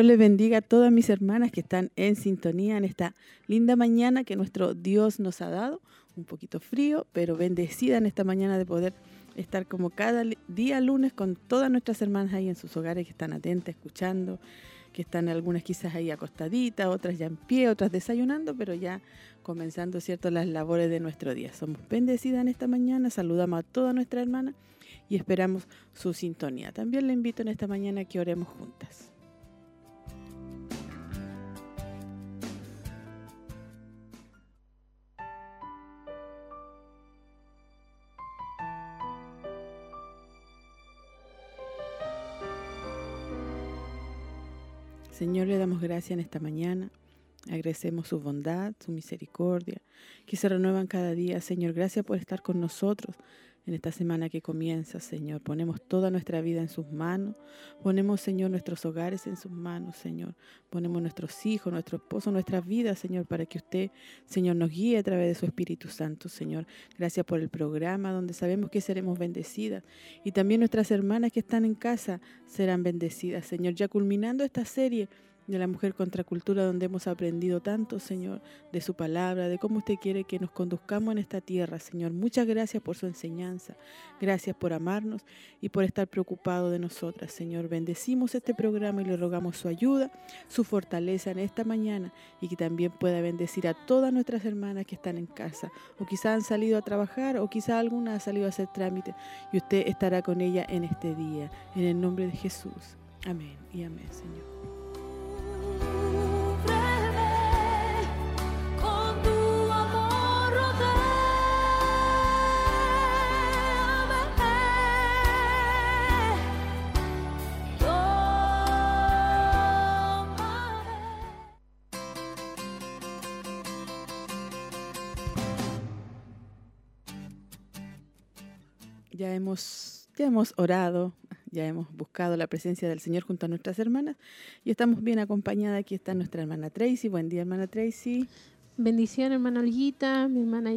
Dios les bendiga a todas mis hermanas que están en sintonía en esta linda mañana que nuestro Dios nos ha dado. Un poquito frío, pero bendecida en esta mañana de poder estar como cada día lunes con todas nuestras hermanas ahí en sus hogares que están atentas, escuchando, que están algunas quizás ahí acostaditas, otras ya en pie, otras desayunando, pero ya comenzando, ¿cierto?, las labores de nuestro día. Somos bendecidas en esta mañana, saludamos a todas nuestras hermanas y esperamos su sintonía. También le invito en esta mañana que oremos juntas. Señor, le damos gracias en esta mañana. Agradecemos su bondad, su misericordia, que se renuevan cada día. Señor, gracias por estar con nosotros en esta semana que comienza, Señor. Ponemos toda nuestra vida en sus manos. Ponemos, Señor, nuestros hogares en sus manos, Señor. Ponemos nuestros hijos, nuestro esposo, nuestras vidas, Señor, para que usted, Señor, nos guíe a través de su Espíritu Santo, Señor. Gracias por el programa donde sabemos que seremos bendecidas. Y también nuestras hermanas que están en casa serán bendecidas, Señor. Ya culminando esta serie de la mujer contracultura donde hemos aprendido tanto, Señor, de su palabra, de cómo usted quiere que nos conduzcamos en esta tierra, Señor. Muchas gracias por su enseñanza, gracias por amarnos y por estar preocupado de nosotras, Señor. Bendecimos este programa y le rogamos su ayuda, su fortaleza en esta mañana y que también pueda bendecir a todas nuestras hermanas que están en casa o quizás han salido a trabajar o quizás alguna ha salido a hacer trámite y usted estará con ella en este día. En el nombre de Jesús. Amén y amén, Señor. Hemos, ya hemos orado, ya hemos buscado la presencia del Señor junto a nuestras hermanas y estamos bien acompañadas. Aquí está nuestra hermana Tracy. Buen día, hermana Tracy. Bendición, hermana Olguita, mi hermana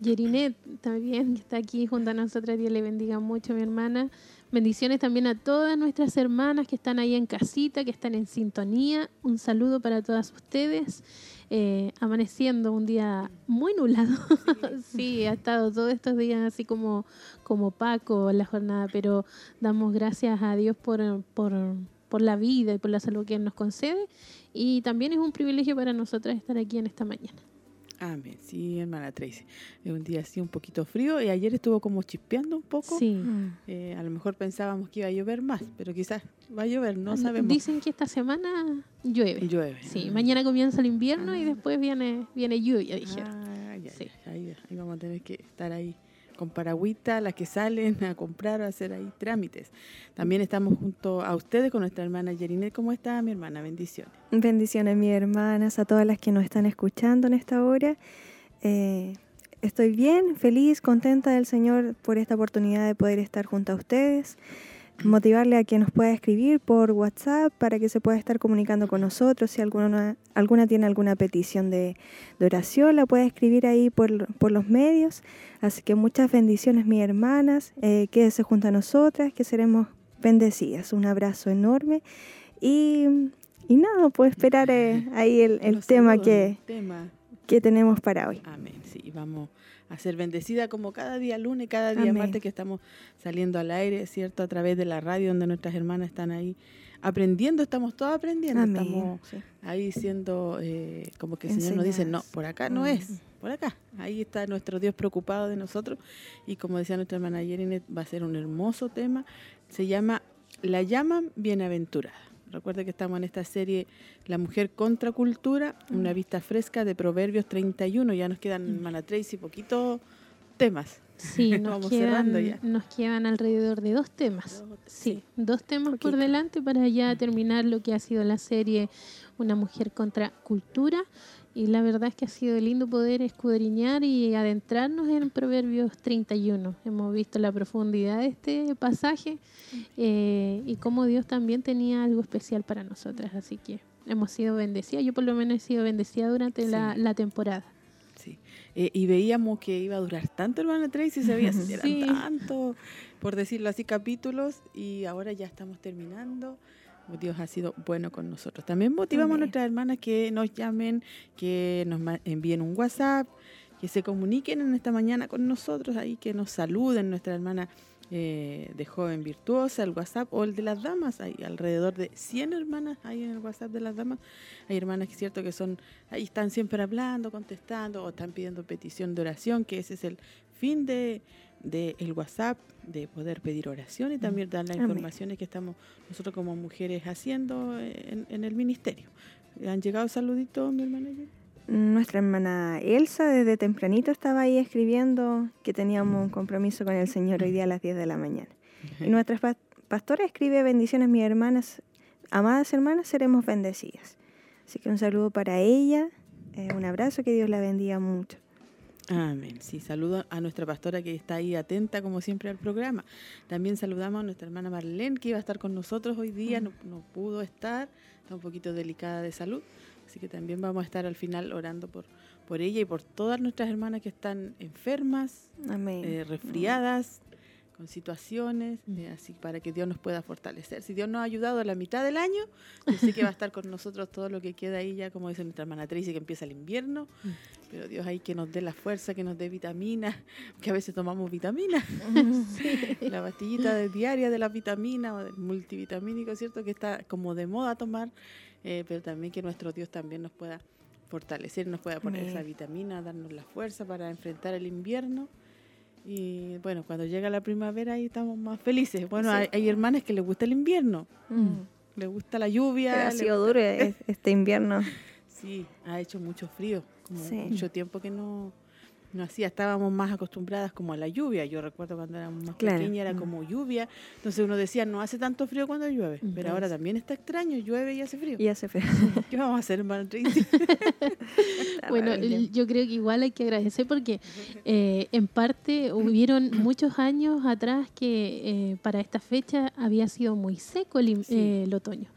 Yerinet también, que está aquí junto a nosotras. Dios le bendiga mucho, mi hermana. Bendiciones también a todas nuestras hermanas que están ahí en casita, que están en sintonía. Un saludo para todas ustedes. Eh, amaneciendo un día muy nublado. Sí. ha estado todos estos días así como, como Paco la jornada, pero damos gracias a Dios por, por, por la vida y por la salud que Él nos concede. Y también es un privilegio para nosotras estar aquí en esta mañana. Amén. Sí, hermana Tracy. Es un día así un poquito frío y ayer estuvo como chispeando un poco. Sí. Mm. Eh, a lo mejor pensábamos que iba a llover más, pero quizás va a llover, no sabemos. Dicen que esta semana llueve. Llueve. Sí, mañana comienza el invierno y ah. después viene viene lluvia, dijeron. Ah, ya, sí. ahí, ahí vamos a tener que estar ahí con paragüita, las que salen a comprar o hacer ahí trámites. También estamos junto a ustedes con nuestra hermana Yerinet. ¿Cómo está mi hermana? Bendiciones. Bendiciones, mis hermanas, a todas las que nos están escuchando en esta hora. Eh, estoy bien, feliz, contenta del Señor por esta oportunidad de poder estar junto a ustedes motivarle a que nos pueda escribir por WhatsApp para que se pueda estar comunicando con nosotros. Si alguna, alguna tiene alguna petición de, oración, la puede escribir ahí por, por, los medios. Así que muchas bendiciones, mis hermanas. Eh, quédese junto a nosotras, que seremos bendecidas. Un abrazo enorme. Y, y nada, puedo esperar eh, ahí el, el tema, que, tema que tenemos para hoy. Amén. Sí, vamos a ser bendecida como cada día lunes, cada día martes que estamos saliendo al aire, ¿cierto? A través de la radio donde nuestras hermanas están ahí aprendiendo, estamos todos aprendiendo, estamos ahí siendo eh, como que el Señor nos dice, no, por acá no es, por acá. Ahí está nuestro Dios preocupado de nosotros y como decía nuestra hermana Yerinet, va a ser un hermoso tema, se llama La llaman bienaventurada. Recuerda que estamos en esta serie La mujer contra cultura, una vista fresca de Proverbios 31. Ya nos quedan, hermana Tracy, poquito, temas. Sí, nos, Vamos quedan, cerrando ya. nos quedan alrededor de dos temas. Dos, Sí, dos temas por delante para ya terminar lo que ha sido la serie Una mujer contra cultura. Y la verdad es que ha sido lindo poder escudriñar y adentrarnos en Proverbios 31. Hemos visto la profundidad de este pasaje eh, y cómo Dios también tenía algo especial para nosotras. Así que hemos sido bendecidas. Yo por lo menos he sido bendecida durante la, Sí. la temporada. Sí. Eh, y veíamos que iba a durar tanto, hermana Tracy, se veía eran Sí. tanto, por decirlo así, capítulos, y ahora ya estamos terminando. Dios ha sido bueno con nosotros. También motivamos a nuestras hermanas que nos llamen, que nos envíen un WhatsApp, que se comuniquen en esta mañana con nosotros, ahí que nos saluden nuestra hermana eh, de joven virtuosa, el WhatsApp o el de las damas. Hay alrededor de 100 hermanas ahí en el WhatsApp de las damas. Hay hermanas que es cierto que son, ahí están siempre hablando, contestando o están pidiendo petición de oración, que ese es el fin de, de el WhatsApp, de poder pedir oración y también dar las Amén. informaciones que estamos nosotros como mujeres haciendo en, en el ministerio. ¿Han llegado saluditos, mi hermana? Nuestra hermana Elsa desde tempranito estaba ahí escribiendo que teníamos un compromiso con el Señor hoy día a las 10 de la mañana. Y nuestra pa- pastora escribe bendiciones, mis hermanas, amadas hermanas, seremos bendecidas. Así que un saludo para ella, eh, un abrazo, que Dios la bendiga mucho. Amén. Sí, saludo a nuestra pastora que está ahí atenta como siempre al programa. También saludamos a nuestra hermana Marlene que iba a estar con nosotros hoy día, no, no pudo estar, está un poquito delicada de salud, así que también vamos a estar al final orando por, por ella y por todas nuestras hermanas que están enfermas, Amén. eh, resfriadas, con situaciones, eh, así para que Dios nos pueda fortalecer. Si Dios nos ha ayudado a la mitad del año, yo sé que va a estar con nosotros todo lo que queda ahí ya, como dice nuestra hermana Tracy, que empieza el invierno, pero Dios ahí que nos dé la fuerza, que nos dé vitaminas, que a veces tomamos vitaminas, la pastillita de diaria de la vitamina o del multivitamínico, ¿cierto? Que está como de moda tomar, eh, pero también que nuestro Dios también nos pueda fortalecer, nos pueda poner Amén. esa vitamina, darnos la fuerza para enfrentar el invierno. Y bueno, cuando llega la primavera ahí estamos más felices. Bueno, Sí. hay, hay hermanas que les gusta el invierno, Mm. les gusta la lluvia. Ha sido gusta- duro es- este invierno. Sí, ha hecho mucho frío, como Sí. mucho tiempo que no, no hacía, estábamos más acostumbradas como a la lluvia. Yo recuerdo cuando éramos más Claro. pequeñas era Mm. como lluvia, entonces uno decía no hace tanto frío cuando llueve, pero ahora también está extraño, llueve y hace frío. Y hace frío. ¿Qué vamos a hacer, hermano Bueno, el- yo creo que igual hay que agradecer porque eh, en parte hubieron muchos años atrás que eh, para esta fecha había sido muy seco el, Sí. eh, el otoño.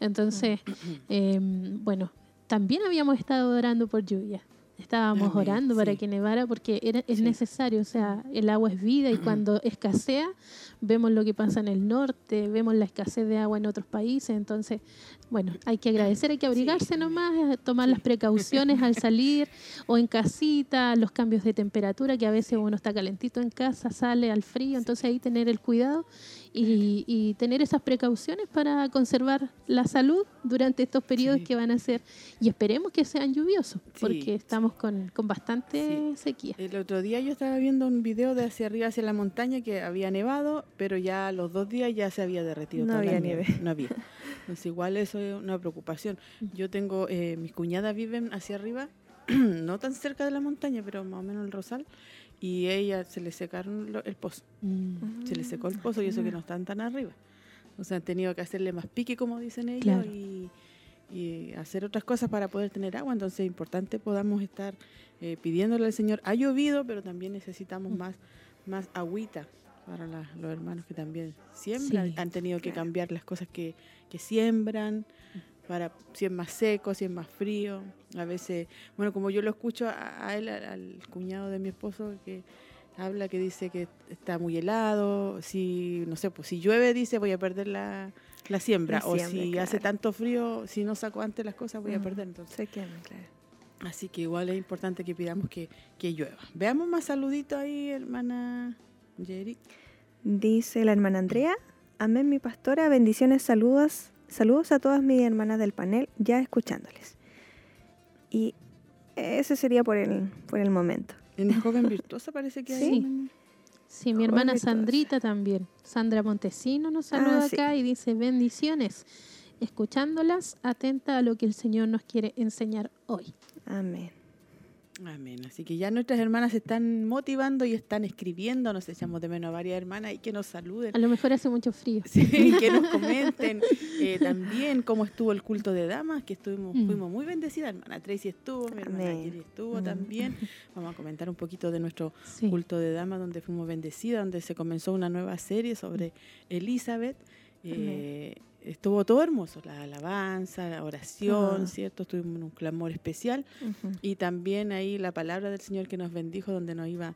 Entonces, eh, bueno, también habíamos estado orando por lluvia. Estábamos Amén, orando para que nevara porque era, es Sí. necesario, o sea, el agua es vida y cuando escasea, vemos lo que pasa en el norte, vemos la escasez de agua en otros países, entonces, bueno, hay que agradecer, hay que abrigarse nomás, eh, tomar las precauciones al salir o en casita, los cambios de temperatura, que a veces uno está calentito en casa, sale al frío, entonces ahí tener el cuidado y, y tener esas precauciones para conservar la salud durante estos periodos Sí. que van a ser, y esperemos que sean lluviosos, Sí. porque estamos con, con bastante sequía. El otro día yo estaba viendo un video de hacia arriba, hacia la montaña, que había nevado, pero ya los dos días ya se había derretido. No toda la había nieve. No había. Entonces igual eso es una preocupación. Yo tengo, eh, mis cuñadas viven hacia arriba, no tan cerca de la montaña, pero más o menos el Rosal, y ella se le secaron lo- el pozo. Mm. Se le secó el pozo y eso que no están tan arriba. O sea, han tenido que hacerle más pique, como dicen ellos, Claro. y, y hacer otras cosas para poder tener agua. Entonces es importante podamos estar eh, pidiéndole al Señor. Ha llovido, pero también necesitamos más, más agüita para la- los hermanos que también siembran. Sí, Han tenido que claro. cambiar las cosas que, que siembran para si es más seco, si es más frío. A veces, bueno, como yo lo escucho a, a él, al, cuñado de mi esposo, que habla que dice que está muy helado, si, no sé, pues si llueve dice voy a perder la, la siembra, La o si hace tanto frío, si no saco antes las cosas voy a perder. Entonces, Se queman, claro. así que igual es importante que pidamos que, que llueva. Veamos más saluditos ahí, hermana Jerry. Dice la hermana Andrea, amén mi pastora, bendiciones, saludos, saludos a todas mis hermanas del panel, ya escuchándoles. Y ese sería por el, por el momento. En joven virtuosa parece que hay. Sí. Sí, mi hermana Sandrita también. Sandra Montesino nos saluda Ah, sí. acá y dice bendiciones. Escuchándolas, atenta a lo que el Señor nos quiere enseñar hoy. Amén. Amén. Así que ya nuestras hermanas se están motivando y están escribiendo. Nos echamos de menos a varias hermanas y que nos saluden. A lo mejor hace mucho frío. Sí, que nos comenten eh, también cómo estuvo el culto de damas, que estuvimos, mm. fuimos muy bendecidas. Hermana Tracy estuvo, mi hermana Kiri estuvo mm. también. Vamos a comentar un poquito de nuestro culto de damas, donde fuimos bendecidas, donde se comenzó una nueva serie sobre Elizabeth. Eh, estuvo todo hermoso, la alabanza, la oración, ¿cierto? Estuvimos en un clamor especial y también ahí la palabra del Señor que nos bendijo donde nos iba,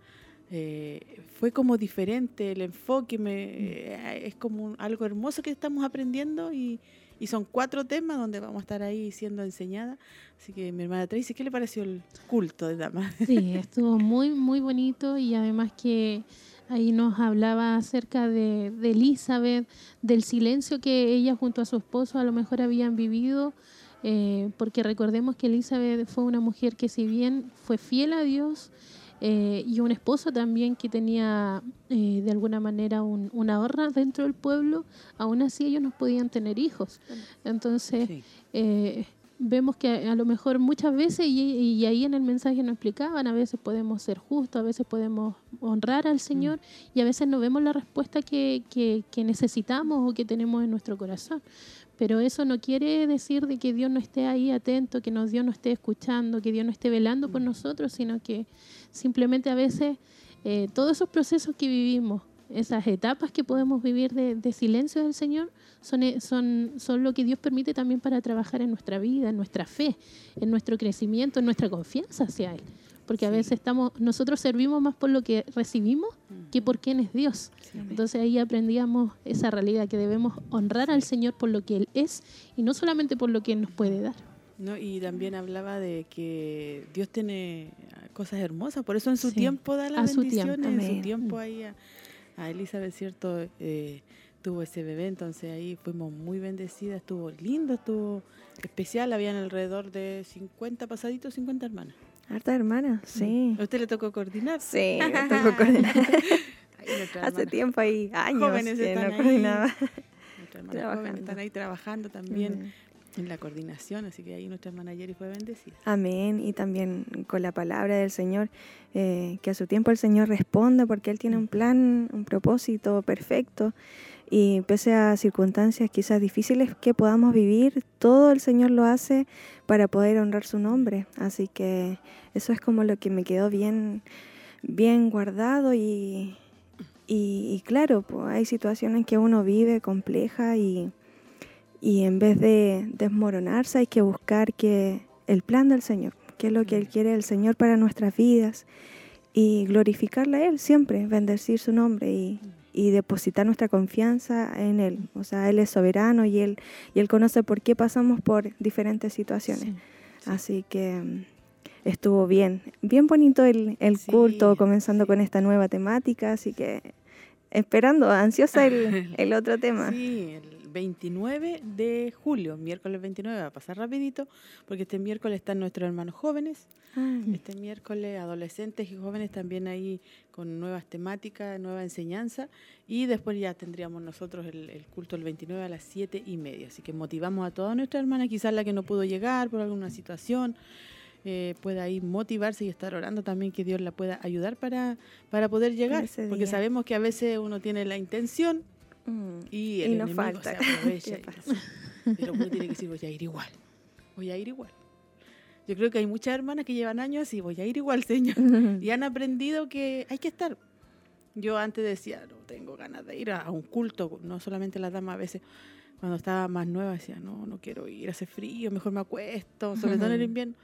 eh, fue como diferente, el enfoque me, eh, es como algo hermoso que estamos aprendiendo y, y, son cuatro temas donde vamos a estar ahí siendo enseñada. Así que mi hermana Tracy, ¿qué le pareció el culto de damas? Sí, estuvo muy, muy bonito y además que Ahí nos hablaba acerca de, Elizabeth, del silencio que ella junto a su esposo a lo mejor habían vivido, eh, porque recordemos que Elizabeth fue una mujer que si bien fue fiel a Dios, eh, y un esposo también que tenía eh, de alguna manera una honra dentro del pueblo, aún así ellos no podían tener hijos. Entonces, vemos que a lo mejor muchas veces, y, ahí en el mensaje nos explicaban, a veces podemos ser justos, a veces podemos honrar al Señor mm. y a veces no vemos la respuesta que, que, necesitamos o que tenemos en nuestro corazón. Pero eso no quiere decir de que Dios no esté ahí atento, que Dios no esté escuchando, que Dios no esté velando por mm. nosotros, sino que simplemente a veces eh, todos esos procesos que vivimos, esas etapas que podemos vivir de, de silencio del Señor, son, eh, son, son lo que Dios permite también para trabajar en nuestra vida, en nuestra fe, en nuestro crecimiento, en nuestra confianza hacia Él. Porque a veces estamos, nosotros servimos más por lo que recibimos que por quién es Dios. Entonces ahí aprendíamos esa realidad, que debemos honrar al Señor por lo que Él es y no solamente por lo que Él nos puede dar. No, y también hablaba de que Dios tiene cosas hermosas, por eso en su tiempo da las bendiciones, en su tiempo ahí a, a Elizabeth, ¿cierto? Eh, tuvo ese bebé, entonces ahí fuimos muy bendecidas, estuvo lindo, estuvo especial, habían alrededor de 50 pasaditos, 50 hermanas. Harta hermana, sí. ¿A usted le tocó coordinar? Sí, me tocó coordinar. Hace tiempo ahí, años jóvenes que no coordinaba. Nuestras jóvenes están ahí trabajando también en la coordinación, así que ahí nuestra hermana Jerry fue bendecida. Amén, y también con la palabra del Señor, eh, que a su tiempo el Señor responde porque Él tiene un plan, un propósito perfecto y pese a circunstancias quizás difíciles que podamos vivir, todo el Señor lo hace para poder honrar su nombre. Así que eso es como lo que me quedó bien, bien guardado y, y, claro, pues hay situaciones que uno vive compleja y, y en vez de desmoronarse hay que buscar que el plan del Señor, que es lo que Él quiere el Señor para nuestras vidas y glorificarle a Él siempre, bendecir su nombre y y depositar nuestra confianza en Él. O sea, Él es soberano y Él, y él conoce por qué pasamos por diferentes situaciones. Así que mm, estuvo bien, bien bonito el, el culto, comenzando con esta nueva temática, así que esperando, ansiosa el, el otro tema. Sí, 29 de julio, miércoles 29, va a pasar rapidito, porque este miércoles están nuestros hermanos jóvenes, este miércoles adolescentes y jóvenes también ahí con nuevas temáticas, nueva enseñanza, y después ya tendríamos nosotros el, culto el 29 a las 7 y media. Así que motivamos a todas nuestras hermanas, quizás la que no pudo llegar por alguna situación, eh, pueda ahí motivarse y estar orando también que Dios la pueda ayudar para, para poder llegar, porque sabemos que a veces uno tiene la intención, Mm. Y, el y falta. pero uno tiene que decir, voy a ir igual. Voy a ir igual. Yo creo que hay muchas hermanas que llevan años y voy a ir igual, Señor. y han aprendido que hay que estar. Yo antes decía, no tengo ganas de ir a, un culto, no solamente la dama a veces, cuando estaba más nueva decía, no, no quiero ir, hace frío, mejor me acuesto, sobre todo en el invierno.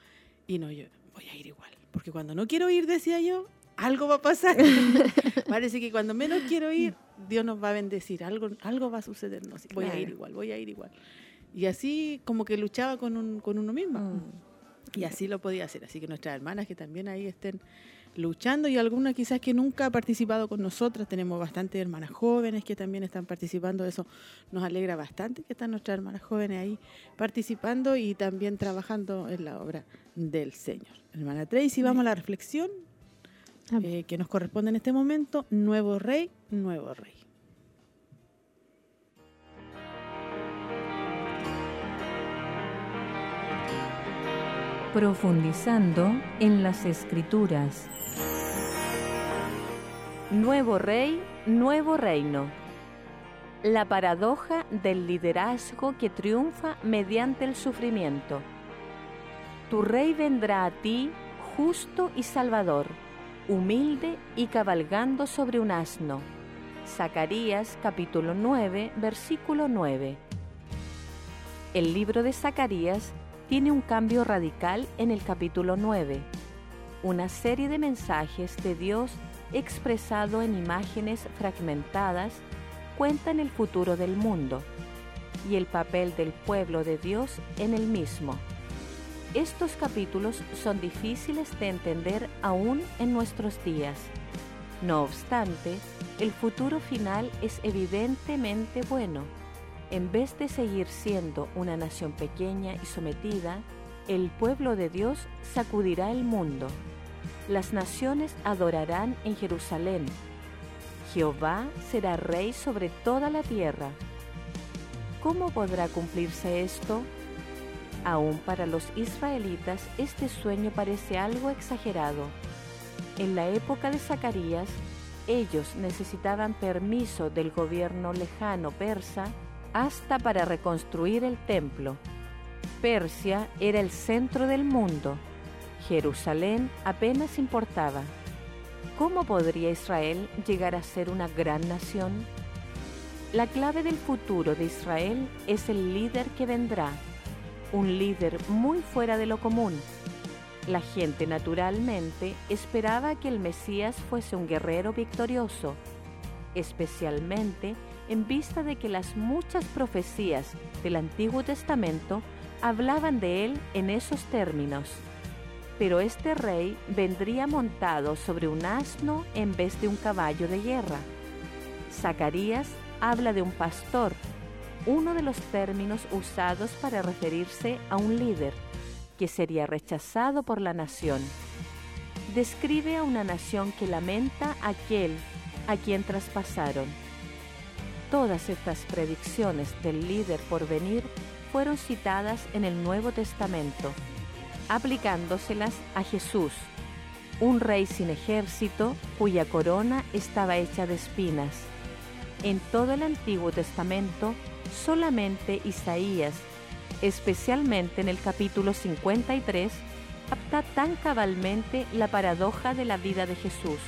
Y no, yo voy a ir igual. Porque cuando no quiero ir, decía yo, algo va a pasar. Parece que cuando menos quiero ir, Dios nos va a bendecir, algo, algo va a suceder. No, voy a ir igual, voy a ir igual. Y así como que luchaba con, un, con uno mismo. Mm. Y así lo podía hacer. Así que nuestras hermanas que también ahí estén luchando y algunas quizás que nunca ha participado con nosotras, tenemos bastantes hermanas jóvenes que también están participando, eso nos alegra bastante que están nuestras hermanas jóvenes ahí participando y también trabajando en la obra del Señor. Hermana Tracy, vamos a la reflexión eh, que nos corresponde en este momento, nuevo rey, nuevo rey. Profundizando en las escrituras. Nuevo rey, nuevo reino. La paradoja del liderazgo que triunfa mediante el sufrimiento. Tu rey vendrá a ti justo y salvador, humilde y cabalgando sobre un asno. Zacarías capítulo 9, versículo 9. El libro de Zacarías tiene un cambio radical en el capítulo 9, una serie de mensajes de Dios expresado en imágenes fragmentadas cuentan el futuro del mundo y el papel del pueblo de Dios en el mismo. Estos capítulos son difíciles de entender aún en nuestros días. No obstante, el futuro final es evidentemente bueno en vez de seguir siendo una nación pequeña y sometida, el pueblo de Dios sacudirá el mundo. Las naciones adorarán en Jerusalén. Jehová será rey sobre toda la tierra. ¿Cómo podrá cumplirse esto? Aún para los israelitas este sueño parece algo exagerado. En la época de Zacarías, ellos necesitaban permiso del gobierno lejano persa hasta para reconstruir el templo. Persia era el centro del mundo. Jerusalén apenas importaba. ¿Cómo podría Israel llegar a ser una gran nación? La clave del futuro de Israel es el líder que vendrá, un líder muy fuera de lo común. La gente naturalmente esperaba que el Mesías fuese un guerrero victorioso, especialmente en vista de que las muchas profecías del Antiguo Testamento hablaban de él en esos términos. Pero este rey vendría montado sobre un asno en vez de un caballo de guerra. Zacarías habla de un pastor, uno de los términos usados para referirse a un líder, que sería rechazado por la nación. Describe a una nación que lamenta a aquel a quien traspasaron Todas estas predicciones del líder por venir fueron citadas en el Nuevo Testamento, aplicándoselas a Jesús, un rey sin ejército cuya corona estaba hecha de espinas. En todo el Antiguo Testamento, solamente Isaías, especialmente en el capítulo 53, capta tan cabalmente la paradoja de la vida de Jesús,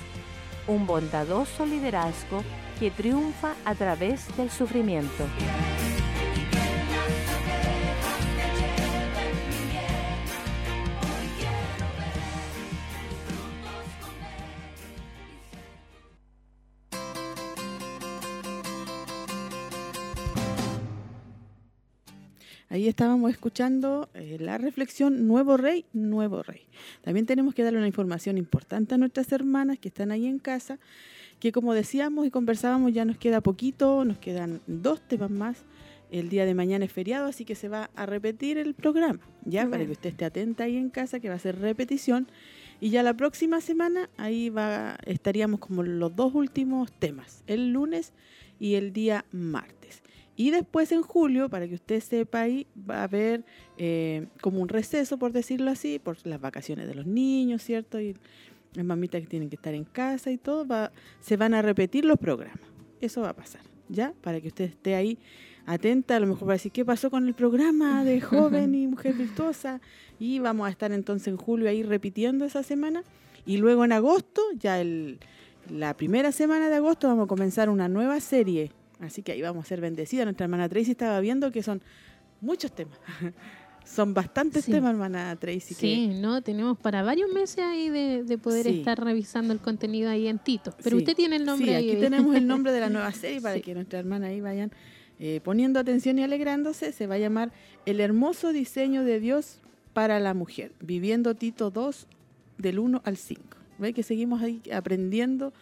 un bondadoso liderazgo que triunfa a través del sufrimiento. Ahí estábamos escuchando eh, la reflexión Nuevo Rey, Nuevo Rey. También tenemos que darle una información importante a nuestras hermanas que están ahí en casa que como decíamos y conversábamos ya nos queda poquito, nos quedan dos temas más. El día de mañana es feriado, así que se va a repetir el programa, ya para que usted esté atenta ahí en casa, que va a ser repetición. Y ya la próxima semana ahí va estaríamos como los dos últimos temas, el lunes y el día martes. Y después en julio, para que usted sepa ahí, va a haber eh, como un receso, por decirlo así, por las vacaciones de los niños, ¿cierto? Y las mamitas que tienen que estar en casa y todo, va, se van a repetir los programas. Eso va a pasar, ¿ya? Para que usted esté ahí atenta, a lo mejor va a decir, ¿qué pasó con el programa de joven y mujer virtuosa? Y vamos a estar entonces en julio ahí repitiendo esa semana. Y luego en agosto, ya el, la primera semana de agosto, vamos a comenzar una nueva serie. Así que ahí vamos a ser bendecidas. Nuestra hermana Tracy estaba viendo que son muchos temas. Son bastantes temas, hermana Tracy. Sí, ¿no? Tenemos para varios meses ahí de, poder estar revisando el contenido ahí en Tito. Pero usted tiene el nombre sí, aquí tenemos el nombre de la nueva serie para que nuestra hermana ahí vayan eh, poniendo atención y alegrándose. Se va a llamar El hermoso diseño de Dios para la mujer, viviendo Tito 2 del 1 al 5. ¿Ve que seguimos ahí aprendiendo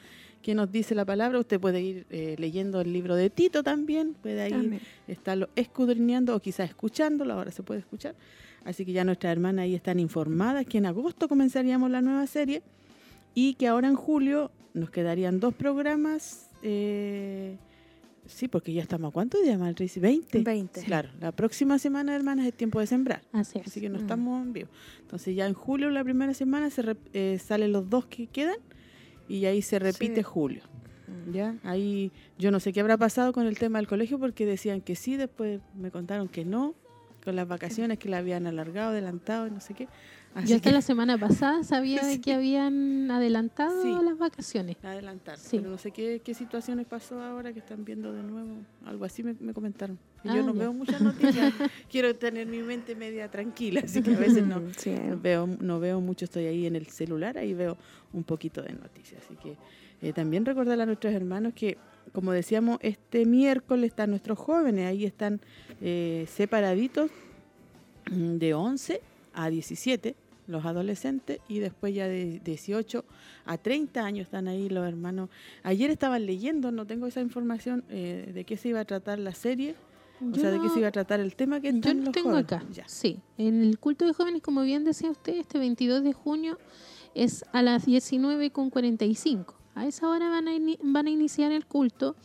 qué nos dice la palabra. Usted puede ir eh, leyendo el libro de Tito también, puede ir estarlo escudriñando o quizás escuchándolo, ahora se puede escuchar. Así que ya nuestras hermanas ahí están informadas que en agosto comenzaríamos la nueva serie y que ahora en julio nos quedarían dos programas eh, Sí, porque ya estamos a cuántos días, Maltrici? 20. 20. Claro, la próxima semana, hermanas, es tiempo de sembrar. Así es. Así que no Mm. estamos en vivo. Entonces ya en julio, la primera semana, se eh, salen los dos que quedan y ahí se repite Sí. julio. ¿ya? Ahí yo no sé qué habrá pasado con el tema del colegio porque decían que sí, después me contaron que no, con las vacaciones que la habían alargado, adelantado y no sé qué. Así Yo hasta que la semana pasada sabía de que habían adelantado Sí. las vacaciones. la adelantaron. Sí. Pero no sé qué, qué situaciones pasó ahora que están viendo de nuevo. Algo así me, me comentaron. Y Ah, yo no ya. veo muchas noticias. Quiero tener mi mente media tranquila, así que a veces no, Mm, no veo, no veo mucho, estoy ahí en el celular, ahí veo un poquito de noticias. Así que eh, también recordar a nuestros hermanos que, como decíamos, este miércoles están nuestros jóvenes, ahí están eh, separaditos mm, de 11 a 17, los adolescentes, y después ya de 18 a 30 años están ahí los hermanos. Ayer estaban leyendo, no tengo esa información eh, de qué se iba a tratar la serie, o Yo sea, de qué se iba a tratar el tema que Yo están lo los tengo jóvenes. acá. Ya. Sí, en el culto de jóvenes, como bien decía usted, este 22 de junio es a las 19.45. A esa hora van a, van a iniciar el culto.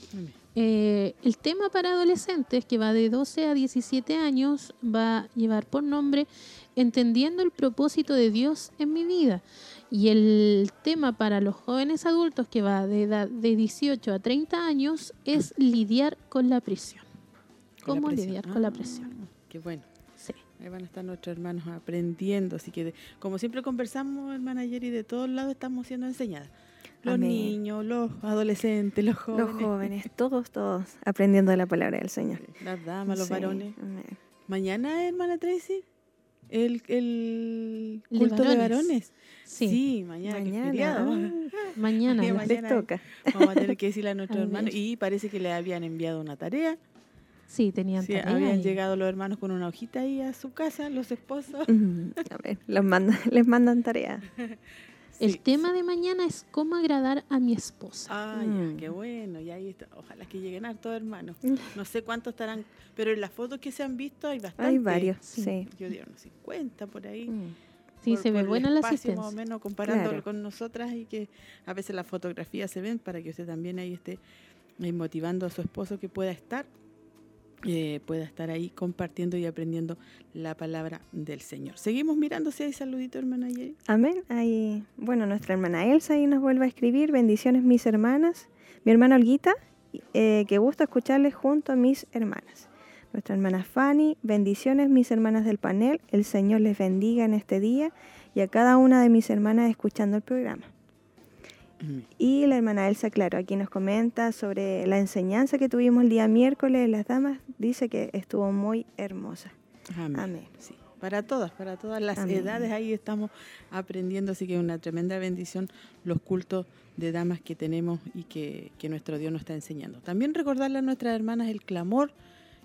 Eh, el tema para adolescentes, que va de 12 a 17 años, va a llevar por nombre Entendiendo el propósito de Dios en mi vida. Y el tema para los jóvenes adultos, que va de edad de 18 a 30 años, es lidiar con la presión. La ¿Cómo presión. lidiar con la Ah, presión? Qué bueno. Sí. Ahí van a estar nuestros hermanos aprendiendo. Así que, de- como siempre conversamos, hermana y de todos lados estamos siendo enseñadas. Los Amén. niños, los adolescentes, los jóvenes. Los jóvenes, todos, todos, aprendiendo de la palabra del Señor. Las damas, los Sí, varones. amén. Mañana, hermana Tracy, el, el culto de varones. varones. Sí. Sí, mañana, es Mañana. Mañana. Mañana. Les toca. Vamos a tener que decirle a nuestros hermanos. Y parece que le habían enviado una tarea. Sí, tenían Sí, tarea habían ahí. llegado los hermanos con una hojita ahí a su casa, los esposos. Mm, A ver, los mandan, les mandan tarea. El Sí, tema de mañana es cómo agradar a mi esposa. Ah, Mm. ya, qué bueno. Y ahí está. Ojalá que lleguen hartos hermanos. No sé cuántos estarán, pero en las fotos que se han visto hay bastantes. Hay varios, Sí. sí. Yo digo unos 50 por ahí. Mm. Sí, por- se ve por buena la asistencia. Más o menos comparándolo Claro. con nosotras y que a veces las fotografías se ven para que usted también ahí esté motivando a su esposo que pueda estar, eh, pueda estar ahí compartiendo y aprendiendo la palabra del Señor. Seguimos mirando si hay saludito, hermana Yeri. Amén. Bueno, nuestra hermana Elsa ahí nos vuelve a escribir. Bendiciones, mis hermanas. Mi hermana Olguita, eh, que gusta escucharles junto a mis hermanas. Nuestra hermana Fanny, bendiciones, mis hermanas del panel. El Señor les bendiga en este día y a cada una de mis hermanas escuchando el programa. Y la hermana Elsa, claro, aquí nos comenta sobre la enseñanza que tuvimos el día miércoles de las damas. Dice que estuvo muy hermosa. Amén. Amén. Sí, para todas, para todas las Amén. edades ahí estamos aprendiendo, así que es una tremenda bendición los cultos de damas que tenemos y que, que nuestro Dios nos está enseñando. También recordarle a nuestras hermanas el clamor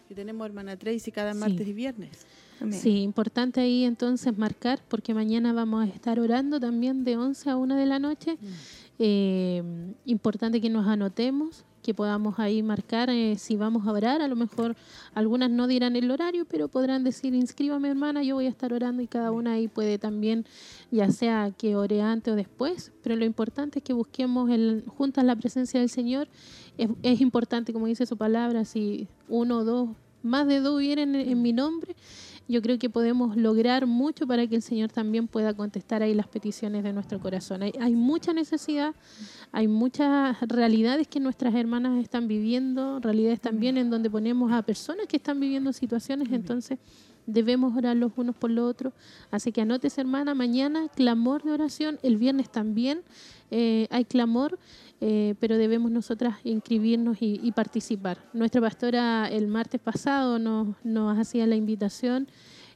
que tenemos hermana Tracy cada Sí. martes y viernes. Amén. Sí, importante ahí entonces marcar, porque mañana vamos a estar orando también de 11 a 1 de la noche. Eh, importante que nos anotemos, que podamos ahí marcar eh, si vamos a orar. A lo mejor algunas no dirán el horario, pero podrán decir, inscríbame hermana, yo voy a estar orando y cada una ahí puede también, ya sea que ore antes o después, pero lo importante es que busquemos el, juntas la presencia del Señor. Es, importante, como dice su palabra, si uno o dos, más de dos vienen en, en mi nombre, yo creo que podemos lograr mucho para que el Señor también pueda contestar ahí las peticiones de nuestro corazón. Hay, hay mucha necesidad, hay muchas realidades que nuestras hermanas están viviendo, realidades también en donde ponemos a personas que están viviendo situaciones, entonces debemos orar los unos por los otros. Así que anotes, hermana, mañana clamor de oración, el viernes también eh, hay clamor, eh, pero debemos nosotras inscribirnos y, participar. Nuestra pastora el martes pasado nos, hacía la invitación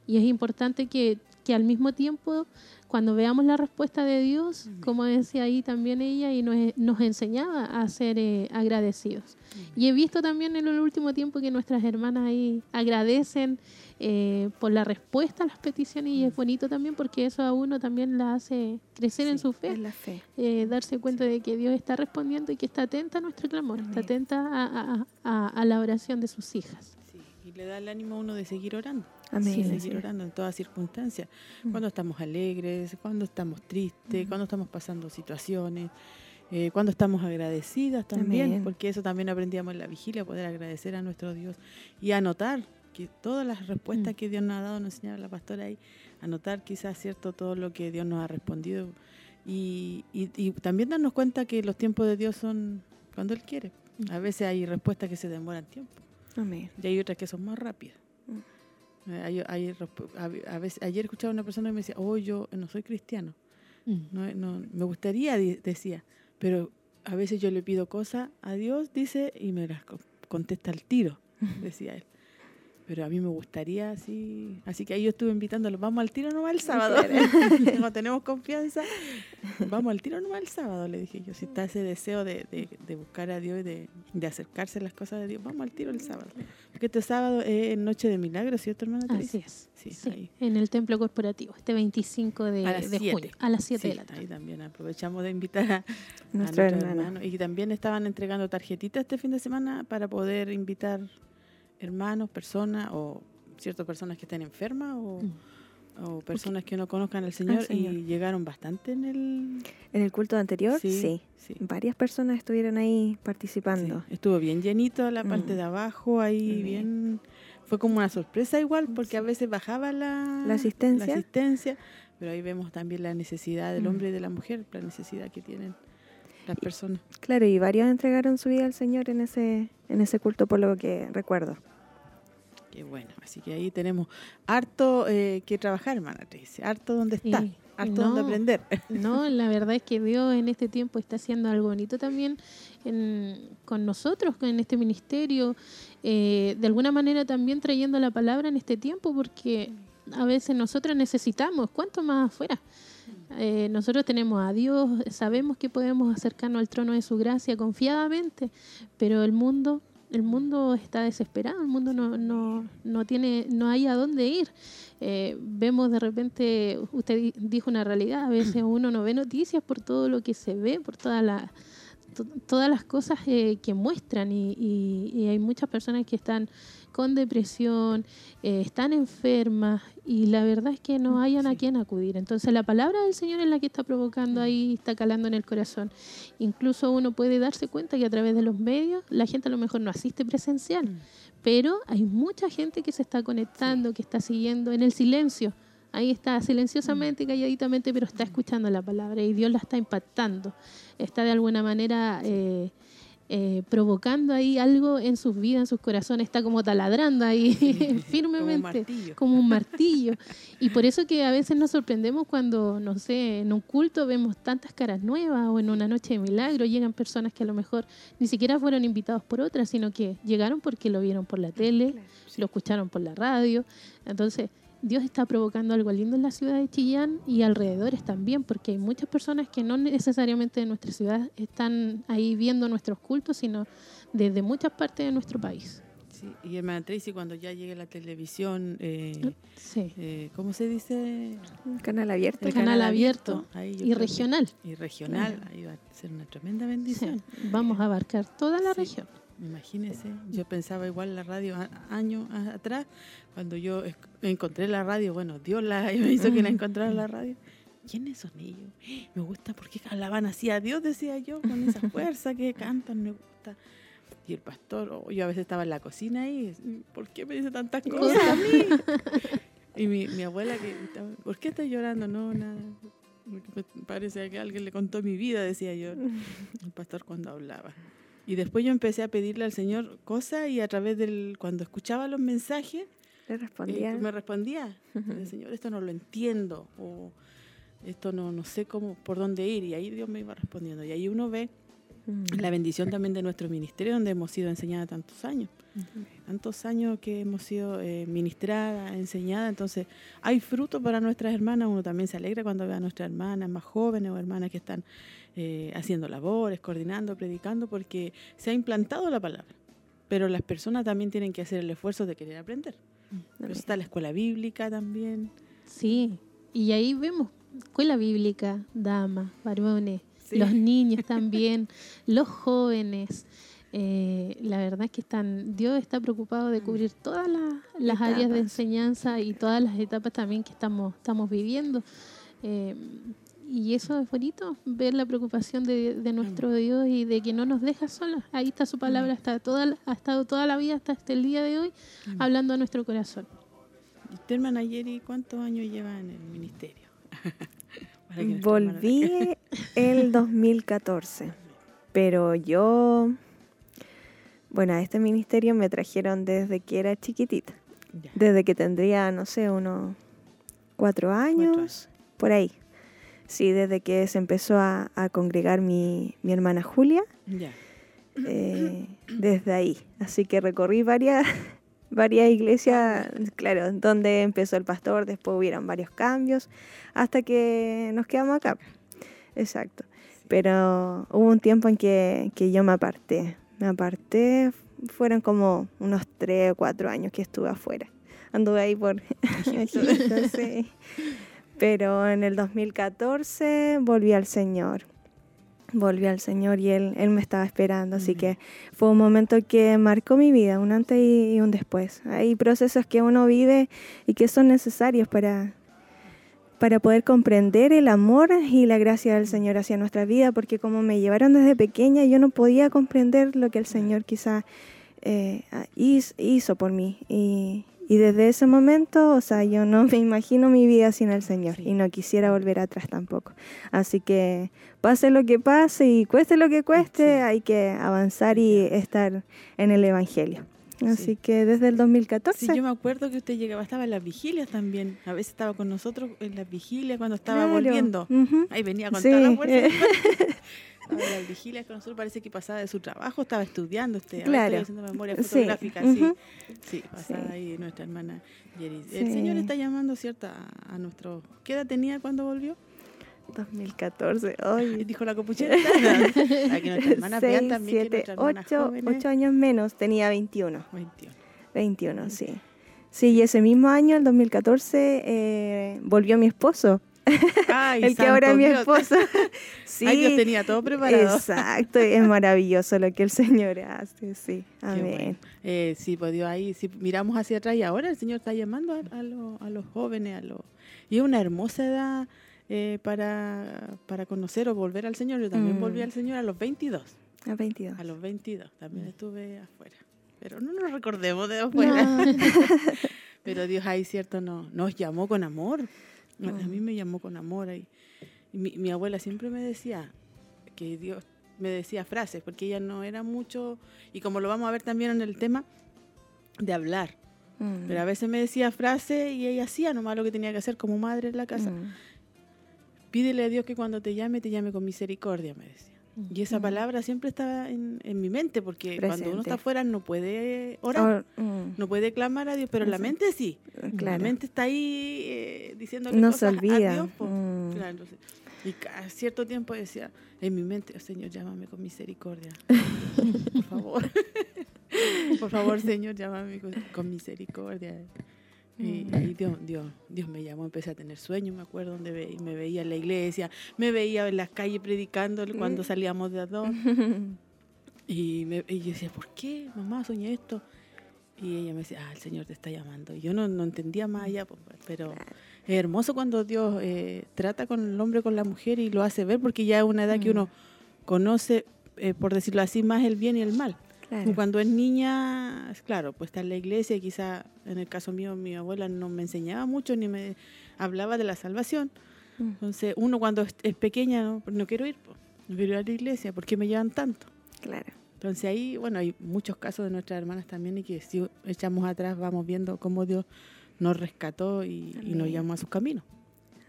y es importante que al mismo tiempo, cuando veamos la respuesta de Dios, como decía ahí también ella, y nos, nos enseñaba a ser eh, agradecidos. Y he visto también en el último tiempo que nuestras hermanas ahí agradecen eh, por la respuesta a las peticiones y es bonito también porque eso a uno también la hace crecer en su fe Es la fe. eh, darse cuenta de que Dios está respondiendo y que está atenta a nuestro clamor, está atenta a, a- a- a la oración de sus hijas. Sí, y le da el ánimo a uno de seguir orando. Amén. Sí, seguir orando en todas circunstancias. Mm. Cuando estamos alegres, cuando estamos tristes, Mm. cuando estamos pasando situaciones. eh, cuando estamos agradecidas también, Amén. porque eso también aprendíamos en la vigilia, poder agradecer a nuestro Dios y anotar que todas las respuestas Mm. que Dios nos ha dado, nos enseñaba la pastora ahí, anotar quizás cierto todo lo que Dios nos ha respondido y, y- y también darnos cuenta que los tiempos de Dios son cuando Él quiere. Mm. A veces hay respuestas que se demoran tiempo Amén. y hay otras que son más rápidas. Eh, hay- hay respu- a, a veces, ayer escuchaba a una persona que me decía, oh, yo no soy cristiano. Mm. No, no, me gustaría, decía, pero a veces yo le pido cosas a Dios, dice, y me las co- contesta al tiro, decía él. Pero a mí me gustaría así, así que ahí yo estuve invitándolo, vamos al tiro nomás el sábado, como tenemos confianza, vamos al tiro nomás el sábado, le dije yo, si está ese deseo de, de- de buscar a Dios y de, de acercarse a las cosas de Dios, vamos al tiro el sábado. Porque este sábado es Noche de Milagros, ¿cierto, hermana? Así es. Sí, Sí, ahí. en el templo corporativo, este 25 de, A las de siete. junio, a las 7 Sí, de la tarde. Ahí también aprovechamos de invitar a, Nuestro a hermano. Y también estaban entregando tarjetitas este fin de semana para poder invitar hermanos, personas o ciertas personas que estén enfermas o, Mm. o personas que no conozcan al Señor, Señor. y llegaron bastante en el... En el culto anterior, sí. Sí, sí. Varias personas estuvieron ahí participando. Sí, Estuvo bien llenito la parte Mm. de abajo, ahí Bien. bien... Fue como una sorpresa igual, porque a veces bajaba la, La asistencia. la asistencia, pero ahí vemos también la necesidad del Mm. hombre y de la mujer, la necesidad que tienen las personas. Claro, y varios entregaron su vida al Señor en ese, en ese culto, por lo que recuerdo. Qué bueno, así que ahí tenemos harto eh, que trabajar, hermana Tracy, harto donde está, Sí, harto no. donde aprender. No, la verdad es que Dios en este tiempo está haciendo algo bonito también en- con nosotros, en este ministerio, eh, de alguna manera también trayendo la palabra en este tiempo, porque a veces nosotros necesitamos, ¿cuánto más afuera? Eh, nosotros tenemos a Dios, sabemos que podemos acercarnos al trono de su gracia confiadamente, pero el mundo, el mundo está desesperado, el mundo no, no, no tiene, no hay a dónde ir. Eh, vemos de repente, usted di- dijo una realidad, a veces uno no ve noticias por todo lo que se ve, por toda la, to- todas las cosas eh, que muestran y, y- y hay muchas personas que están con depresión, eh, están enfermas y la verdad es que no hayan a quién acudir. Entonces la palabra del Señor es la que está provocando ahí, está calando en el corazón. Incluso uno puede darse cuenta que a través de los medios la gente a lo mejor no asiste presencial, pero hay mucha gente que se está conectando, que está siguiendo en el silencio. Ahí está, silenciosamente, calladitamente, pero está escuchando la palabra y Dios la está impactando. Está de alguna manera eh, eh, provocando ahí algo en sus vidas, en sus corazones. Está como taladrando ahí firmemente como un martillo. Y por eso que a veces nos sorprendemos cuando, no sé, en un culto vemos tantas caras nuevas o en una noche de milagro llegan personas que a lo mejor ni siquiera fueron invitados por otras, sino que llegaron porque lo vieron por la tele, lo escucharon por la radio. Entonces, Dios está provocando algo lindo en la ciudad de Chillán y alrededores también, porque hay muchas personas que no necesariamente de nuestra ciudad están ahí viendo nuestros cultos, sino desde muchas partes de nuestro país. Sí, y hermana Tracy, cuando ya llegue la televisión, eh, Sí. eh, ¿cómo se dice? Canal abierto. El canal abierto Y regional. Y regional, ahí va a ser una tremenda Sí, bendición. vamos a abarcar toda la Sí. región. Imagínese, yo pensaba igual la radio años atrás, cuando yo encontré la radio, bueno, Dios la, me hizo que la encontrara la radio. ¿Quiénes son ellos? Me gusta porque hablaban así a Dios, decía yo, con esa fuerza que cantan, me gusta. Y el pastor, oh, yo a veces estaba en la cocina y, ¿por qué me dice tantas cosas a mí? Y mi, mi abuela, que ¿por qué estás llorando? No, nada. Parece que alguien le contó mi vida, decía yo, el pastor cuando hablaba. Y después yo empecé a pedirle al Señor cosas y a través del, cuando escuchaba los mensajes, Le eh, respondía. me respondía, el Señor, esto no lo entiendo, o esto no, no sé cómo, por dónde ir, y ahí Dios me iba respondiendo. Y ahí uno ve la bendición también de nuestro ministerio, donde hemos sido enseñadas tantos años, tantos años que hemos sido eh, ministradas, enseñadas, entonces hay fruto para nuestras hermanas, uno también se alegra cuando ve a nuestras hermanas más jóvenes o hermanas que están eh, haciendo labores, coordinando, predicando, porque se ha implantado la palabra, pero las personas también tienen que hacer el esfuerzo de querer aprender. Eso está la escuela bíblica también. Sí, y ahí vemos escuela bíblica, damas, varones, Sí. los niños también, los jóvenes. Eh, la verdad es que están, Dios está preocupado de cubrir todas las, las áreas de enseñanza y todas las etapas también que estamos, estamos viviendo. Eh, y eso es bonito, ver la preocupación de, de nuestro Dios y de que no nos deja solas. Ahí está su palabra, está toda, ha estado toda la vida hasta este el día de hoy hablando a nuestro corazón. ¿Y usted, hermana Yeri, cuántos años lleva en el ministerio? Volví el 2014, pero yo, bueno, a este ministerio me trajeron desde que era chiquitita, Ya. desde que tendría, no sé, unos cuatro años, años. por ahí. Sí, desde que se empezó a, a congregar mi, mi hermana Julia, Ya. eh, desde ahí. Así que recorrí varias, varias iglesias, claro, donde empezó el pastor, después hubieron varios cambios, hasta que nos quedamos acá. Exacto. Pero hubo un tiempo en que, que yo me aparté. Me aparté, fueron como unos tres o cuatro años que estuve afuera. Anduve ahí por sí. Pero en el 2014 volví al Señor. Volví al Señor y Él, él me estaba esperando. Así que fue un momento que marcó mi vida, un antes y un después. Hay procesos que uno vive y que son necesarios para, para poder comprender el amor y la gracia del Señor hacia nuestra vida, porque como me llevaron desde pequeña, yo no podía comprender lo que el Señor quizá eh, hizo, hizo por mí. Y, y desde ese momento, o sea, yo no me imagino mi vida sin el Señor Sí. y no quisiera volver atrás tampoco. Así que pase lo que pase y cueste lo que cueste, Sí. hay que avanzar y estar en el Evangelio. Así Sí. que desde el 2014. Sí, yo me acuerdo que usted llegaba, estaba en las vigilias también. A veces estaba con nosotros en las vigilias cuando estaba Claro. volviendo. Ujú. Ahí venía con toda la fuerza. Estaba en las vigilias con nosotros, parece que pasaba de su trabajo, estaba estudiando. Ahora Claro. Haciendo memoria Sí. fotográfica, sí. Ujú. Sí, pasaba Sí. ahí nuestra hermana Yeris. El Sí. Señor está llamando, ¿cierto? A, a nuestro... ¿Qué edad tenía cuando volvió? 2014. Y Ay. dijo la copuchera. Nuestras hermanas vean Seis, también que siete, nuestras hermanas ocho, jóvenes... ocho años menos, tenía 21. 21. 21, sí. Sí, y ese mismo año, el 2014, eh, volvió mi esposo, Ay, el que ahora es mi esposo. sí, Ay, Dios tenía todo preparado. exacto, es maravilloso lo que el Señor hace, sí. Amén. bueno. Eh, sí, pues Dios ahí, si miramos hacia atrás y ahora el Señor está llamando a, a los- a los jóvenes, a los y es una hermosa edad eh, para, para conocer o volver al Señor. Yo también Mm. volví al Señor a los 22, A 22. a los 22, también estuve afuera. Pero no nos recordemos de afuera. No. Pero Dios ahí, cierto, no, nos llamó con amor. A- A mí me llamó con amor. Y mi, mi abuela siempre me decía que Dios me decía frases, porque ella no era mucho, y como lo vamos a ver también en el tema, de hablar. Pero a veces me decía frases y ella hacía nomás lo que tenía que hacer como madre en la casa. Pídele a Dios que cuando te llame, te llame con misericordia, me decía. Y esa palabra siempre estaba en, en mi mente, porque cuando uno está afuera no puede orar, mm, no puede clamar a Dios, pero en la mente sí. La claro. mente está ahí eh, diciéndole No cosas se olvida. a Dios. Mm. Claro, y cada cierto tiempo decía en mi mente, "Oh, Señor, llámame con misericordia. Por favor. Por favor, Señor, llámame con misericordia. Y, Mm. y Dios, Dios, Dios me llamó, empecé a tener sueños, me acuerdo, donde ve- me veía en la iglesia, me veía en las calles predicando cuando Mm. salíamos de a dos. Y, me, y yo decía, ¿por qué, mamá, soñé esto? Y ella me decía, ah, el Señor te está llamando. Y yo no, no entendía más allá, pero es hermoso cuando Dios eh, trata con el hombre, con la mujer y lo hace ver, porque ya es una edad que Mm. uno conoce, eh, por decirlo así, más el bien y el mal. Claro. Cuando es niña, claro, pues está en la iglesia quizá en el caso mío mi abuela no me enseñaba mucho ni me hablaba de la salvación. Mm. Entonces uno cuando es, es pequeña no, no quiero ir, no quiero ir a la iglesia, ¿por qué me llevan tanto? Claro. Entonces ahí, bueno, hay muchos casos de nuestras hermanas también y que si echamos atrás vamos viendo cómo Dios nos rescató y, y nos llamó a sus caminos.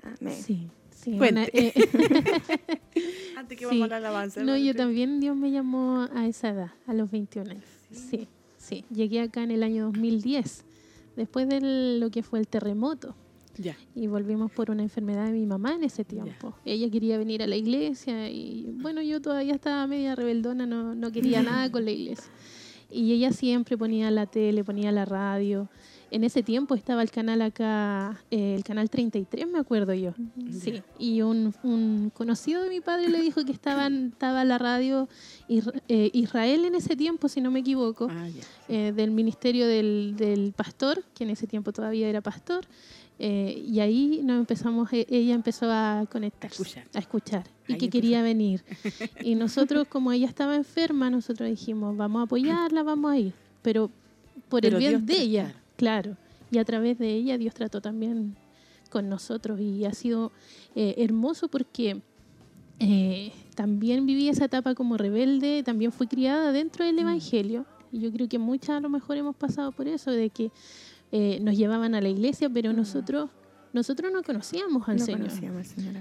Amén. Sí, sí. Cuente. una- eh, Antes que vamos a la alabanza. no, yo también Dios me llamó a esa edad, a los 21 años. Sí, sí. Llegué acá en el año 2010, después de lo que fue el terremoto. Ya. Y volvimos por una enfermedad de mi mamá en ese tiempo. Ella quería venir a la iglesia y bueno, yo todavía estaba media rebeldona, no, no quería nada con la iglesia. Y ella siempre ponía la tele, ponía la radio. En ese tiempo estaba el canal acá, eh, el canal 33, me acuerdo yo. Sí. Y un, un conocido de mi padre le dijo que estaban, estaba la radio eh, Israel en ese tiempo, si no me equivoco Ah, eh, del ministerio del, del pastor, que en ese tiempo todavía era pastor, Eh, y ahí nos empezamos, e, ella empezó a conectarse, a escuchar, y que quería venir. Y nosotros, como ella estaba enferma, nosotros dijimos, vamos a apoyarla, vamos a ir. Pero por el bien de ella, claro. Y a través de ella Dios trató también con nosotros y ha sido eh, hermoso porque eh, también viví esa etapa como rebelde, también fui criada dentro del mm. Evangelio y yo creo que muchas a lo mejor hemos pasado por eso, de que eh, nos llevaban a la iglesia, pero mm. nosotros nosotros no conocíamos al Señor.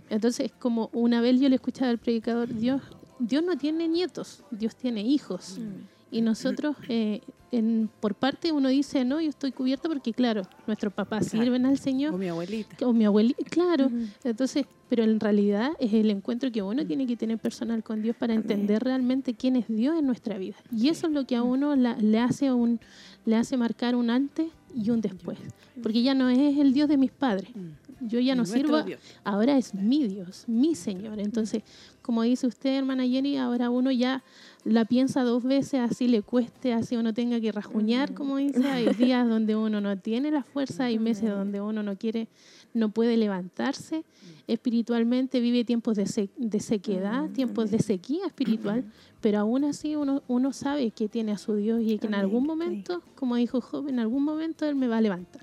Entonces, como una vez yo le escuchaba al predicador, Dios, Dios no tiene nietos, Dios tiene hijos. Mm. Y nosotros, eh, en, por parte, uno dice, no, yo estoy cubierto porque, claro, nuestros papás sirven al Señor. O mi abuelita. O mi abuelita, claro. Entonces, pero en realidad es el encuentro que uno tiene que tener personal con Dios para entender realmente quién es Dios en nuestra vida. Y eso es lo que a uno le, hace un, le hace marcar un antes y un después. Porque ya no es el Dios de mis padres. Yo ya no sirvo, ahora es mi Dios, mi Señor. Entonces, como dice usted, hermana Jenny, ahora uno ya la piensa dos veces, así le cueste, así uno tenga que rajuñar, como dice. Hay días donde uno no tiene la fuerza, hay meses donde uno no quiere, no puede levantarse. Espiritualmente, vive tiempos de, de sequedad, tiempos de sequía espiritual, pero aún así uno, uno sabe que tiene a su Dios y que en algún momento, como dijo Job, en algún momento Él me va a levantar.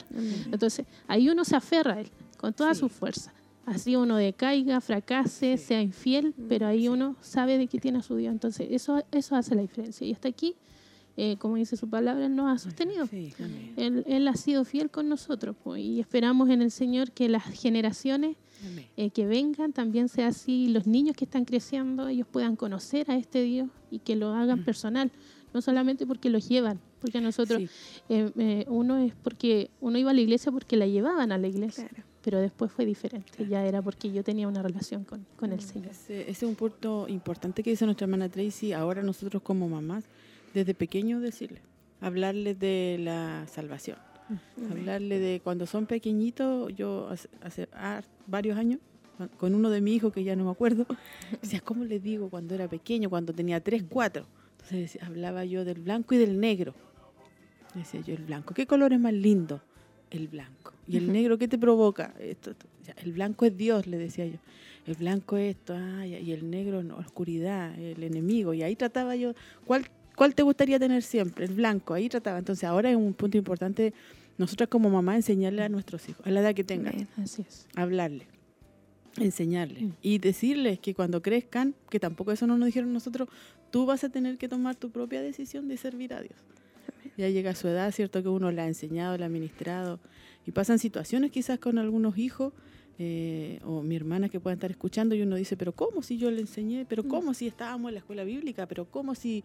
Entonces, ahí uno se aferra a Él con toda su fuerza. Así uno decaiga, fracase, sea infiel, mm, pero ahí uno sabe de que tiene a su Dios. Entonces, eso, eso hace la diferencia. Y hasta aquí, eh, como dice su palabra, Él nos ha sostenido. él, ha sido fiel con nosotros. Pues, y esperamos en el Señor que las generaciones eh, que vengan también sea así. Los niños que están creciendo, ellos puedan conocer a este Dios y que lo hagan mm. personal. No solamente porque los llevan, porque nosotros, eh, uno es porque uno iba a la iglesia porque la llevaban a la iglesia. Claro pero después fue diferente, ya era porque yo tenía una relación con, con el mm, Señor. Ese, es un punto importante que dice nuestra hermana Tracy, ahora nosotros como mamás, desde pequeños decirle, hablarles de la salvación, mm. hablarle de cuando son pequeñitos, yo hace, varios años, con uno de mis hijos que ya no me acuerdo, decía, ¿cómo les digo cuando era pequeño, cuando tenía tres, cuatro? Entonces hablaba yo del blanco y del negro. Decía yo, el blanco, ¿qué color es más lindo? El blanco. ¿Y el negro qué te provoca? Esto, el blanco es Dios, le decía yo. El blanco es esto, y el negro no, oscuridad, el enemigo. Y ahí trataba yo, ¿cuál, ¿cuál te gustaría tener siempre? El blanco, ahí trataba. Entonces ahora es un punto importante, nosotros como mamá, enseñarle a nuestros hijos, a la edad que tengan, así es. hablarle, enseñarle mm. y decirles que cuando crezcan, que tampoco eso no nos dijeron nosotros, tú vas a tener que tomar tu propia decisión de servir a Dios. Ya llega a su edad, ¿cierto? Que uno la ha enseñado, la ha ministrado, y pasan situaciones quizás con algunos hijos eh, o mi hermana que puedan estar escuchando y uno dice, pero ¿cómo si yo le enseñé? ¿Pero mm. cómo si estábamos en la escuela bíblica? ¿Pero cómo si,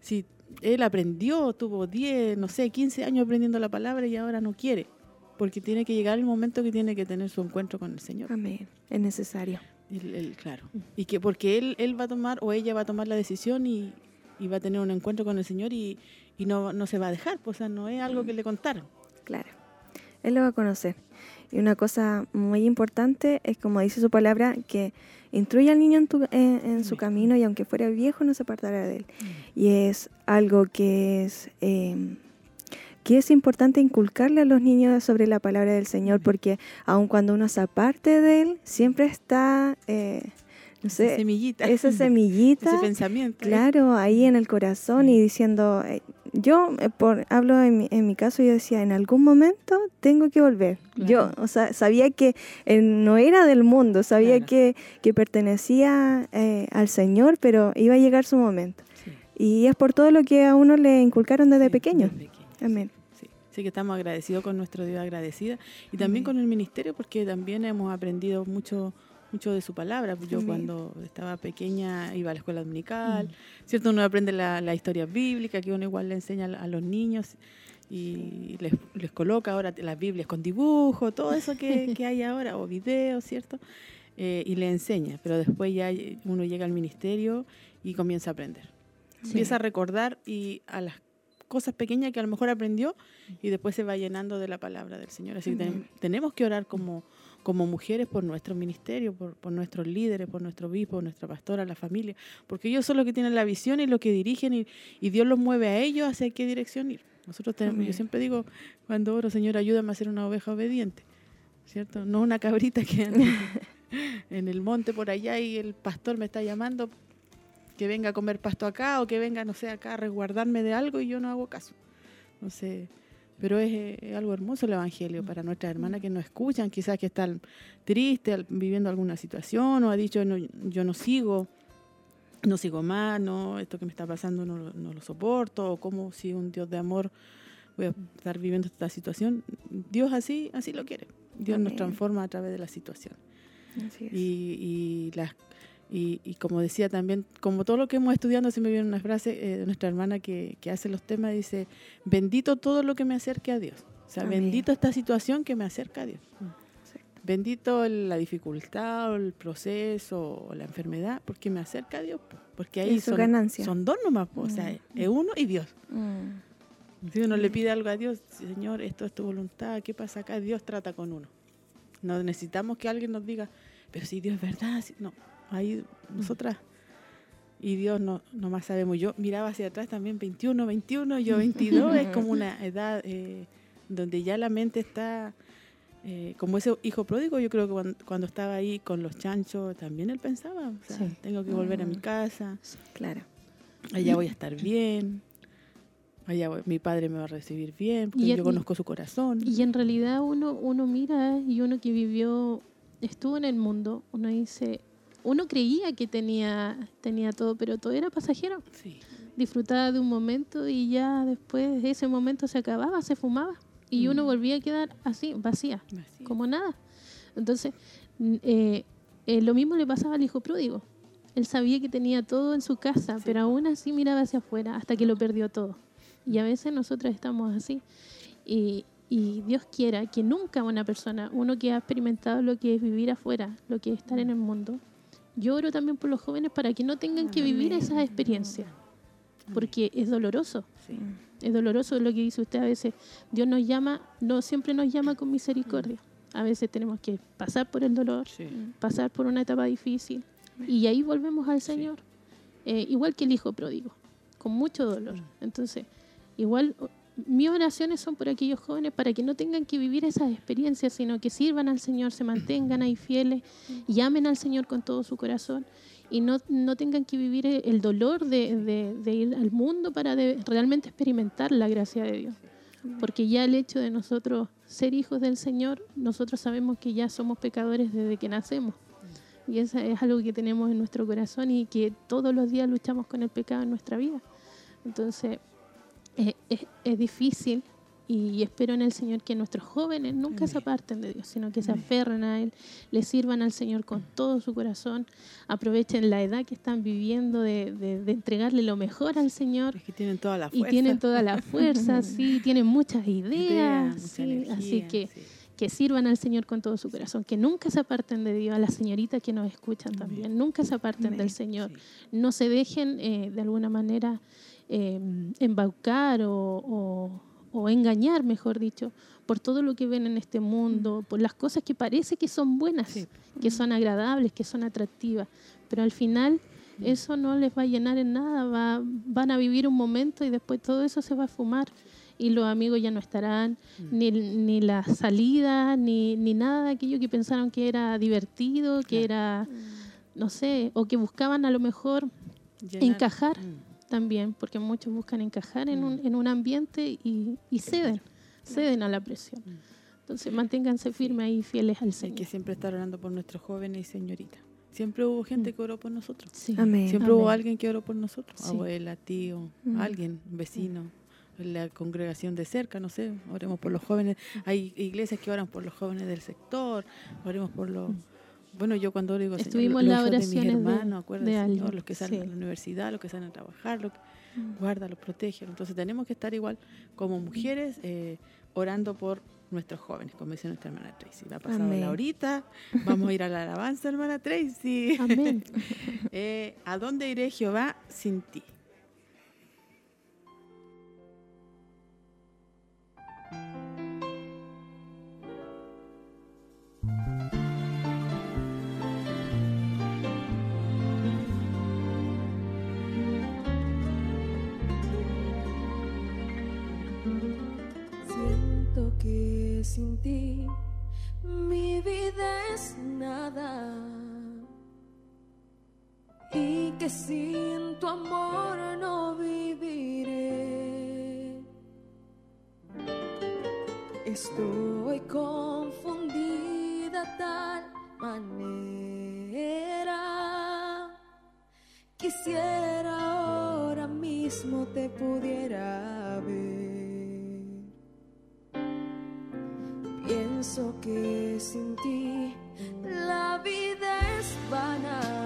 si él aprendió, tuvo 10, no sé, 15 años aprendiendo la palabra y ahora no quiere? Porque tiene que llegar el momento que tiene que tener su encuentro con el Señor. Amén. Es necesario. claro. Mm. Y que porque él, él va a tomar o ella va a tomar la decisión y, y va a tener un encuentro con el Señor y, y no, no se va a dejar, pues, o sea, no es algo que le contaron. Claro. Él lo va a conocer. Y una cosa muy importante es, como dice su palabra, que instruye al niño en, su camino y aunque fuera viejo no se apartará de él. Mm. Y es algo que es, em, que es importante inculcarle a los niños sobre la palabra del Señor, porque aun cuando uno se aparte de él, siempre está... Eh, no sé, esa semillita. Esa semillita. Ese pensamiento. Claro, ahí en el corazón y diciendo, yo eh, por, hablo en mi, en mi, caso, yo decía, en algún momento tengo que volver. Yo, o sea, sabía que eh, no era del mundo, sabía que, que, pertenecía eh, al Señor, pero iba a llegar su momento. Y es por todo lo que a uno le inculcaron desde pequeño. Amén. Sí, que estamos agradecidos con nuestro Dios agradecida y también con el ministerio porque también hemos aprendido mucho mucho de su palabra. Yo cuando estaba pequeña iba a la escuela dominical, mm. ¿cierto? Uno aprende la, historia bíblica, que uno igual le enseña a los niños y les, les coloca ahora las Biblias con dibujo, todo eso que, hay ahora, o videos, ¿cierto? Eh, y le enseña, pero después ya uno llega al ministerio y comienza a aprender. Empieza a recordar y a las cosas pequeñas que a lo mejor aprendió y después se va llenando de la palabra del Señor. Así que tenemos que orar como como mujeres por nuestro ministerio, por, por nuestros líderes, por nuestro obispo, nuestra pastora, la familia, porque ellos son los que tienen la visión y lo que dirigen y, y Dios los mueve a ellos hacia qué dirección ir. Nosotros tenemos, yo siempre digo, cuando oro, Señor, ayúdame a ser una oveja obediente. ¿cierto? No una cabrita que en el monte por allá y el pastor me está llamando que venga a comer pasto acá o que venga, no sé, acá a resguardarme de algo y yo no hago caso. No sé, pero es, algo hermoso el Evangelio para nuestras hermanas que nos escuchan, quizás que están tristes, viviendo alguna situación o ha dicho no, yo no sigo, no sigo más, no, esto que me está pasando no, no lo soporto, o como si un Dios de amor voy a estar viviendo esta situación. Dios así, así lo quiere. Dios nos transforma a través de la situación. Y, y, las, y, como decía también, como todo lo que hemos estudiado, se me viene una frase eh, de nuestra hermana que, que, hace los temas, dice, bendito todo lo que me acerque a Dios. O sea, bendito esta situación que me acerca a Dios. Bendito la dificultad o el proceso o la enfermedad, porque me acerca a Dios. Porque ahí son, son dos nomás, o sea, mm. es uno y Dios. Mm. Si uno le pide algo a Dios, Señor, esto es tu voluntad, ¿qué pasa acá? Dios trata con uno. No necesitamos que alguien nos diga, pero si Dios es verdad, no, ahí nosotras y Dios no, no más sabemos. Yo miraba hacia atrás también 21, 21, yo 22, es como una edad eh, donde ya la mente está eh, como ese hijo pródigo, yo creo que cuando, estaba ahí con los chanchos, también él pensaba, o sea, tengo que volver a mi mm. casa, claro. allá voy a estar bien, allá mi padre me va a recibir bien, porque yo conozco su corazón. Y en realidad uno, uno mira y uno que vivió, estuvo en el mundo, uno dice, uno creía que tenía, tenía todo, pero todo era pasajero. Disfrutaba de un momento y ya después ese momento se acababa, se fumaba y uno mm. volvía a quedar así, vacía, como nada. Entonces, eh, eh, lo mismo le pasaba al hijo pródigo. Él sabía que tenía todo en su casa, pero aún así miraba hacia afuera hasta que lo perdió todo. Y a veces nosotros estamos así. Y, y Dios quiera que nunca una persona, uno que ha experimentado lo que es vivir afuera, lo que es estar en el mundo, yo oro también por los jóvenes para que no tengan que vivir esa experiencia, porque es doloroso. Es doloroso lo que dice usted a veces. Dios nos llama, no siempre nos llama con misericordia. A veces tenemos que pasar por el dolor, pasar por una etapa difícil y ahí volvemos al Señor. Eh, igual que el hijo pródigo, con mucho dolor. Entonces, igual mis oraciones son por aquellos jóvenes para que no tengan que vivir esas experiencias, sino que sirvan al Señor, se mantengan ahí fieles, llamen al Señor con todo su corazón y no, no tengan que vivir el dolor de, de, ir al mundo para realmente experimentar la gracia de Dios. Porque ya el hecho de nosotros ser hijos del Señor, nosotros sabemos que ya somos pecadores desde que nacemos. Y eso es algo que tenemos en nuestro corazón y que todos los días luchamos con el pecado en nuestra vida. Entonces, es, es difícil y espero en el Señor que nuestros jóvenes nunca se aparten de Dios, sino que se aferren a Él, le sirvan al Señor con todo su corazón, aprovechen la edad que están viviendo de, de, entregarle lo mejor al Señor. Es que tienen toda la fuerza. Y tienen toda la fuerza, sí, tienen muchas ideas, así que que sirvan al Señor con todo su corazón, que nunca se aparten de Dios, a las señoritas que nos escuchan también, nunca se aparten del Señor, no se dejen eh, de alguna manera eh, embaucar o o engañar, mejor dicho, por todo lo que ven en este mundo, por las cosas que parece que son buenas, que son agradables, que son atractivas, pero al final eso no les va a llenar en nada, va, van a vivir un momento y después todo eso se va a fumar y los amigos ya no estarán, ni, ni la salida, ni, ni nada de aquello que pensaron que era divertido, que era, no sé, o que buscaban a lo mejor encajar. Mm también, porque muchos buscan encajar en un, mm. en un ambiente y, y ceden, ceden a la presión. Mm. Entonces manténganse firmes y fieles al Señor. Hay que siempre estar orando por nuestros jóvenes y señoritas. Siempre hubo gente mm. que oró por nosotros. Siempre hubo alguien que oró por nosotros. Abuela, tío, alguien, vecino, la congregación de cerca, no sé, oremos por los jóvenes. Hay iglesias que oran por los jóvenes del sector, oremos por los bueno, yo cuando digo, Estuvimos en la oración de mis hermanos, de, los que salen a la universidad, los que salen a trabajar, los que mm. guarda, los protege. Entonces tenemos que estar igual como mujeres eh, orando por nuestros jóvenes, como dice nuestra hermana Tracy. Va a pasar la horita, vamos a ir a la alabanza, hermana Tracy. Amén. eh, ¿A dónde iré Jehová sin ti? sin ti mi vida es nada. Y que sin tu amor no viviré. Estoy confundida tal manera. Quisiera ahora mismo te pudiera ver. pienso que sin ti la vida es vana.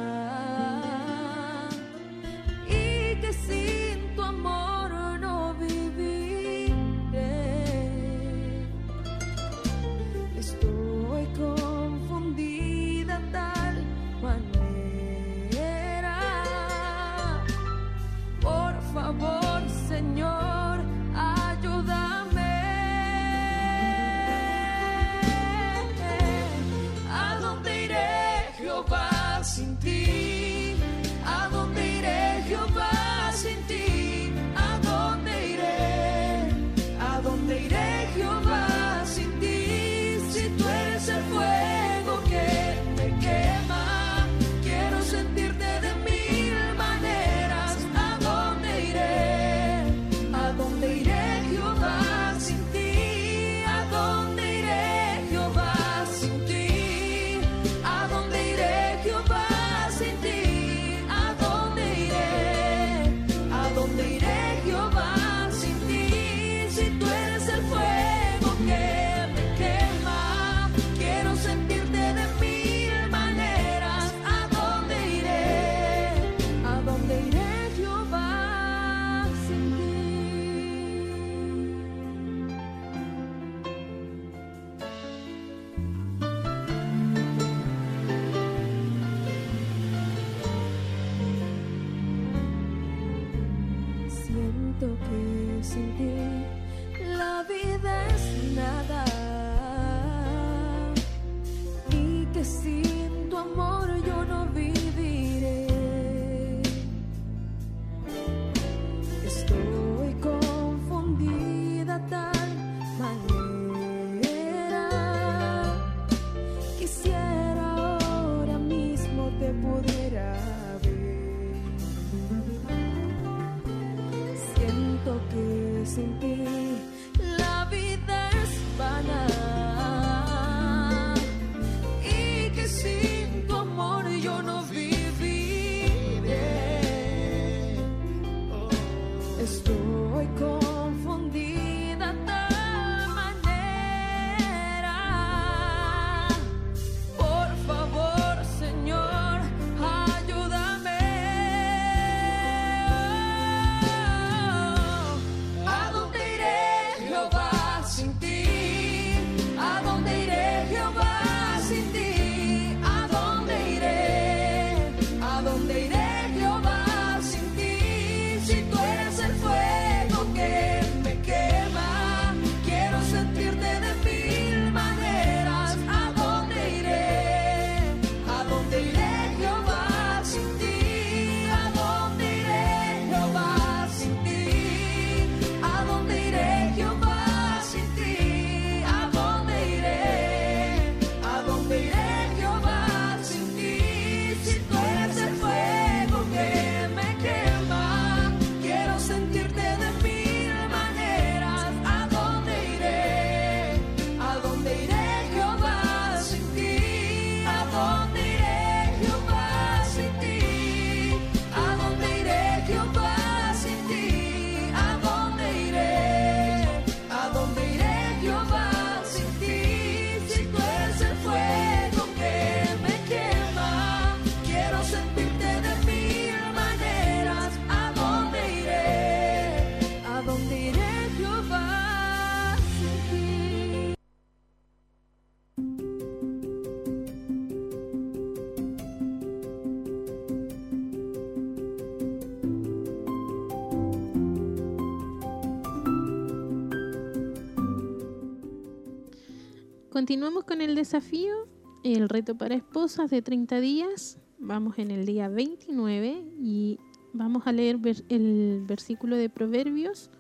Continuamos con el desafío, el reto para esposas de 30 días. Vamos en el día 29 y vamos a leer el versículo de Proverbios,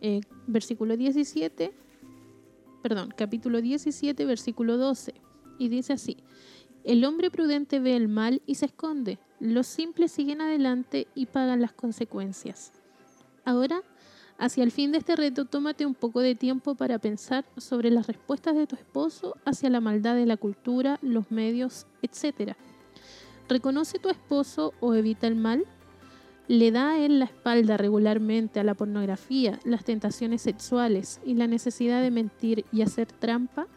eh, versículo 17, perdón, capítulo 17, versículo 12. Y dice así, el hombre prudente ve el mal y se esconde, los simples siguen adelante y pagan las consecuencias. Ahora hacia el fin de este reto, tómate un poco de tiempo para pensar sobre las respuestas de tu esposo hacia la maldad de la cultura, los medios, etc. ¿Reconoce tu esposo o evita el mal? ¿Le da a él la espalda regularmente a la pornografía, las tentaciones sexuales y la necesidad de mentir y hacer trampa?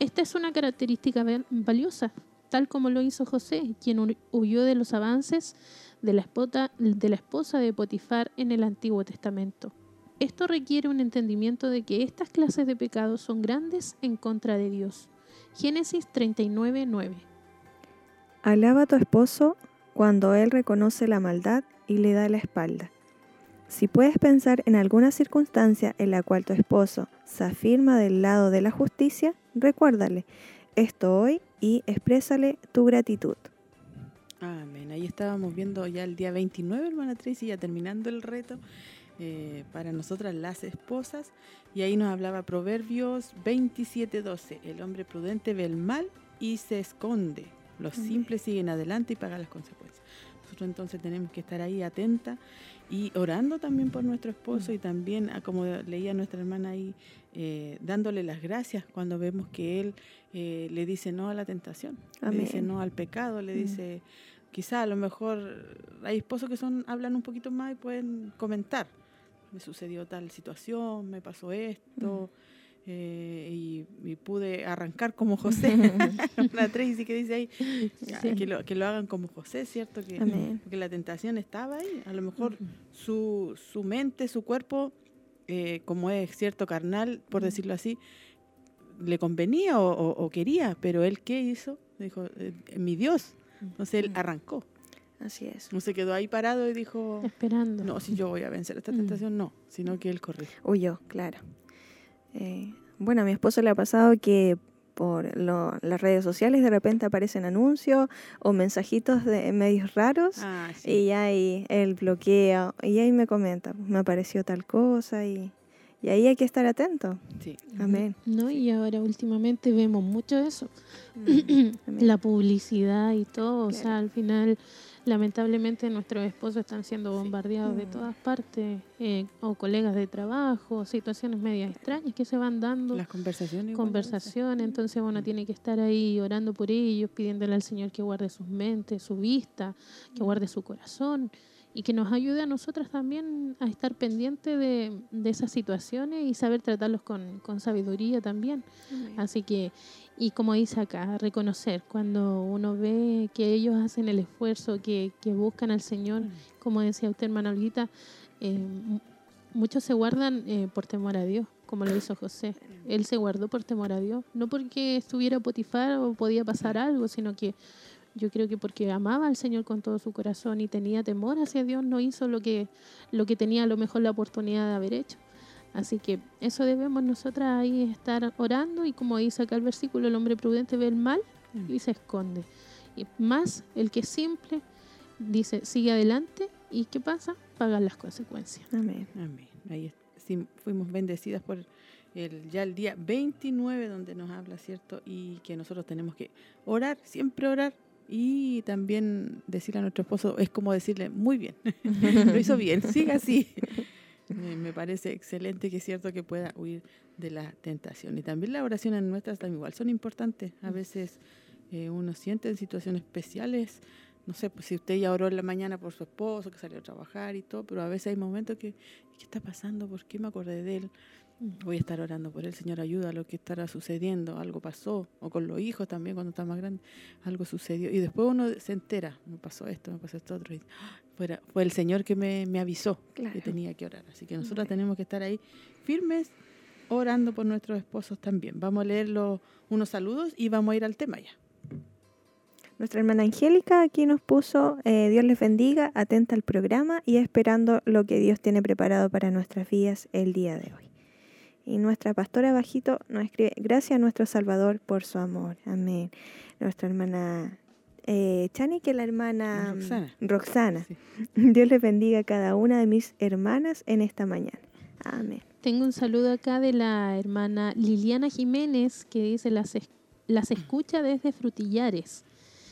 Esta es una característica val- valiosa, tal como lo hizo José, quien hu- huyó de los avances de la, esposa de Potifar en el Antiguo Testamento. Esto requiere un entendimiento de que estas clases de pecados son grandes en contra de Dios. Génesis 39, 9. Alaba a tu esposo cuando él reconoce la maldad y le da la espalda. Si puedes pensar en alguna circunstancia en la cual tu esposo se afirma del lado de la justicia, recuérdale esto hoy y exprésale tu gratitud. Amén. Ahí estábamos viendo ya el día 29, hermana Tracy, ya terminando el reto eh, para nosotras las esposas. Y ahí nos hablaba Proverbios 27:12. El hombre prudente ve el mal y se esconde. Los Amén. simples siguen adelante y pagan las consecuencias. Nosotros entonces tenemos que estar ahí atenta y orando también por nuestro esposo y también, ah, como leía nuestra hermana ahí, eh, dándole las gracias cuando vemos que él eh, le dice no a la tentación, le dice no al pecado, le Mm. dice, quizá a lo mejor hay esposos que son hablan un poquito más y pueden comentar, me sucedió tal situación, me pasó esto. Eh, y, y pude arrancar como José, la Tracy que dice ahí, ya, Sí. que, lo, que lo hagan como José, ¿cierto? Que, porque la tentación estaba ahí. A lo mejor su, su mente, su cuerpo, eh, como es cierto carnal, por decirlo así, le convenía o, o- o quería, pero él qué hizo? Dijo, eh, mi Dios. Entonces él arrancó. Así es. No se quedó ahí parado y dijo, Esperando. no, si yo voy a vencer esta tentación, no, sino que él corrió. Huyó, claro. Eh, bueno, a mi esposo le ha pasado que por lo- las redes sociales de repente aparecen anuncios o mensajitos de medios raros Ah, sí. y ahí él bloquea y ahí me comenta, me apareció tal cosa y, y ahí hay que estar atento. sí. Amén. ¿No? Y ahora últimamente vemos mucho eso. Amén. la publicidad y todo, o sea, al final lamentablemente nuestros esposos están siendo bombardeados de Mm. todas partes, eh, o colegas de trabajo, situaciones medias extrañas que se van dando, Las conversaciones. conversaciones, entonces uno tiene que estar ahí orando por ellos, pidiéndole al Señor que guarde sus mentes, su vista, que guarde su corazón y que nos ayude a nosotras también a estar pendientes de, de esas situaciones y saber tratarlos con, con sabiduría también. Así que, y como dice acá, reconocer cuando uno ve que ellos hacen el esfuerzo, que, que buscan al Señor, como decía usted, hermana Olguita, eh, mu- muchos se guardan eh, por temor a Dios, como lo hizo José. Él se guardó por temor a Dios, no porque estuviera Potifar o podía pasar algo, sino que yo creo que porque amaba al Señor con todo su corazón y tenía temor hacia Dios, no hizo lo que, lo que tenía a lo mejor la oportunidad de haber hecho. Así que eso debemos nosotras ahí estar orando y como dice acá el versículo, el hombre prudente ve el mal y se esconde. Y más el que es simple dice, sigue adelante y ¿qué pasa? Pagan las consecuencias. Amén. Amén. Ahí sí, fuimos bendecidas por el, ya el día 29 donde nos habla, ¿cierto? Y que nosotros tenemos que orar, siempre orar. Y también decirle a nuestro esposo, es como decirle, muy bien, lo hizo bien, siga así. Me, parece excelente que es cierto que pueda huir de la tentación. Y también las oraciones nuestras también igual son importantes. A veces eh, uno siente en situaciones especiales, no sé, pues si usted ya oró en la mañana por su esposo, que salió a trabajar y todo, pero a veces hay momentos que, ¿qué está pasando? ¿Por qué me acordé de él? Voy a estar orando por él, Señor, ayuda a lo que estará sucediendo, algo pasó, o con los hijos también cuando está más grande, algo sucedió. Y después uno se entera, me pasó esto, me pasó esto otro, y ¡ah! fuera- fue el Señor que me, me avisó que tenía que orar. Así que nosotros tenemos que estar ahí firmes, orando por nuestros esposos también. Vamos a leer los- unos saludos y vamos a ir al tema ya. Nuestra hermana Angélica aquí nos puso, eh, Dios les bendiga, atenta al programa y esperando lo que Dios tiene preparado para nuestras vidas el día de hoy. Y nuestra pastora Bajito nos escribe, gracias a nuestro Salvador por su amor. Amén. Nuestra hermana eh, Chani, que es la hermana mm, Roxana. Roxana. Sí. Dios les bendiga a cada una de mis hermanas en esta mañana. Amén. Tengo un saludo acá de la hermana Liliana Jiménez que dice las, es- las escucha desde Frutillares.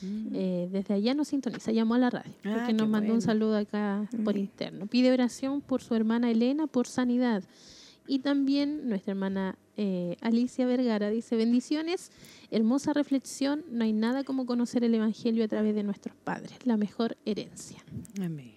Mm. Eh, desde allá nos sintoniza, llamó a la radio, Ah, porque nos mandó un bueno. saludo acá por Mm. interno. Pide oración por su hermana Elena por sanidad. Y también nuestra hermana eh, Alicia Vergara dice, bendiciones, hermosa reflexión, no hay nada como conocer el Evangelio a través de nuestros padres, la mejor herencia. Amén.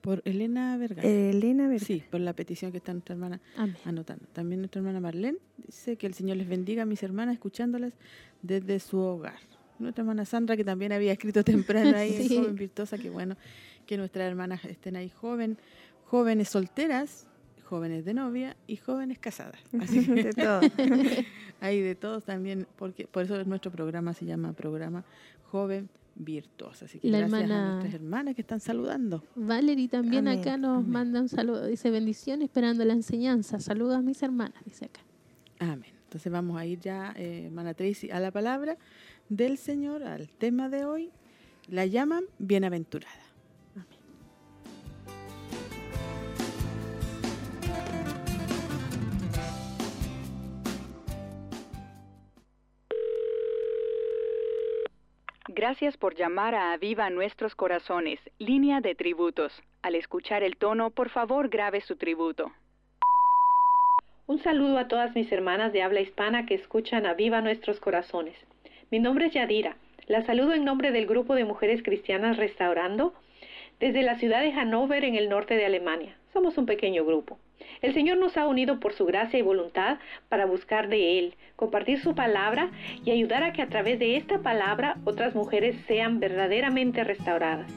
Por Elena Vergara. Elena Vergara. sí, por la petición que está nuestra hermana Amén. anotando. También nuestra hermana Marlene dice que el Señor les bendiga a mis hermanas escuchándolas desde su hogar. Nuestra hermana Sandra, que también había escrito temprano ahí, en Sí. joven virtuosa, que bueno que nuestras hermanas estén ahí joven, jóvenes solteras, jóvenes de novia y jóvenes casadas. Así que de todo. hay de todos también, porque por eso nuestro programa se llama programa Joven Virtuosa. Así que La gracias hermana- a nuestras hermanas que están saludando. Valerie también Amén, acá nos amén. manda un saludo, dice bendición esperando la enseñanza, saludos a mis hermanas, dice acá. Amén. Entonces vamos a ir ya, eh, hermana Tracy, a la palabra del Señor, al tema de hoy. La llaman bienaventurada. Gracias por llamar a Aviva Nuestros Corazones, línea de tributos. Al escuchar el tono, por favor grabe su tributo. Un saludo a todas mis hermanas de habla hispana que escuchan a Viva Nuestros Corazones. Mi nombre es Yadira. La saludo en nombre del grupo de mujeres cristianas Restaurando desde la ciudad de Hannover en el norte de Alemania. Somos un pequeño grupo. El Señor nos ha unido por su gracia y voluntad para buscar de Él, compartir su palabra y ayudar a que a través de esta palabra otras mujeres sean verdaderamente restauradas.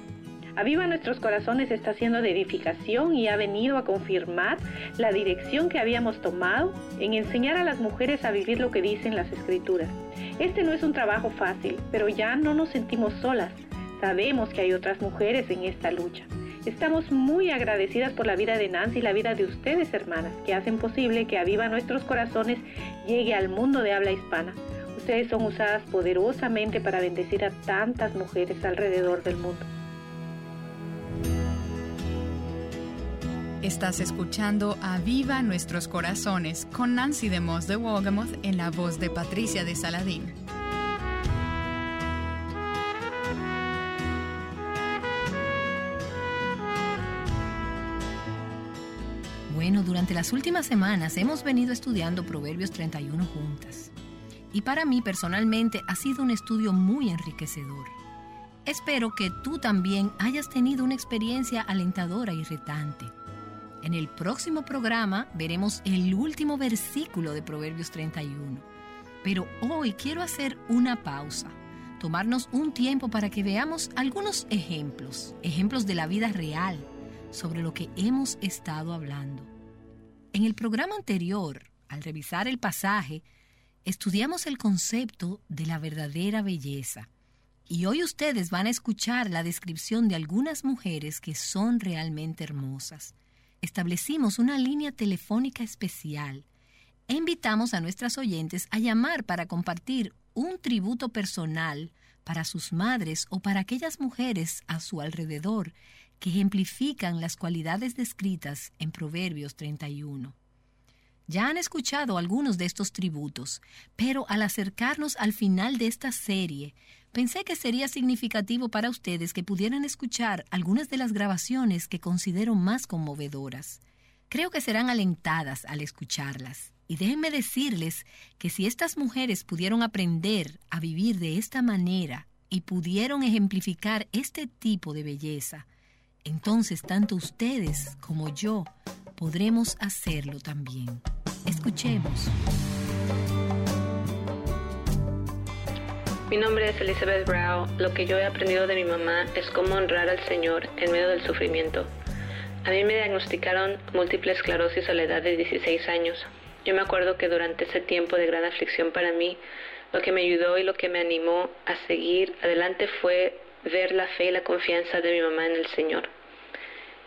Aviva Nuestros Corazones está siendo de edificación y ha venido a confirmar la dirección que habíamos tomado en enseñar a las mujeres a vivir lo que dicen las escrituras. Este no es un trabajo fácil, pero ya no nos sentimos solas. Sabemos que hay otras mujeres en esta lucha. Estamos muy agradecidas por la vida de Nancy y la vida de ustedes, hermanas, que hacen posible que Aviva Nuestros Corazones llegue al mundo de habla hispana. Ustedes son usadas poderosamente para bendecir a tantas mujeres alrededor del mundo. Estás escuchando a Viva Nuestros Corazones con Nancy de Moss de Wolgamoth en la voz de Patricia de Saladín. Bueno, durante las últimas semanas hemos venido estudiando Proverbios 31 juntas. Y para mí personalmente ha sido un estudio muy enriquecedor. Espero que tú también hayas tenido una experiencia alentadora y retante. En el próximo programa veremos el último versículo de Proverbios 31. Pero hoy quiero hacer una pausa, tomarnos un tiempo para que veamos algunos ejemplos, ejemplos de la vida real sobre lo que hemos estado hablando. En el programa anterior, al revisar el pasaje, estudiamos el concepto de la verdadera belleza. Y hoy ustedes van a escuchar la descripción de algunas mujeres que son realmente hermosas. Establecimos una línea telefónica especial e invitamos a nuestras oyentes a llamar para compartir un tributo personal para sus madres o para aquellas mujeres a su alrededor que ejemplifican las cualidades descritas en Proverbios 31. Ya han escuchado algunos de estos tributos, pero al acercarnos al final de esta serie, pensé que sería significativo para ustedes que pudieran escuchar algunas de las grabaciones que considero más conmovedoras. Creo que serán alentadas al escucharlas. Y déjenme decirles que si estas mujeres pudieron aprender a vivir de esta manera y pudieron ejemplificar este tipo de belleza, entonces tanto ustedes como yo podremos hacerlo también. Escuchemos. Mi nombre es Elizabeth Brown. Lo que yo he aprendido de mi mamá es cómo honrar al Señor en medio del sufrimiento. A mí me diagnosticaron múltiple esclerosis a la edad de 16 años. Yo me acuerdo que durante ese tiempo de gran aflicción para mí, lo que me ayudó y lo que me animó a seguir adelante fue ver la fe y la confianza de mi mamá en el Señor.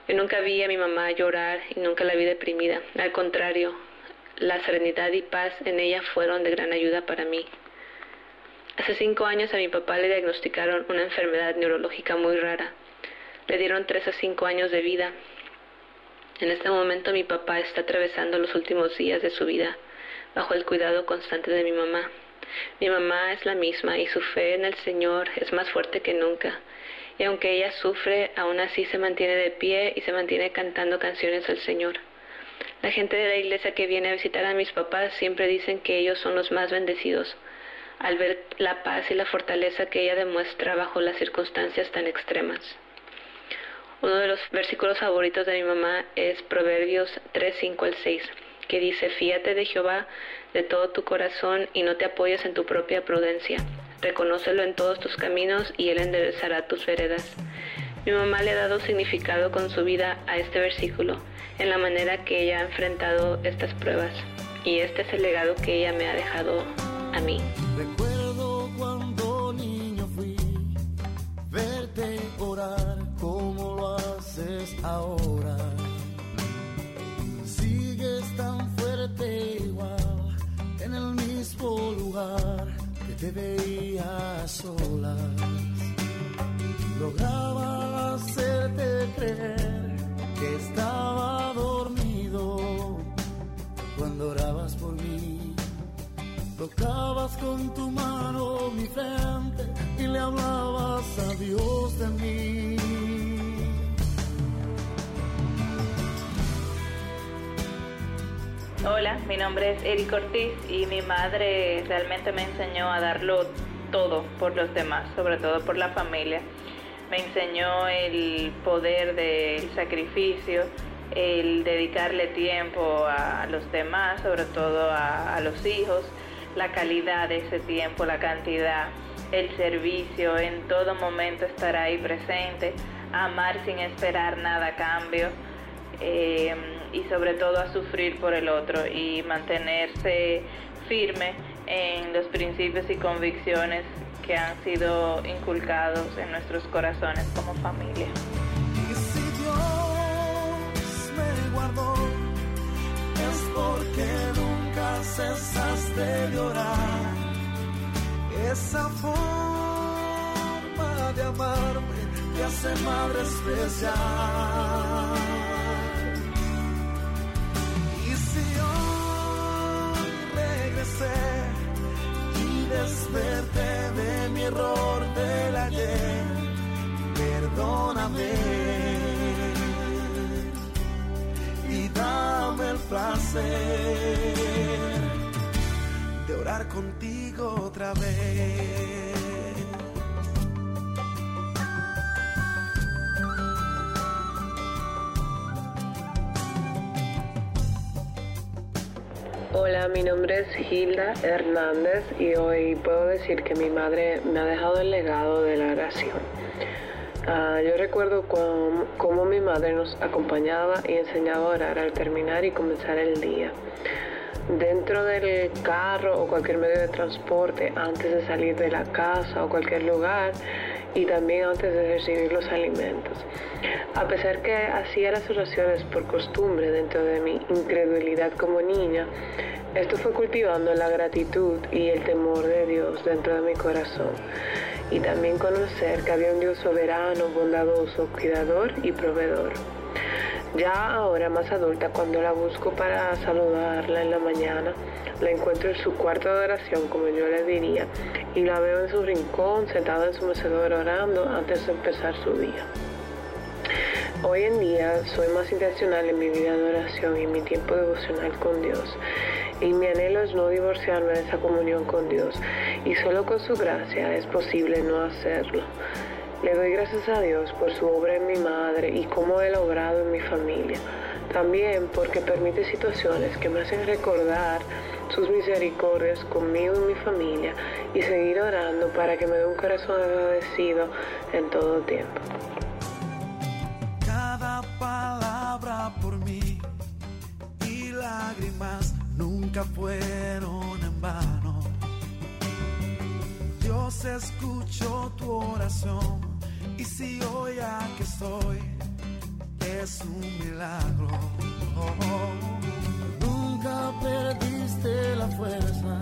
Yo nunca vi a mi mamá llorar y nunca la vi deprimida. Al contrario, la serenidad y paz en ella fueron de gran ayuda para mí. Hace cinco años a mi papá le diagnosticaron una enfermedad neurológica muy rara. Le dieron tres a cinco años de vida. En este momento mi papá está atravesando los últimos días de su vida bajo el cuidado constante de mi mamá. Mi mamá es la misma y su fe en el Señor es más fuerte que nunca. Y aunque ella sufre, aún así se mantiene de pie y se mantiene cantando canciones al Señor. La gente de la iglesia que viene a visitar a mis papás siempre dicen que ellos son los más bendecidos al ver la paz y la fortaleza que ella demuestra bajo las circunstancias tan extremas. Uno de los versículos favoritos de mi mamá es Proverbios 3, 5 al 6, que dice, fíate de Jehová de todo tu corazón y no te apoyes en tu propia prudencia. Reconócelo en todos tus caminos y Él enderezará tus veredas. Mi mamá le ha dado significado con su vida a este versículo, en la manera que ella ha enfrentado estas pruebas. Y este es el legado que ella me ha dejado a mí. Que te veía a solas. Lograba hacerte creer que estaba dormido cuando orabas por mí. Tocabas con tu mano mi frente y le hablabas a Dios de mí. Hola, mi nombre es Eric Ortiz y mi madre realmente me enseñó a darlo todo por los demás, sobre todo por la familia. Me enseñó el poder del sacrificio, el dedicarle tiempo a los demás, sobre todo a, los hijos, la calidad de ese tiempo, la cantidad, el servicio, en todo momento estar ahí presente, amar sin esperar nada a cambio eh, y sobre todo a sufrir por el otro y mantenerse firme en los principios y convicciones que han sido inculcados en nuestros corazones como familia. Y si Dios me guardó, es porque nunca cesaste de orar. Esa forma de amarme te hace madre especial. Regresé y desperté de mi error del ayer, perdóname y dame el placer de orar contigo otra vez. Hola, mi nombre es Hilda Hernández y hoy puedo decir que mi madre me ha dejado el legado de la oración. Ah, yo recuerdo cómo, cómo mi madre nos acompañaba y enseñaba a orar al terminar y comenzar el día. Dentro del carro o cualquier medio de transporte, antes de salir de la casa o cualquier lugar y también antes de recibir los alimentos. A pesar que hacía las oraciones por costumbre dentro de mi incredulidad como niña, esto fue cultivando la gratitud y el temor de Dios dentro de mi corazón. Y también conocer que había un Dios soberano, bondadoso, cuidador y proveedor. Ya ahora más adulta, cuando la busco para saludarla en la mañana, la encuentro en su cuarto de oración, como yo le diría, y la veo en su rincón, sentada en su mecedor orando antes de empezar su día. Hoy en día soy más intencional en mi vida de oración y en mi tiempo devocional con Dios. Y mi anhelo es no divorciarme de esa comunión con Dios. Y solo con su gracia es posible no hacerlo. Le doy gracias a Dios por su obra en mi madre y cómo Él ha obrado en mi familia. También porque permite situaciones que me hacen recordar sus misericordias conmigo y mi familia y seguir orando para que me dé un corazón agradecido en todo tiempo. Cada palabra por mí y lágrimas nunca fueron en vano. Dios escuchó tu oración y si hoy aquí estoy es un milagro perdiste la fuerza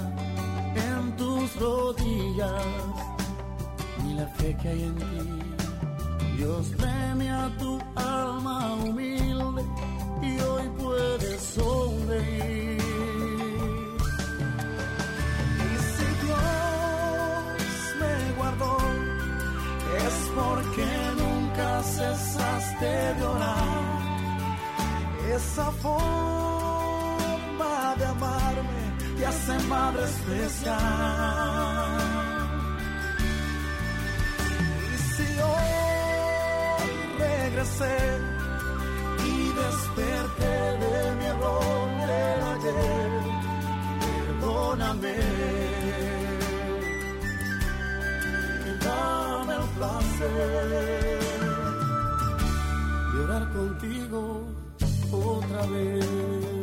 en tus rodillas ni la fe que hay en ti. Dios premia tu alma humilde y hoy puedes sonreír. Y si Dios me guardó, es porque nunca cesaste de orar. Esa forma de amarme te hace madre especial. Y si hoy regresé y desperté de mi error del ayer, perdóname. Y dame el placer de orar contigo otra vez.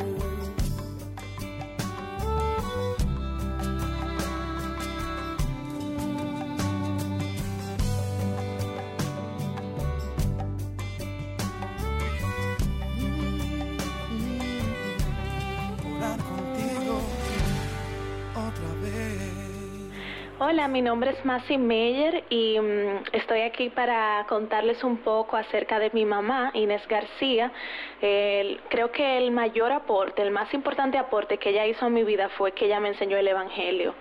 Hola, mi nombre es Masi Meyer y mm, estoy aquí para contarles un poco acerca de mi mamá, Inés García. Creo que el mayor aporte, el más importante aporte que ella hizo a mi vida fue que ella me enseñó el Evangelio.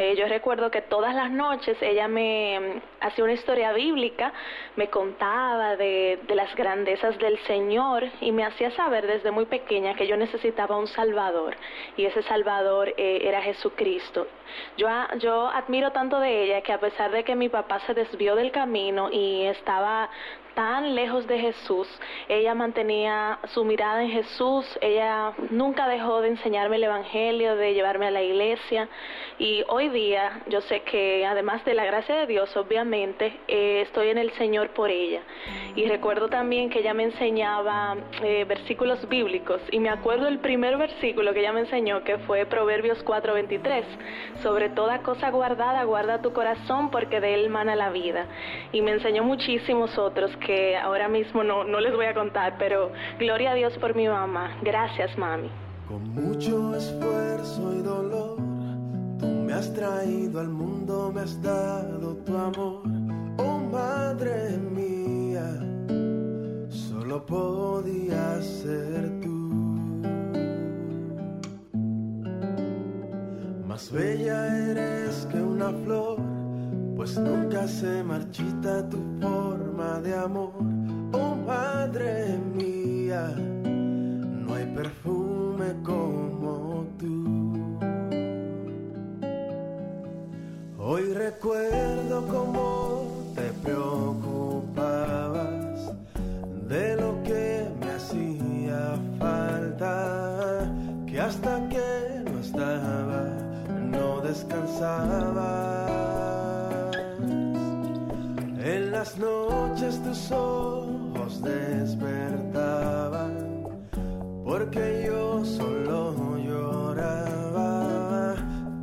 Eh, yo recuerdo que todas las noches ella me mm, hacía una historia bíblica, me contaba de, de las grandezas del Señor y me hacía saber desde muy pequeña que yo necesitaba un Salvador y ese Salvador eh, era Jesucristo. Yo, yo admiro tanto de ella que a pesar de que mi papá se desvió del camino y estaba tan lejos de Jesús, ella mantenía su mirada en Jesús, ella nunca dejó de enseñarme el Evangelio, de llevarme a la iglesia. Y hoy día yo sé que además de la gracia de Dios, obviamente, eh, estoy en el Señor por ella. Y recuerdo también que ella me enseñaba eh, versículos bíblicos. Y me acuerdo el primer versículo que ella me enseñó que fue Proverbios 4:23, sobre toda cosa guardada, guarda tu corazón porque de él mana la vida. Y me enseñó muchísimos otros que ahora mismo no, no les voy a contar, pero gloria a Dios por mi mamá. Gracias, mami. Con mucho esfuerzo y dolor, tú me has traído al mundo, me has dado tu amor. Oh madre mía, solo podías ser tú. Más bella eres que una flor, pues nunca se marchita tu forma de amor. Oh madre mía, no hay perfume como tú. Hoy recuerdo cómo te preocupabas de lo que me hacía falta, que hasta que no estaba no descansabas. Noches tus ojos despertaban, porque yo solo lloraba,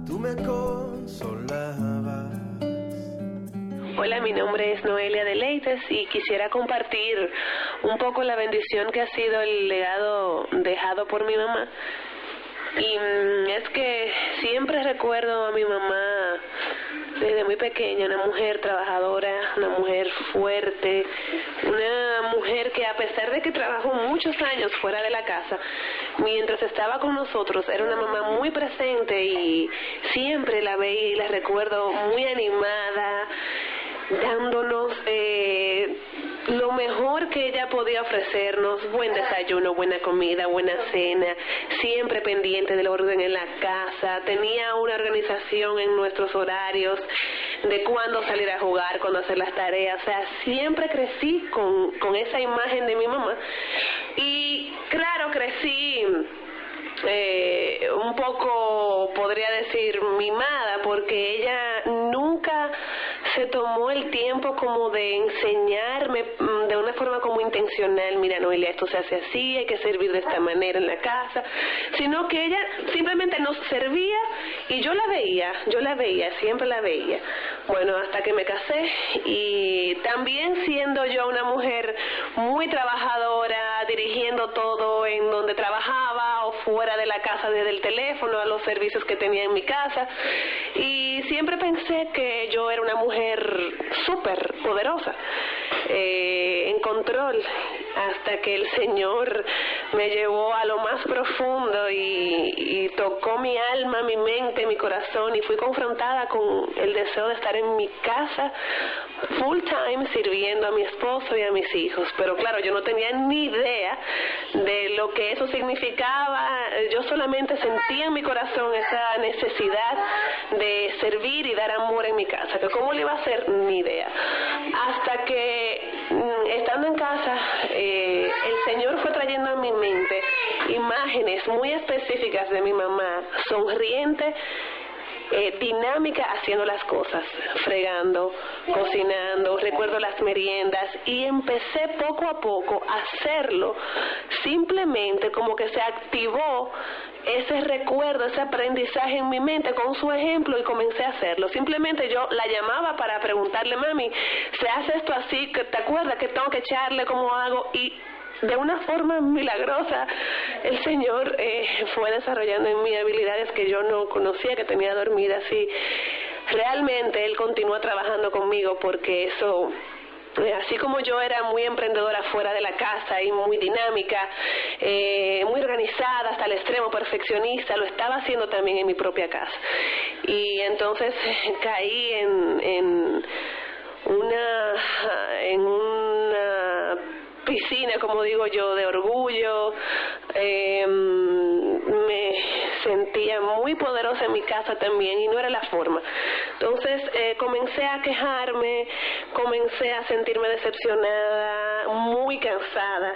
tú me consolabas. Hola, mi nombre es Noelia Deleites y quisiera compartir un poco la bendición que ha sido el legado dejado por mi mamá. Y mm, es que siempre recuerdo a mi mamá desde muy pequeña, una mujer trabajadora, una mujer fuerte, una mujer que a pesar de que trabajó muchos años fuera de la casa, mientras estaba con nosotros era una mamá muy presente y siempre la veía y la recuerdo muy animada, dándonos eh, lo mejor que ella podía ofrecernos, buen desayuno, buena comida, buena cena, siempre pendiente del orden en la casa, tenía una organización en nuestros horarios de cuándo salir a jugar, cuándo hacer las tareas, o sea, siempre crecí con, con esa imagen de mi mamá. Y claro, crecí eh, un poco, podría decir, mimada, porque ella nunca se tomó el tiempo como de enseñarme mm, de una forma como intencional, mira Noelia, esto se hace así, hay que servir de esta manera en la casa, sino que ella simplemente nos servía y yo la veía, yo la veía, siempre la veía. Bueno, hasta que me casé y también siendo yo una mujer muy trabajadora, dirigiendo todo en donde trabajaba o fuera de la casa desde el teléfono, a los servicios que tenía en mi casa. Y siempre pensé que yo era una mujer súper poderosa, eh, en control. hasta que el Señor me llevó a lo más profundo y, tocó mi alma, mi mente, mi corazón y fui confrontada con el deseo de estar en mi casa full time sirviendo a mi esposo y a mis hijos. Pero claro, yo no tenía ni idea de lo que eso significaba. Yo solamente sentía en mi corazón esa necesidad de servir y dar amor en mi casa. Cómo le iba a hacer ni idea. Hasta que mm, estando en casa, eh, el Señor fue trayendo a mi mente imágenes muy específicas de mi mamá, sonriente eh, dinámica haciendo las cosas, fregando, cocinando, recuerdo las meriendas y empecé poco a poco a hacerlo, simplemente como que se activó ese recuerdo, ese aprendizaje en mi mente con su ejemplo y comencé a hacerlo. Simplemente yo la llamaba para preguntarle, mami, ¿se hace esto así? ¿Te acuerdas que tengo que echarle? ¿Cómo hago? Y de una forma milagrosa el Señor eh, fue desarrollando en mí habilidades que yo no conocía, que tenía dormidas y realmente Él continúa trabajando conmigo porque eso eh, así como yo era muy emprendedora fuera de la casa y muy dinámica, eh, muy organizada hasta el extremo perfeccionista, lo estaba haciendo también en mi propia casa. Y entonces caí en, en una en una piscina, como digo yo, de orgullo. Eh, me sentía muy poderosa en mi casa también y no era la forma. Entonces eh, comencé a quejarme, comencé a sentirme decepcionada, muy cansada.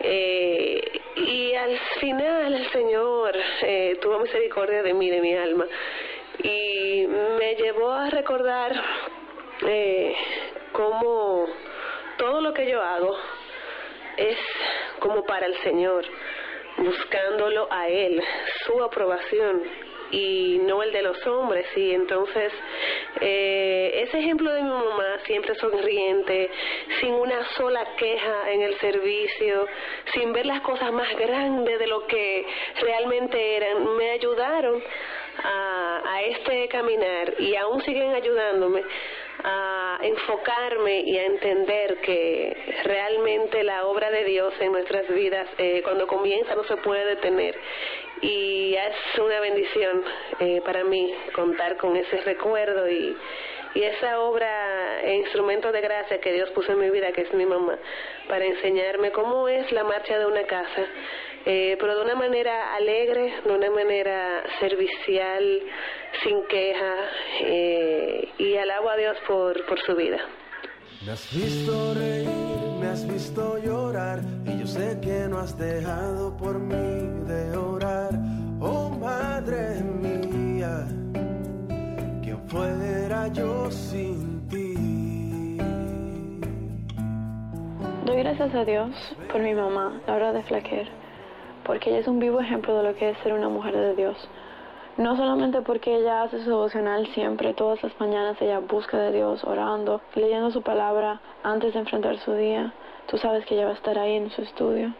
Eh, y al final el Señor eh, tuvo misericordia de mí, de mi alma, y me llevó a recordar eh, cómo todo lo que yo hago es como para el Señor, buscándolo a Él, su aprobación y no el de los hombres. Y entonces, eh, ese ejemplo de mi mamá, siempre sonriente, sin una sola queja en el servicio, sin ver las cosas más grandes de lo que realmente eran, me ayudaron a, a este caminar y aún siguen ayudándome a enfocarme y a entender que realmente la obra de Dios en nuestras vidas eh, cuando comienza no se puede detener. Y es una bendición eh, para mí contar con ese recuerdo y, y esa obra e instrumento de gracia que Dios puso en mi vida, que es mi mamá, para enseñarme cómo es la marcha de una casa, eh, pero de una manera alegre, de una manera servicial, sin queja, eh, y alabo a Dios por, por su vida. Me has visto reír, me has visto llorar y yo sé que no has dejado por mí de orar. Oh Madre mía, ¿quién fuera yo sin ti? Doy gracias a Dios por mi mamá, Laura de Flaquer, porque ella es un vivo ejemplo de lo que es ser una mujer de Dios. No solamente porque ella hace su devocional siempre, todas las mañanas ella busca de Dios, orando, leyendo su palabra antes de enfrentar su día. Tú sabes que ella va a estar ahí en su estudio.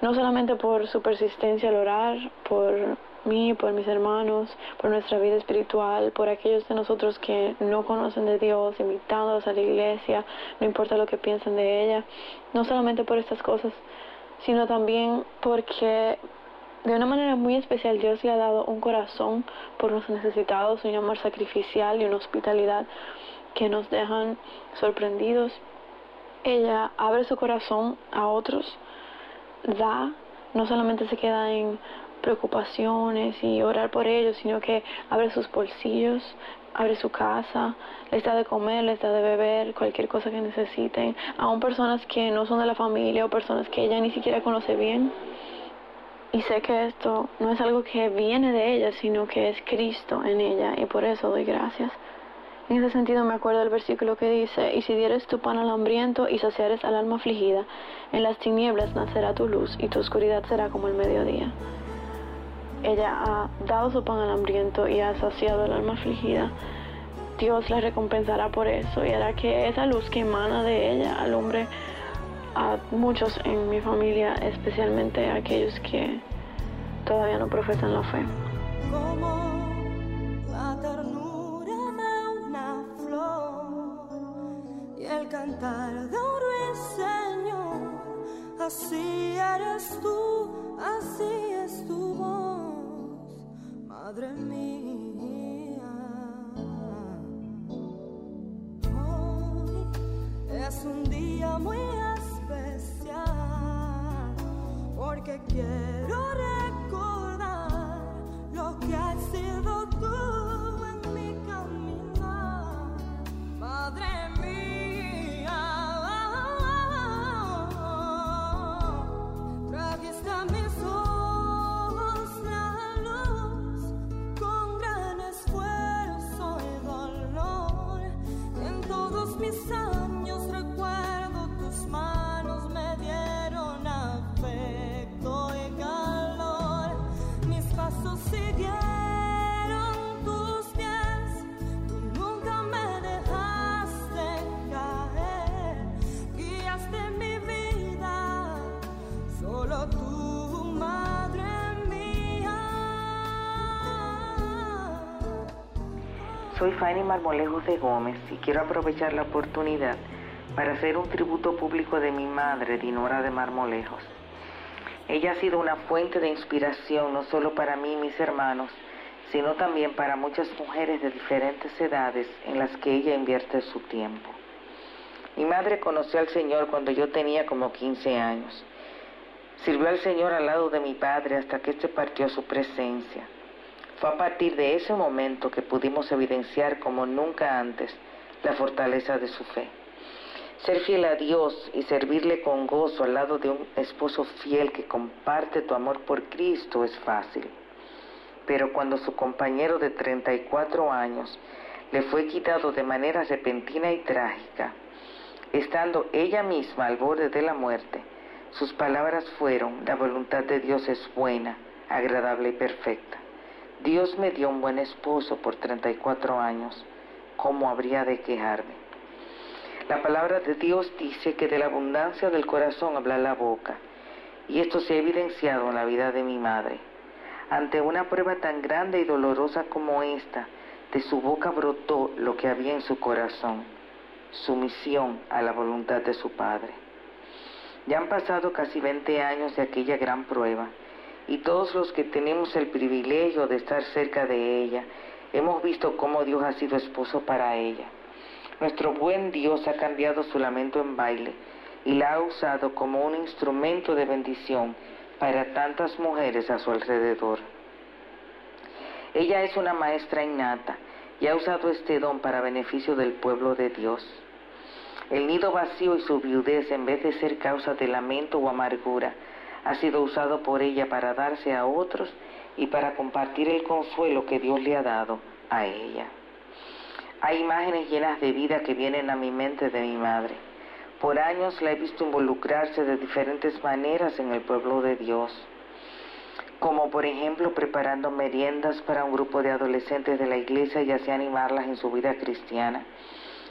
No solamente por su persistencia al orar, por mí, por mis hermanos, por nuestra vida espiritual, por aquellos de nosotros que no conocen de Dios, invitándolos a la iglesia, no importa lo que piensen de ella. No solamente por estas cosas, sino también porque de una manera muy especial Dios le ha dado un corazón por los necesitados, un amor sacrificial y una hospitalidad que nos dejan sorprendidos. Ella abre su corazón a otros, da, no solamente se queda en preocupaciones y orar por ellos, sino que abre sus bolsillos, abre su casa, les da de comer, les da de beber, cualquier cosa que necesiten, aún personas que no son de la familia o personas que ella ni siquiera conoce bien. Y sé que esto no es algo que viene de ella, sino que es Cristo en ella y por eso doy gracias. En ese sentido me acuerdo del versículo que dice, y si dieres tu pan al hambriento y saciares al alma afligida, en las tinieblas nacerá tu luz y tu oscuridad será como el mediodía. Ella ha dado su pan al hambriento y ha saciado al alma afligida. Dios la recompensará por eso y hará que esa luz que emana de ella alumbre a muchos en mi familia, especialmente a aquellos que todavía no profesan la fe. como la ternura de una flor y el cantar de un ruiseñor así eres tú, así es tu voz, madre mía. Es un día muy especial porque quiero Soy Fanny Marmolejos de Gómez y quiero aprovechar la oportunidad para hacer un tributo público de mi madre, Dinora de Marmolejos. Ella ha sido una fuente de inspiración no solo para mí y mis hermanos, sino también para muchas mujeres de diferentes edades en las que ella invierte su tiempo. Mi madre conoció al Señor cuando yo tenía como 15 años. Sirvió al Señor al lado de mi padre hasta que éste partió su presencia. Fue a partir de ese momento que pudimos evidenciar como nunca antes la fortaleza de su fe. Ser fiel a Dios y servirle con gozo al lado de un esposo fiel que comparte tu amor por Cristo es fácil. Pero cuando su compañero de 34 años le fue quitado de manera repentina y trágica, estando ella misma al borde de la muerte, sus palabras fueron, la voluntad de Dios es buena, agradable y perfecta. Dios me dio un buen esposo por 34 años, ¿cómo habría de quejarme? La palabra de Dios dice que de la abundancia del corazón habla la boca, y esto se ha evidenciado en la vida de mi madre. Ante una prueba tan grande y dolorosa como esta, de su boca brotó lo que había en su corazón, sumisión a la voluntad de su Padre. Ya han pasado casi 20 años de aquella gran prueba, y todos los que tenemos el privilegio de estar cerca de ella, hemos visto cómo Dios ha sido esposo para ella. Nuestro buen Dios ha cambiado su lamento en baile y la ha usado como un instrumento de bendición para tantas mujeres a su alrededor. Ella es una maestra innata y ha usado este don para beneficio del pueblo de Dios. El nido vacío y su viudez, en vez de ser causa de lamento o amargura, ha sido usado por ella para darse a otros y para compartir el consuelo que Dios le ha dado a ella. Hay imágenes llenas de vida que vienen a mi mente de mi madre. Por años la he visto involucrarse de diferentes maneras en el pueblo de Dios, como por ejemplo preparando meriendas para un grupo de adolescentes de la iglesia y así animarlas en su vida cristiana.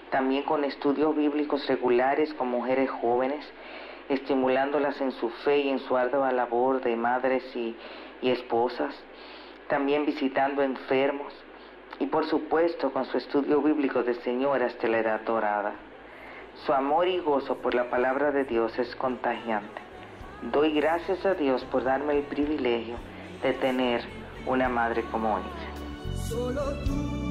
También con estudios bíblicos regulares con mujeres jóvenes, estimulándolas en su fe y en su ardua labor de madres y, esposas. También visitando enfermos, y por supuesto con su estudio bíblico de señora hasta la edad dorada. Su amor y gozo por la palabra de Dios es contagiante. Doy gracias a Dios por darme el privilegio de tener una madre como ella.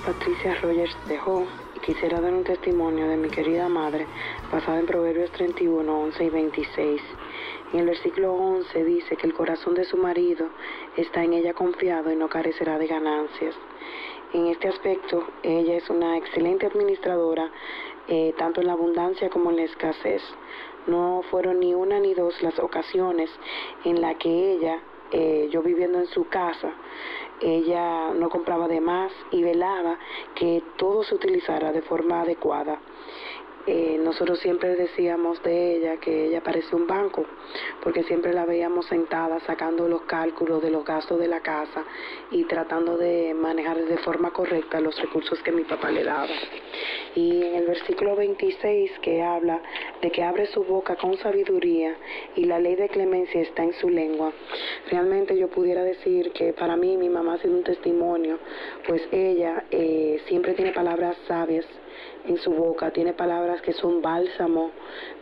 Patricia Rogers Tejó y quisiera dar un testimonio de mi querida madre basado en Proverbios 31, 11 y 26. En el versículo 11 dice que el corazón de su marido está en ella confiado y no carecerá de ganancias. En este aspecto, ella es una excelente administradora, eh, tanto en la abundancia como en la escasez. No fueron ni una ni dos las ocasiones en la que ella, eh, yo viviendo en su casa, ella no compraba de más y velaba que todo se utilizara de forma adecuada. Eh, nosotros siempre decíamos de ella que ella parecía un banco, porque siempre la veíamos sentada sacando los cálculos de los gastos de la casa y tratando de manejar de forma correcta los recursos que mi papá le daba. Y en el versículo 26 que habla de que abre su boca con sabiduría y la ley de clemencia está en su lengua, realmente yo pudiera decir que para mí mi mamá ha sido un testimonio, pues ella eh, siempre tiene palabras sabias en su boca, tiene palabras que son bálsamo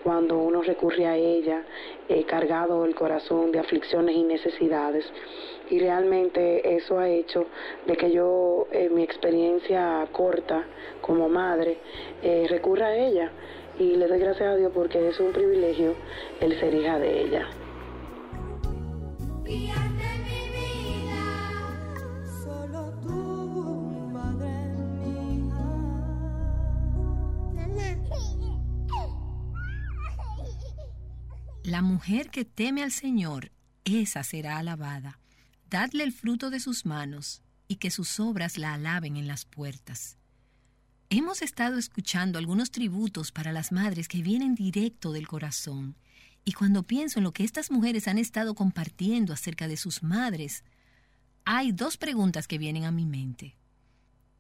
cuando uno recurre a ella, eh, cargado el corazón de aflicciones y necesidades. Y realmente eso ha hecho de que yo, en mi experiencia corta como madre, eh, recurra a ella. Y le doy gracias a Dios porque es un privilegio el ser hija de ella. La mujer que teme al Señor, esa será alabada. Dadle el fruto de sus manos y que sus obras la alaben en las puertas. Hemos estado escuchando algunos tributos para las madres que vienen directo del corazón. Y cuando pienso en lo que estas mujeres han estado compartiendo acerca de sus madres, hay dos preguntas que vienen a mi mente.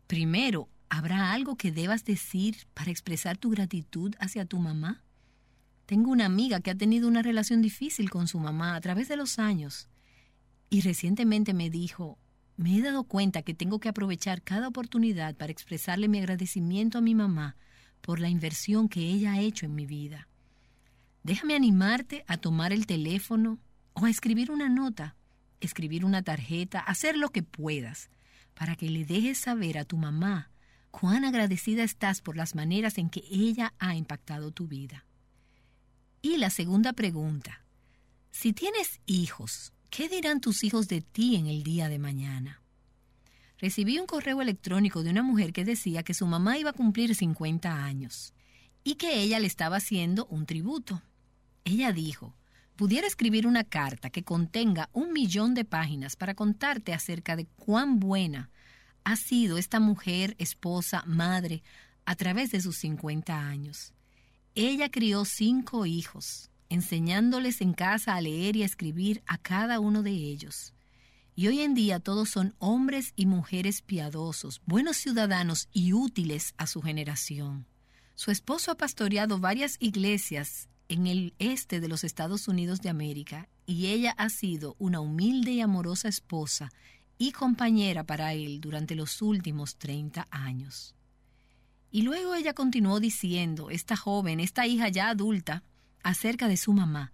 Primero, ¿habrá algo que debas decir para expresar tu gratitud hacia tu mamá? Tengo una amiga que ha tenido una relación difícil con su mamá a través de los años y recientemente me dijo, me he dado cuenta que tengo que aprovechar cada oportunidad para expresarle mi agradecimiento a mi mamá por la inversión que ella ha hecho en mi vida. Déjame animarte a tomar el teléfono o a escribir una nota, escribir una tarjeta, hacer lo que puedas para que le dejes saber a tu mamá cuán agradecida estás por las maneras en que ella ha impactado tu vida. Y la segunda pregunta, si tienes hijos, ¿qué dirán tus hijos de ti en el día de mañana? Recibí un correo electrónico de una mujer que decía que su mamá iba a cumplir 50 años y que ella le estaba haciendo un tributo. Ella dijo, pudiera escribir una carta que contenga un millón de páginas para contarte acerca de cuán buena ha sido esta mujer, esposa, madre, a través de sus 50 años. Ella crió cinco hijos, enseñándoles en casa a leer y a escribir a cada uno de ellos. Y hoy en día todos son hombres y mujeres piadosos, buenos ciudadanos y útiles a su generación. Su esposo ha pastoreado varias iglesias en el este de los Estados Unidos de América y ella ha sido una humilde y amorosa esposa y compañera para él durante los últimos 30 años. Y luego ella continuó diciendo, esta joven, esta hija ya adulta, acerca de su mamá.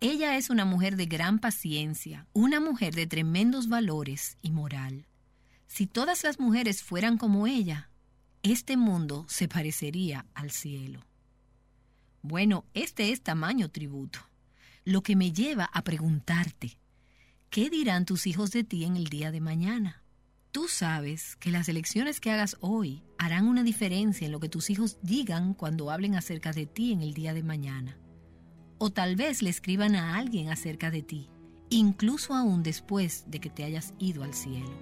Ella es una mujer de gran paciencia, una mujer de tremendos valores y moral. Si todas las mujeres fueran como ella, este mundo se parecería al cielo. Bueno, este es tamaño tributo, lo que me lleva a preguntarte, ¿qué dirán tus hijos de ti en el día de mañana? Tú sabes que las elecciones que hagas hoy harán una diferencia en lo que tus hijos digan cuando hablen acerca de ti en el día de mañana. O tal vez le escriban a alguien acerca de ti, incluso aún después de que te hayas ido al cielo.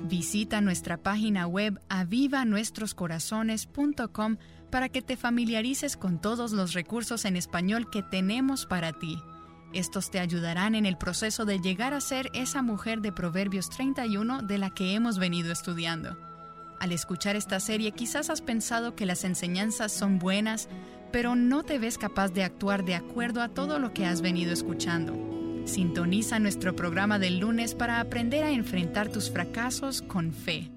Visita nuestra página web avivanuestroscorazones.com para que te familiarices con todos los recursos en español que tenemos para ti. Estos te ayudarán en el proceso de llegar a ser esa mujer de Proverbios 31 de la que hemos venido estudiando. Al escuchar esta serie quizás has pensado que las enseñanzas son buenas, pero no te ves capaz de actuar de acuerdo a todo lo que has venido escuchando. Sintoniza nuestro programa del lunes para aprender a enfrentar tus fracasos con fe.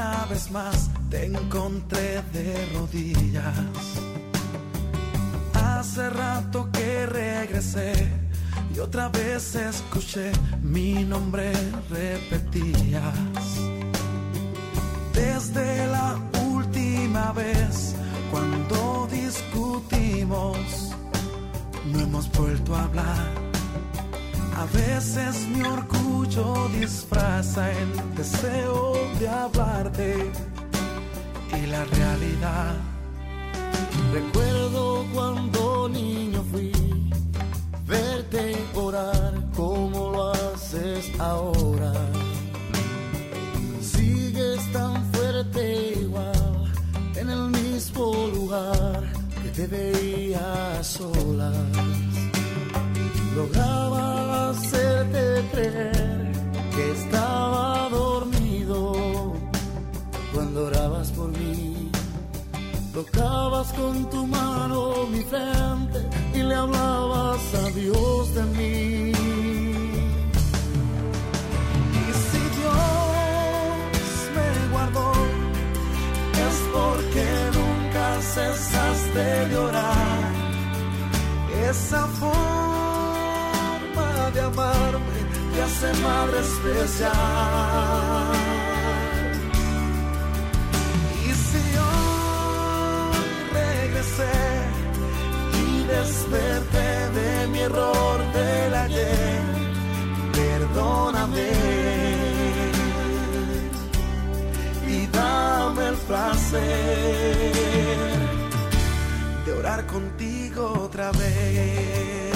Una vez más te encontré de rodillas. Hace rato que regresé y otra vez escuché mi nombre repetías. Desde la última vez cuando discutimos, no hemos vuelto a hablar A veces mi orgullo disfraza el deseo de hablarte y la realidad. Recuerdo cuando niño fui verte orar como lo haces ahora. Sigues tan fuerte igual en el mismo lugar que te veía a solas. Lograba hacerte creer que estaba dormido cuando orabas por mí. Tocabas con tu mano mi frente y le hablabas a Dios de mí. Y si Dios me guardó, es porque nunca cesaste de orar. Esa forma de amarme te hace madre especial. Y si hoy regresé y desperté de mi error del ayer, perdóname y dame el placer de orar contigo otra vez.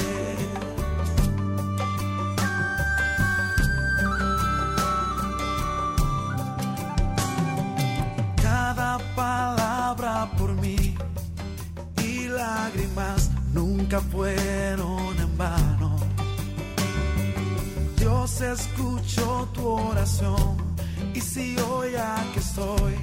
Estoy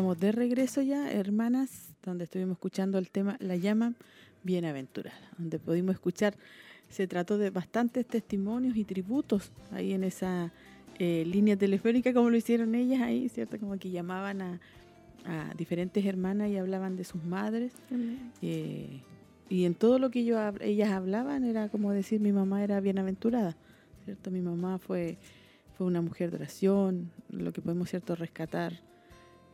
estamos de regreso ya, hermanas, donde estuvimos escuchando el tema La llama bienaventurada, donde pudimos escuchar, se trató de bastantes testimonios y tributos ahí en esa eh, línea telefónica, como lo hicieron ellas ahí, ¿cierto? Como que llamaban a, a diferentes hermanas y hablaban de sus madres. Eh, y en todo lo que ellas hablaban era como decir mi mamá era bienaventurada, ¿cierto? Mi mamá fue, fue una mujer de oración, lo que podemos, ¿cierto?, rescatar.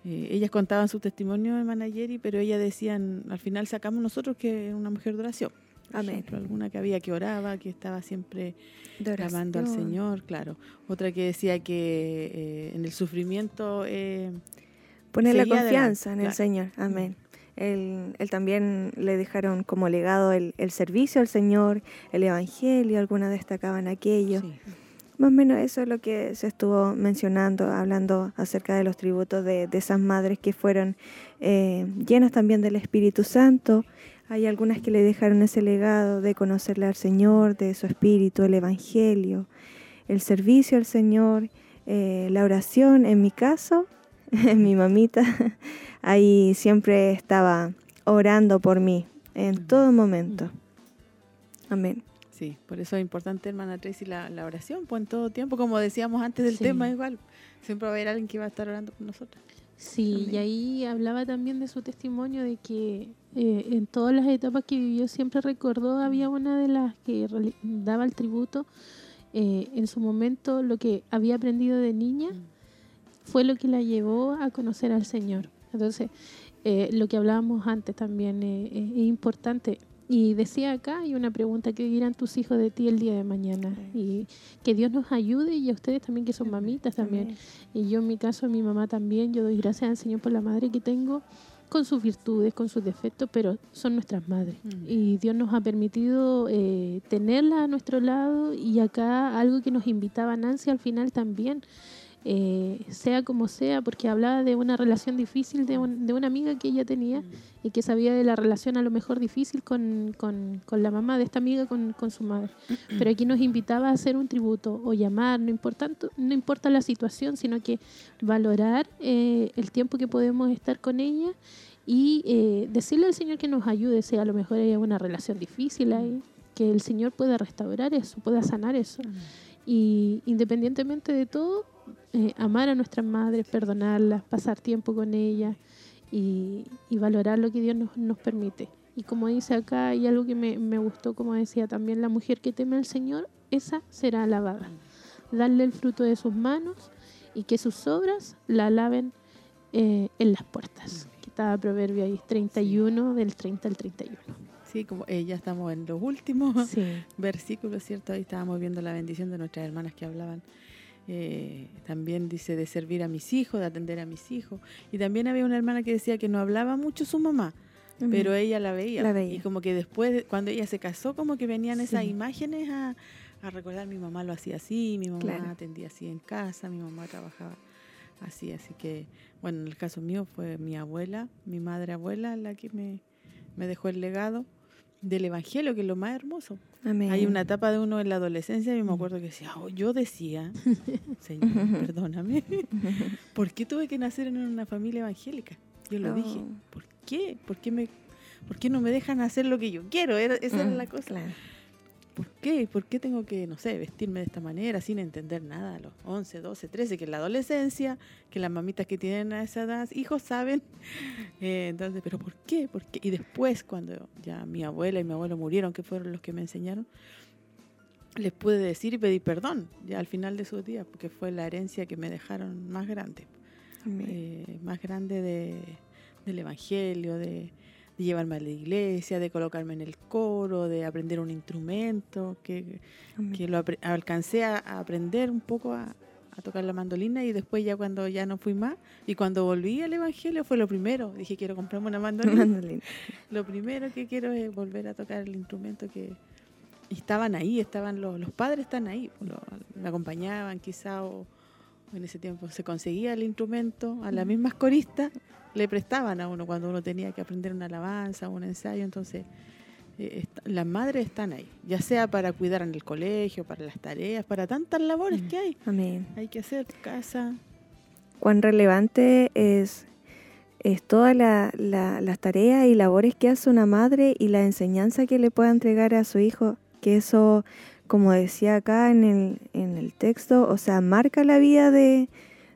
Eh, ellas contaban su testimonio de Manayeri, pero ellas decían, al final sacamos nosotros que una mujer de oración. Amén. ejemplo, alguna que había que oraba, que estaba siempre clamando al. Señor, claro. Otra que decía que eh, en el sufrimiento... Eh, Poner la confianza en el claro. Señor. Amén. Él, él también le dejaron como legado el, el servicio al Señor, el Evangelio, algunas destacaban aquello. Más o menos eso es lo que se estuvo mencionando, hablando acerca de los tributos de, de esas madres que fueron eh, llenas también del Espíritu Santo. Hay algunas que le dejaron ese legado de conocerle al Señor, de su Espíritu, el Evangelio, el servicio al Señor, eh, la oración. En mi caso, mi mamita, ahí siempre estaba orando por mí en todo momento. Amén. Sí, por eso es importante, hermana Tracy, la, la oración, pues en todo tiempo, como decíamos antes del tema, igual, siempre va a haber alguien que va a estar orando por nosotros. Sí, y ahí hablaba también de su testimonio de que eh, en todas las etapas que vivió siempre recordó, había una de las que daba el tributo, eh, en su momento lo que había aprendido de niña fue lo que la llevó a conocer al Señor. Entonces, eh, lo que hablábamos antes también eh, eh, es importante. Y decía acá, hay una pregunta, ¿qué dirán tus hijos de ti el día de mañana? Y que Dios nos ayude y a ustedes también que son mamitas también. Y yo en mi caso, a mi mamá también, yo doy gracias al Señor por la madre que tengo, con sus virtudes, con sus defectos, pero son nuestras madres. Y Dios nos ha permitido eh, tenerla a nuestro lado y acá algo que nos invitaba Nancy al final también, eh, sea como sea, porque hablaba de una relación difícil de, un- de una amiga que ella tenía y que sabía de la relación a lo mejor difícil con, con- con la mamá de esta amiga, con, con su madre. Pero aquí nos invitaba a hacer un tributo o llamar, no importa, no importa la situación, sino que valorar eh, el tiempo que podemos estar con ella y eh, decirle al Señor que nos ayude, si a lo mejor hay una relación difícil ahí, que el Señor pueda restaurar eso, pueda sanar eso. Y independientemente de todo, eh, amar a nuestras madres, perdonarlas, pasar tiempo con ellas y, y valorar lo que Dios nos, nos permite. Y como dice acá, hay algo que me, me gustó, como decía también, la mujer que teme al Señor, esa será alabada. Darle el fruto de sus manos y que sus obras la alaben eh, en las puertas. Que estaba Proverbio ahí 31, del 30 al 31. Sí, como eh, ya estamos en los últimos versículos, ¿cierto? Ahí estábamos viendo la bendición de nuestras hermanas que hablaban. Eh, también dice de servir a mis hijos, de atender a mis hijos. Y también había una hermana que decía que no hablaba mucho su mamá, pero ella la veía. La veía. Y como que después, cuando ella se casó, como que venían esas imágenes a, a recordar, mi mamá lo hacía así, mi mamá Claro. atendía así en casa, mi mamá trabajaba así. Así que, bueno, en el caso mío fue mi abuela, mi madre abuela, la que me, me dejó el legado del Evangelio, que es lo más hermoso. Amén. Hay una etapa de uno en la adolescencia y me acuerdo que decía, "Oh, yo decía, Señor, perdóname, ¿por qué tuve que nacer en una familia evangélica? Yo lo dije, Oh. ¿por qué? ¿Por qué, me, ¿Por qué no me dejan hacer lo que yo quiero? Era- esa era Mm, la cosa. ¿Por qué? ¿Por qué tengo que, no sé, vestirme de esta manera sin entender nada a los 11, 12, 13, que es la adolescencia, que las mamitas que tienen a esa edad, hijos saben? Eh, entonces, ¿pero por qué? ¿Por qué? Y después, cuando ya mi abuela y mi abuelo murieron, que fueron los que me enseñaron, les pude decir y pedir perdón ya al final de sus días, porque fue la herencia que me dejaron más grande, eh, más grande de, del Evangelio, de, de llevarme a la iglesia, de colocarme en el coro, de aprender un instrumento, que, que lo alcancé a, a aprender un poco a, a tocar la mandolina y después ya cuando ya no fui más y cuando volví al Evangelio fue lo primero, dije quiero comprarme una mandolina. Mandolina. Lo primero que quiero es volver a tocar el instrumento que estaban ahí, estaban los, los padres están ahí, pues, lo- me acompañaban quizá o en ese tiempo se conseguía el instrumento, a las mismas coristas le prestaban a uno cuando uno tenía que aprender una alabanza, un ensayo, entonces eh, est- las madres están ahí, ya sea para cuidar en el colegio, para las tareas, para tantas labores que hay. Amén. Hay que hacer casa. Cuán relevante es, es todas la, la- las tareas y labores que hace una madre y la enseñanza que le pueda entregar a su hijo, que eso, como decía acá en el, en el texto, o sea, marca la vida de,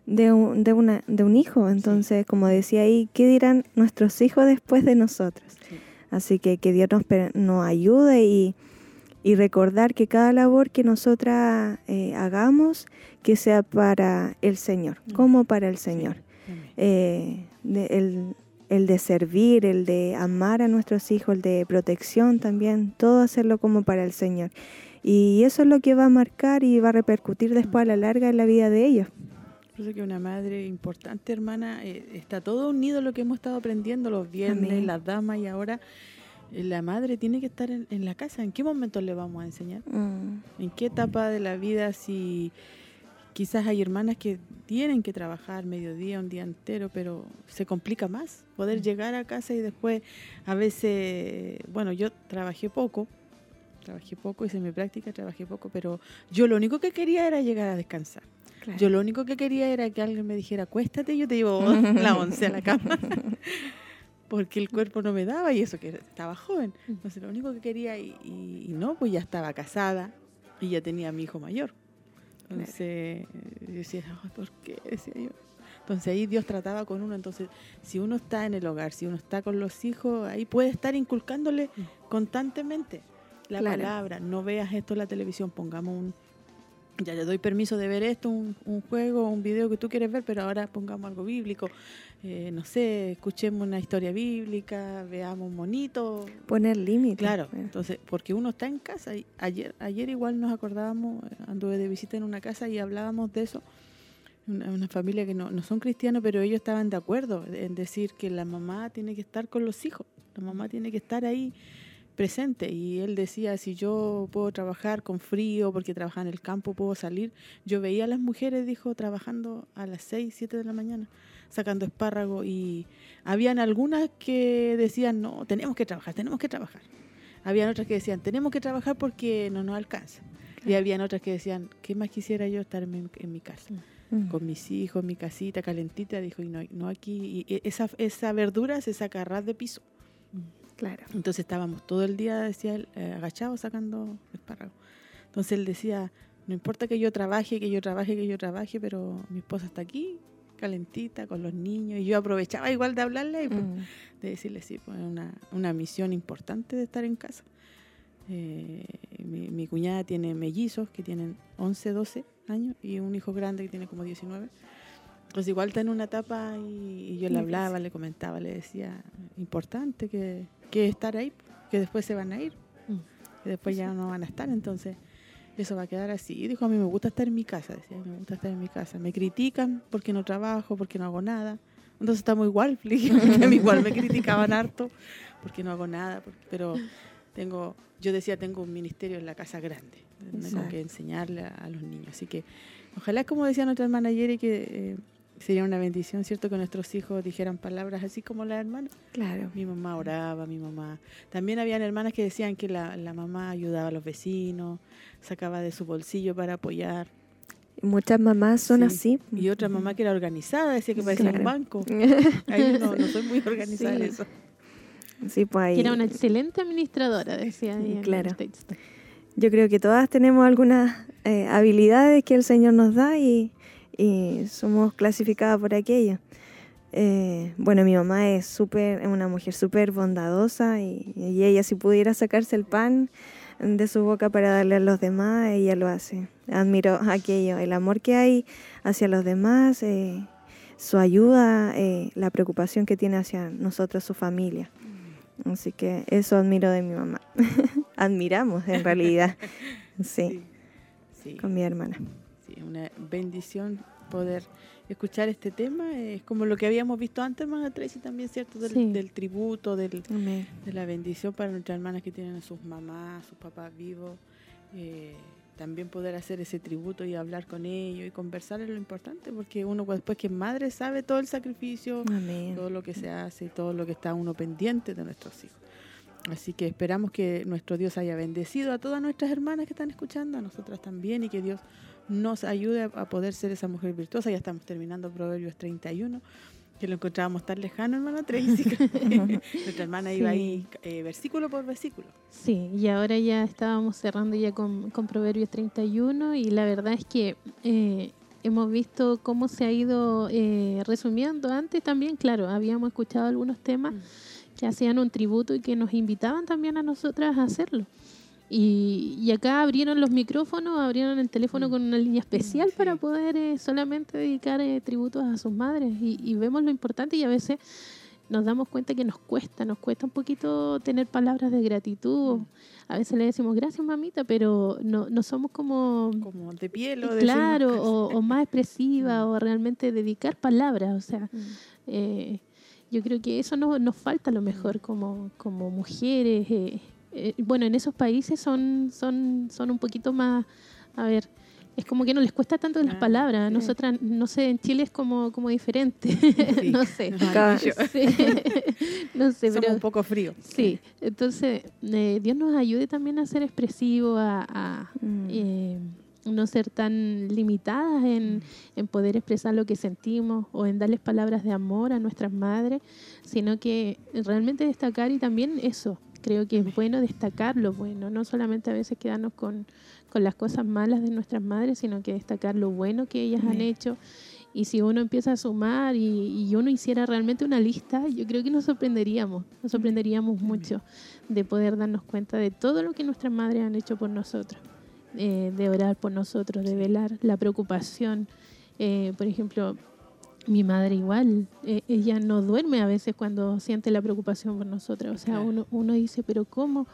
de, un, de, una, de un hijo. Entonces, como decía ahí, ¿qué dirán nuestros hijos después de nosotros? Así que que Dios nos, nos ayude y, y recordar que cada labor que nosotras eh, hagamos, que sea para el Señor, como para el Señor. Eh, de- el, el de servir, el de amar a nuestros hijos, el de protección también, todo hacerlo como para el Señor. Y eso es lo que va a marcar y va a repercutir después a la larga en la vida de ellos. Que una madre importante, hermana, eh, está todo unido lo que hemos estado aprendiendo los viernes, Amén. las damas y ahora eh, la madre tiene que estar en, en la casa. ¿En qué momento le vamos a enseñar? Mm, ¿En qué etapa de la vida si quizás hay hermanas que tienen que trabajar mediodía, un día entero, pero se complica más poder llegar a casa y después a veces, bueno, yo trabajé poco, trabajé poco, hice mi práctica, trabajé poco, pero yo lo único que quería era llegar a descansar. Claro. Yo lo único que quería era que alguien me dijera, acuéstate, yo te llevo la once a la cama. Porque el cuerpo no me daba y eso que estaba joven. Entonces lo único que quería, y, y- y no, pues ya estaba casada y ya tenía a mi hijo mayor. Entonces yo decía, "Ay, ¿por qué? Decía yo. Entonces ahí Dios trataba con uno. Entonces, si uno está en el hogar, si uno está con los hijos, ahí puede estar inculcándole constantemente la Claro. palabra. No veas esto en la televisión, pongamos un, ya le doy permiso de ver esto, un, un juego, un video que tú quieres ver, pero ahora pongamos algo bíblico. Eh, no sé, escuchemos una historia bíblica, veamos un monito. Poner límites. Claro, entonces, porque uno está en casa. Y ayer, ayer igual nos acordábamos, eh, anduve de visita en una casa y hablábamos de eso. Una, una familia que no, no son cristianos, pero ellos estaban de acuerdo en decir que la mamá tiene que estar con los hijos. La mamá tiene que estar ahí presente. Y él decía, si yo puedo trabajar con frío, porque trabaja en el campo, puedo salir. Yo veía a las mujeres, dijo, trabajando a las 6, 7 de la mañana, sacando espárragos. Y habían algunas que decían, no, tenemos que trabajar, tenemos que trabajar. Habían otras que decían, tenemos que trabajar porque no nos alcanza. Y habían otras que decían, ¿qué más quisiera yo estar en mi, en mi casa? Mm. Con mis hijos, mi casita calentita, dijo, y no, no aquí. Y esa, esa verdura se saca a ras de piso. Claro. Entonces estábamos todo el día, decía él, eh, agachados sacando espárragos. Entonces él decía, no importa que yo trabaje, que yo trabaje, que yo trabaje, pero mi esposa está aquí, calentita, con los niños. Y yo aprovechaba igual de hablarle y pues, Mm. de decirle, sí, pues una, una misión importante de estar en casa. Eh, mi, mi cuñada tiene mellizos que tienen 11, 12 años y un hijo grande que tiene como 19. Pues igual está en una etapa y, y yo le hablaba, le comentaba, le decía, importante que, que estar ahí, que después se van a ir, que después ya no van a estar, entonces eso va a quedar así. Y dijo, a mí me gusta estar en mi casa, decía, me gusta estar en mi casa. Me critican porque no trabajo, porque no hago nada. Entonces estamos igual, igual me criticaban harto porque no hago nada, porque- pero tengo, yo decía, tengo un ministerio en la casa grande, tengo que enseñarle a, a los niños. Así que ojalá, como decía nuestra hermana ayer, y que eh, sería una bendición, ¿cierto? Que nuestros hijos dijeran palabras así como la hermana. Claro. Mi mamá oraba, mi mamá. También habían hermanas que decían que la, la mamá ayudaba a los vecinos, sacaba de su bolsillo para apoyar. Muchas mamás son Sí. así. Y otra mamá que era organizada, decía que parecía un Claro. banco. Ahí no, no soy muy organizada en Sí. eso. Sí, pues ahí. Que era una excelente administradora, decía ahí en el claro. texto. Yo creo que todas tenemos algunas eh, habilidades que el Señor nos da y, y somos clasificadas por aquello. Eh, bueno, mi mamá es súper, una mujer súper bondadosa y, y ella si pudiera sacarse el pan de su boca para darle a los demás, ella lo hace. Admiro aquello, el amor que hay hacia los demás, eh, su ayuda, eh, la preocupación que tiene hacia nosotros, su familia. Así que eso admiro de mi mamá. Admiramos en realidad. Sí, Sí. con mi hermana. Una bendición poder escuchar este tema. Es como lo que habíamos visto antes, hermana Tracy, también, ¿cierto? Del, Sí. del tributo, del, Amén. de la bendición para nuestras hermanas que tienen a sus mamás, sus papás vivos. Eh, también poder hacer ese tributo y hablar con ellos y conversar es lo importante, porque uno después que es madre sabe todo el sacrificio, Amén. todo lo que se hace, todo lo que está uno pendiente de nuestros hijos. Así que esperamos que nuestro Dios haya bendecido a todas nuestras hermanas que están escuchando, a nosotras también, y que Dios nos ayude a, poder ser esa mujer virtuosa. Ya estamos terminando Proverbios 31, que lo encontrábamos tan lejano, hermana Tracy. Nuestra hermana iba ahí eh, versículo por versículo. Sí, y ahora ya estábamos cerrando ya con, con Proverbios 31 y la verdad es que eh, hemos visto cómo se ha ido eh, resumiendo. Antes también, claro, habíamos escuchado algunos temas que hacían un tributo y que nos invitaban también a nosotras a hacerlo. Y, y acá abrieron los micrófonos, abrieron el teléfono con una línea especial para poder eh, solamente dedicar eh, tributos a sus madres. Y, y vemos lo importante y a veces nos damos cuenta que nos cuesta, nos cuesta un poquito tener palabras de gratitud. A veces le decimos gracias mamita, pero no, no somos como... Como de piel o de Claro, o, o más expresiva o realmente dedicar palabras. O sea, eh, yo creo que eso no, nos falta a lo mejor como, como mujeres. eh, eh, bueno, en esos países son, son, son un poquito más, a ver, es como que no les cuesta tanto las palabras. Nosotras, no sé, en Chile es como, como diferente. no sé. Acá- Sí. no sé, Somos pero un poco fríos. Sí, entonces eh, Dios nos ayude también a ser expresivos, a, a, eh, no ser tan limitadas en, en poder expresar lo que sentimos o en darles palabras de amor a nuestras madres, sino que realmente destacar y también eso, creo que es bueno destacar lo bueno, no solamente a veces quedarnos con, con las cosas malas de nuestras madres, sino que destacar lo bueno que ellas han hecho. Y si uno empieza a sumar y, y uno hiciera realmente una lista, yo creo que nos sorprenderíamos, nos sorprenderíamos mucho de poder darnos cuenta de todo lo que nuestras madres han hecho por nosotros, eh, de orar por nosotros, de velar, la preocupación. Eh, por ejemplo, mi madre igual, eh, ella no duerme a veces cuando siente la preocupación por nosotros. O sea, uno, uno dice, pero ¿cómo?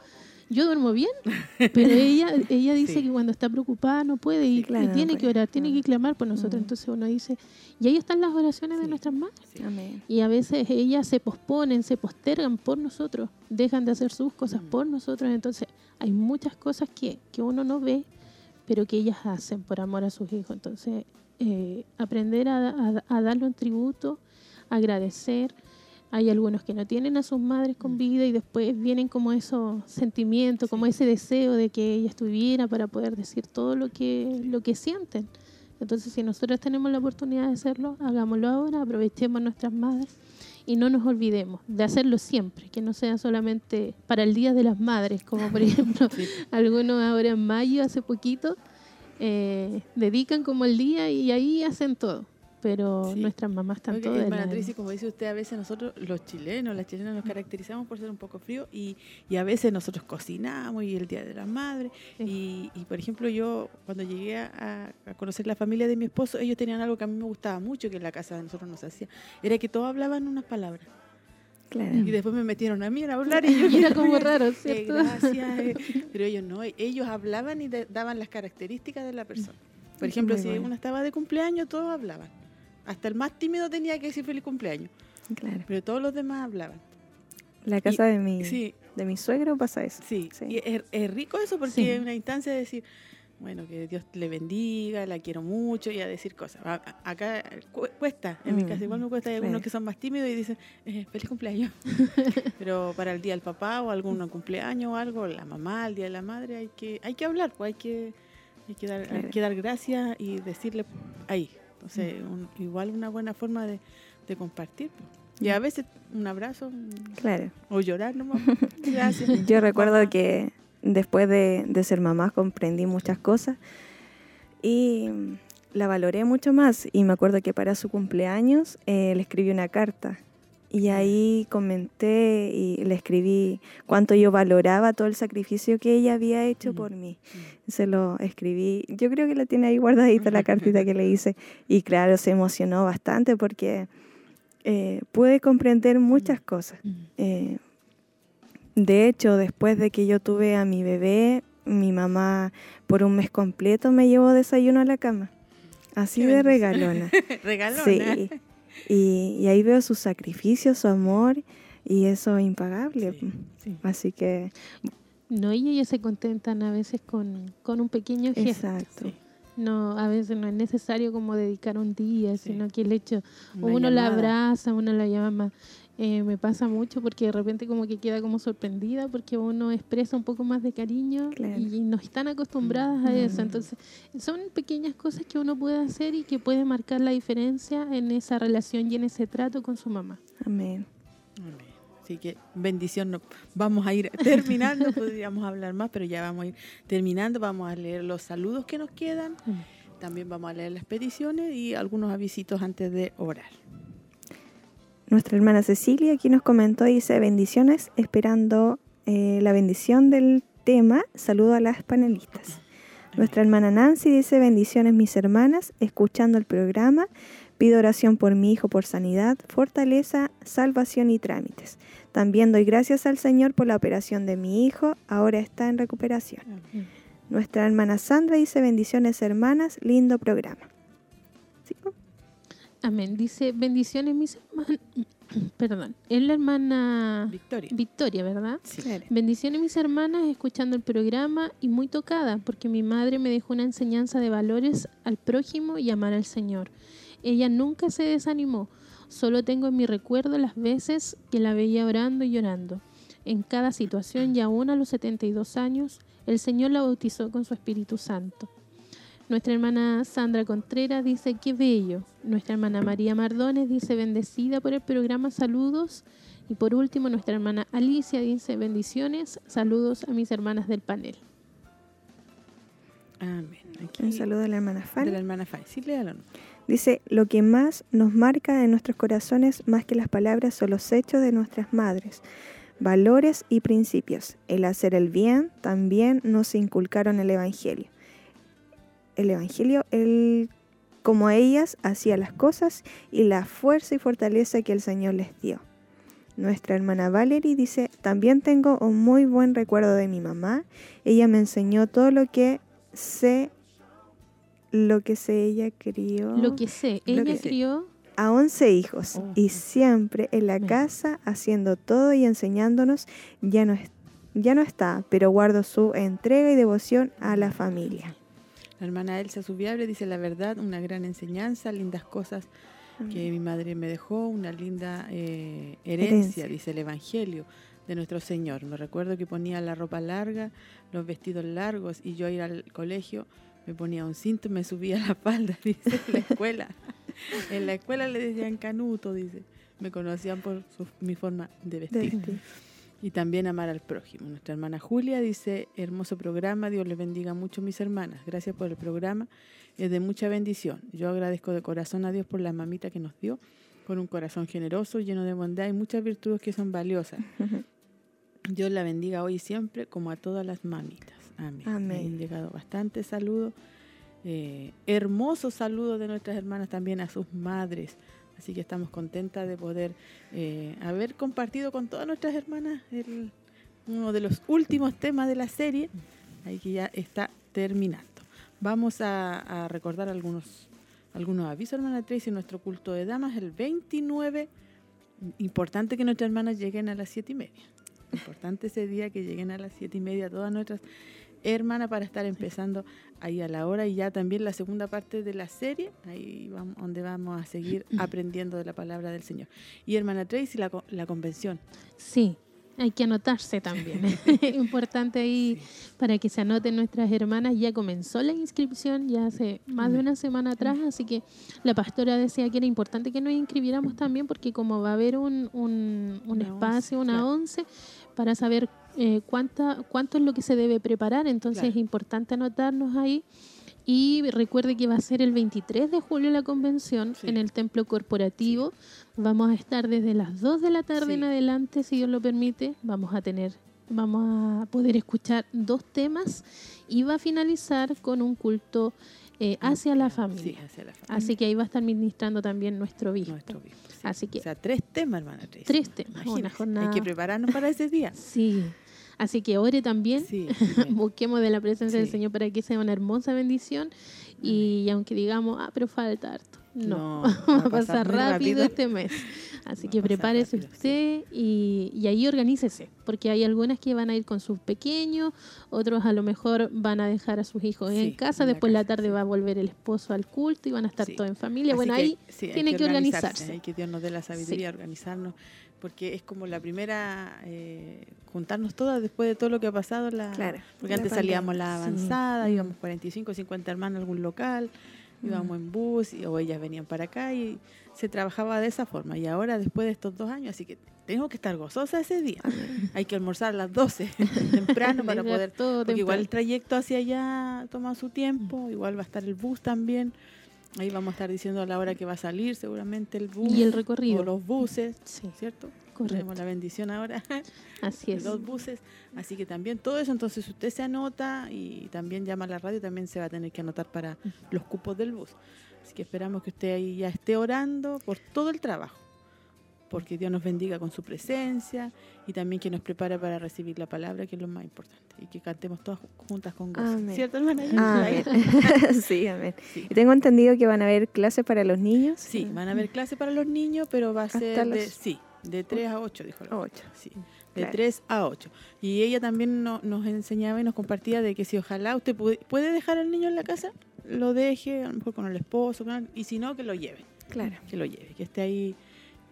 Yo duermo bien, pero ella, ella dice Sí. que cuando está preocupada no puede y, claro, tiene que puede. orar, tiene que clamar por nosotros. Entonces uno dice, y ahí están las oraciones de nuestras madres. Amén. Y a veces ellas se posponen, se postergan por nosotros, dejan de hacer sus cosas por nosotros. Entonces hay muchas cosas que, que uno no ve, pero que ellas hacen por amor a sus hijos. Entonces, eh, aprender a, a- a darle un tributo, agradecer. Hay algunos que no tienen a sus madres con vida y después vienen como esos sentimientos, como ese deseo de que ella estuviera para poder decir todo lo que, lo que sienten. Entonces, si nosotros tenemos la oportunidad de hacerlo, hagámoslo ahora, aprovechemos nuestras madres y no nos olvidemos de hacerlo siempre, que no sea solamente para el Día de las Madres, como por ejemplo algunos ahora en mayo, hace poquito, eh, dedican como el día y ahí hacen todo. Pero nuestras mamás están. Tracy, como dice usted, a veces nosotros, los chilenos, las chilenas nos caracterizamos por ser un poco fríos y, y a veces nosotros cocinamos y el Día de la Madre. Y, y, por ejemplo, yo cuando llegué a, a conocer la familia de mi esposo, ellos tenían algo que a mí me gustaba mucho, que en la casa de nosotros nos hacía, era que todos hablaban unas palabras. Claro. Y después me metieron a mí a hablar y yo Era como raro, ¿cierto? gracias, eh, pero ellos no, ellos hablaban y daban las características de la persona. Por ejemplo, si uno estaba de cumpleaños, todos hablaban. Hasta el más tímido tenía que decir feliz cumpleaños. Claro. Pero todos los demás hablaban. La casa Y- de mi sí. de mi suegro pasa eso. Sí, y es, es rico eso porque Sí. es una instancia de decir, bueno, que Dios le bendiga, la quiero mucho y a decir cosas. A- acá cu- cuesta, en mi Mm, casa igual me cuesta, hay algunos sí. que son más tímidos y dicen, eh, feliz cumpleaños. Pero para el día del papá o algún cumpleaños o algo, la mamá, el día de la madre, hay que, hay que hablar, pues hay que, hay que, dar, hay que dar gracias y decirle ahí. Entonces, Mm. un- igual una buena forma de, de compartir. pues. Y a veces un abrazo Claro. o llorar nomás. Gracias. Yo recuerdo que después de, de ser mamá comprendí muchas cosas y la valoré mucho más. Y me acuerdo que para su cumpleaños eh, le escribí una carta y ahí comenté y le escribí cuánto yo valoraba todo el sacrificio que ella había hecho por mí. Se lo escribí, yo creo que la tiene ahí guardadita la cartita que le hice y claro, se emocionó bastante porque eh, pude comprender muchas cosas. Eh, de hecho, después de que yo tuve a mi bebé, mi mamá por un mes completo me llevó desayuno a la cama. Así Qué de regalona. Regalona. Sí. Y, y ahí veo su sacrificio, su amor, y eso es impagable. Así que, No, y ellas se contentan a veces con, con un pequeño gesto. exacto. No, a veces no es necesario como dedicar un día, sino que el hecho, Una uno la abraza, uno la llama. Eh, me pasa mucho porque de repente como que queda como sorprendida porque uno expresa un poco más de cariño y no están acostumbradas a eso. Entonces, son pequeñas cosas que uno puede hacer y que puede marcar la diferencia en esa relación y en ese trato con su mamá. Amén. Así que bendición. no- Vamos a ir terminando, podríamos hablar más, pero ya vamos a ir terminando. Vamos a leer los saludos que nos quedan. También vamos a leer las peticiones y algunos avisitos antes de orar. Nuestra hermana Cecilia aquí nos comentó, dice bendiciones, esperando eh, la bendición del tema. Saludo a las panelistas. Nuestra hermana Nancy dice bendiciones mis hermanas, escuchando el programa. Pido oración por mi hijo por sanidad, fortaleza, salvación y trámites. También doy gracias al Señor por la operación de mi hijo, ahora está en recuperación. Nuestra hermana Sandra dice bendiciones hermanas, lindo programa. Amén. Dice, bendiciones mis, herman- perdón, es la hermana Victoria. Victoria, ¿verdad? Sí. Bendiciones mis hermanas escuchando el programa y muy tocada porque mi madre me dejó una enseñanza de valores al prójimo y amar al Señor. Ella nunca se desanimó, solo tengo en mi recuerdo las veces que la veía orando y llorando. En cada situación y aún a los 72 años, el Señor la bautizó con su Espíritu Santo. Nuestra hermana Sandra Contreras dice, qué bello. Nuestra hermana María Mardones dice, bendecida por el programa, saludos. Y por último, nuestra hermana Alicia dice, bendiciones, saludos a mis hermanas del panel. Amén. Aquí, Un saludo de la hermana Fanny. de la hermana Fanny. Sí, léalo. Dice, lo que más nos marca en nuestros corazones, más que las palabras, son los hechos de nuestras madres, valores y principios. El hacer el bien también nos inculcaron el Evangelio. El Evangelio, el, como ellas hacía las cosas y la fuerza y fortaleza que el Señor les dio. Nuestra hermana Valerie dice, también tengo un muy buen recuerdo de mi mamá. Ella me enseñó todo lo que sé, lo que sé ella crió. Lo que sé, Lo ella que sé. crió a 11 hijos y siempre en la casa haciendo todo y enseñándonos, ya no, es- ya no está, pero guardo su entrega y devoción a la familia. La hermana Elsa Subiable dice la verdad, una gran enseñanza, lindas cosas que mi madre me dejó, una linda eh, herencia, Herencia. dice el Evangelio de nuestro Señor. Me recuerdo que ponía la ropa larga, los vestidos largos y yo ir al colegio me ponía un cinto y me subía la falda, dice, en la escuela. en la escuela le decían canuto, dice. Me conocían por su- mi forma de vestir. vestir. Y también amar al prójimo. Nuestra hermana Julia dice, hermoso programa, Dios les bendiga mucho mis hermanas. Gracias por el programa, es de mucha bendición. Yo agradezco de corazón a Dios por la mamita que nos dio, por un corazón generoso, lleno de bondad y muchas virtudes que son valiosas. Dios la bendiga hoy y siempre, como a todas las mamitas. Amén. Han llegado bastantes saludos. eh, hermosos saludos de nuestras hermanas también a sus madres. Así que estamos contentas de poder eh, haber compartido con todas nuestras hermanas uno de los últimos temas de la serie, ahí que ya está terminando. Vamos a, recordar algunos, algunos avisos, hermana Tracy, nuestro culto de damas, el 29. Importante que nuestras hermanas lleguen a las siete y media. Importante ese día que lleguen a las siete y media todas nuestras hermanas para estar empezando ahí a la hora y ya también la segunda parte de la serie, ahí vamos, donde vamos a seguir aprendiendo de la palabra del Señor. Y hermana Tracy, la, la convención. Sí, hay que anotarse también. Importante ahí para que se anoten nuestras hermanas. Ya comenzó la inscripción ya hace más de una semana atrás, así que la pastora decía que era importante que nos inscribiéramos también porque como va a haber un, un, un Una espacio, once, una claro. once, para saber eh, cuánta, cuánto es lo que se debe preparar, entonces Claro. es importante anotarnos ahí. Y recuerde que va a ser el 23 de julio la convención en el templo corporativo. Vamos a estar desde las 2 de la tarde en adelante, si Dios lo permite. Vamos a tener, vamos a poder escuchar dos temas y va a finalizar con un culto eh, hacia la familia. hacia la familia. Así que ahí va a estar ministrando también nuestro obispo. Nuestro obispo, sí. Así que O sea, tres temas, hermana Tracy. tres temas, una Imagínese, jornada. Hay que prepararnos para ese día. Sí. Así que ore también, Sí, busquemos de la presencia del. Señor para que sea una hermosa bendición y, aunque digamos, ah, pero falta harto. No, No, va a pasar rápido, rápido. este mes. Así que prepárese usted y, y ahí organícese, porque hay algunas que van a ir con sus pequeños, otros a lo mejor van a dejar a sus hijos Sí, en casa, en la después la tarde va a volver el esposo al culto y van a estar todos en familia. Así bueno, que, ahí tiene que, organizarse. Hay que Dios nos dé la sabiduría, organizarnos, porque es como la primera, eh, juntarnos todas después de todo lo que ha pasado. La, Claro, porque antes salíamos la Sí. avanzada, Mm. íbamos 45, 50 hermanos a algún local, íbamos en bus y- o ellas venían para acá y se trabajaba de esa forma. Y ahora, después de estos dos años, así que tengo que estar gozosa ese día. Hay que almorzar a las 12 temprano para poder... todo Porque igual el trayecto hacia allá toma su tiempo, igual va a estar el bus también. Ahí vamos a estar diciendo a la hora que va a salir seguramente el bus. Y el recorrido. O los buses, ¿cierto? Correcto. Tenemos la bendición ahora. Así es. Los buses. Así que también todo eso, entonces usted se anota y también llama a la radio, también se va a tener que anotar para los cupos del bus. Así que esperamos que usted ahí ya esté orando por todo el trabajo. Porque Dios nos bendiga con su presencia y también que nos prepare para recibir la palabra, que es lo más importante, y que cantemos todas juntas con gozo. Amén. ¿Cierto, hermana? Amén. sí, amén. Y tengo entendido que van a haber clases para los niños. Sí, van a haber clases para los niños, pero va a Hasta ser de, los- sí, de 3 a 8, dijo la 8. Sí, de Claro. 3 a 8. Y ella también no- nos enseñaba y nos compartía de que si ojalá usted puede, puede dejar al niño en la casa, lo deje, a lo mejor con el esposo, con y si no, que lo lleve. Claro. Que lo lleve, que esté ahí.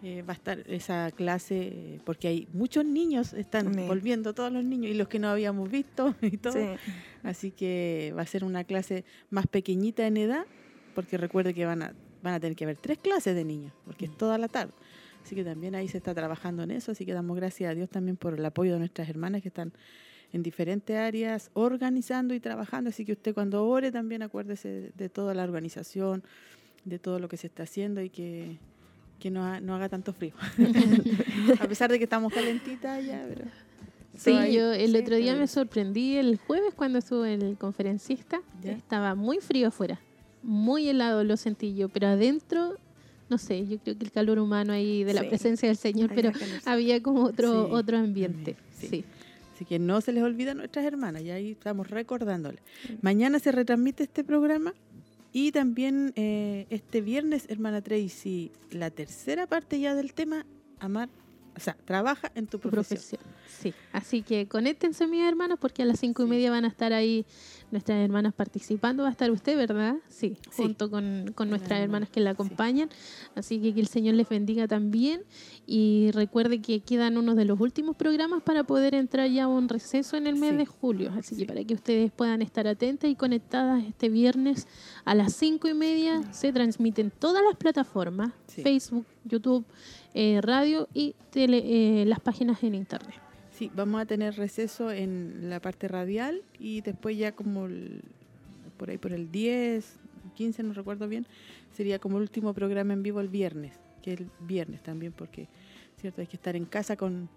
Eh, va a estar esa clase, eh, porque hay muchos niños, están volviendo todos los niños y los que no habíamos visto y todo. Sí. Así que va a ser una clase más pequeñita en edad, porque recuerde que van a, van a tener que haber tres clases de niños, porque es toda la tarde. Así que también ahí se está trabajando en eso, así que damos gracias a Dios también por el apoyo de nuestras hermanas que están en diferentes áreas organizando y trabajando, así que usted cuando ore también acuérdese de, de toda la organización, de todo lo que se está haciendo y que, que no, ha- no haga tanto frío. a pesar de que estamos calentitas ya, pero... Sí, ahí- yo el sí, otro día me sorprendí el jueves cuando estuve el conferencista. Estaba muy frío afuera, muy helado lo sentí yo, pero adentro, no sé, yo creo que el calor humano ahí de la Sí. presencia del Señor, Hay pero había como otro Sí, otro ambiente. sí. Sí. Así que no se les olvida a nuestras hermanas, y ahí estamos recordándole. Mañana se retransmite este programa y también eh, este viernes, hermana Tracy, la tercera parte ya del tema, amar, o sea, trabaja en tu profesión. profesión. Sí, así que conéctense mis hermanos porque a las cinco y media van a estar ahí nuestras hermanas participando. Va a estar usted, ¿verdad? Sí, junto con, con nuestras hermanas que la acompañan. Así que que el Señor les bendiga también. Y recuerde que quedan unos de los últimos programas para poder entrar ya a un receso en el mes de julio. Así que para que ustedes puedan estar atentas y conectadas este viernes a las cinco y media se transmiten todas las plataformas, Sí. Facebook, YouTube, eh, radio y tele- eh, las páginas en internet. Sí, vamos a tener receso en la parte radial y después ya como por ahí por el 10, 15, no recuerdo bien, sería como el último programa en vivo el viernes, que el viernes también porque, cierto, hay que estar en casa con,